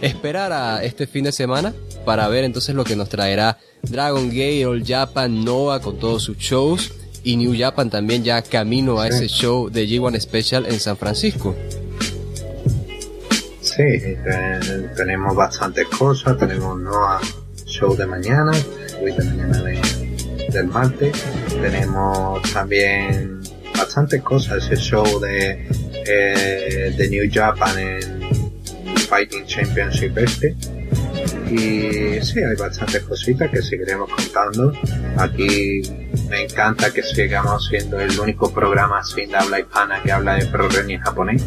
S1: esperar a este fin de semana para ver entonces lo que nos traerá Dragon Gate, All Japan, Nova con todos sus shows y New Japan también ya camino a ese show de G1 Special en San Francisco.
S2: Sí, tenemos bastantes cosas, tenemos Noah show de mañana, de mañana del martes, tenemos también bastantes cosas, ese show de, eh, de New Japan en Fighting Championship este y sí, hay bastantes cositas que seguiremos contando. Aquí me encanta que sigamos siendo el único programa sin habla hispana que habla de pro en japonés.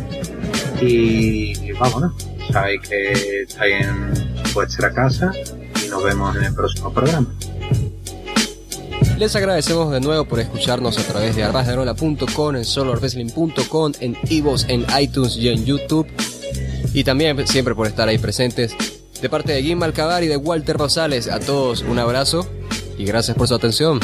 S2: Y, vámonos, sabéis que estáis en vuestra casa y nos vemos en el próximo programa.
S1: Les agradecemos de nuevo por escucharnos a través de arbasderola.com, en solarwrestling.com, en Evox, en iTunes y en YouTube. Y también siempre por estar ahí presentes de parte de Jim Malcabar y de Walter Rosales, a todos un abrazo y gracias por su atención.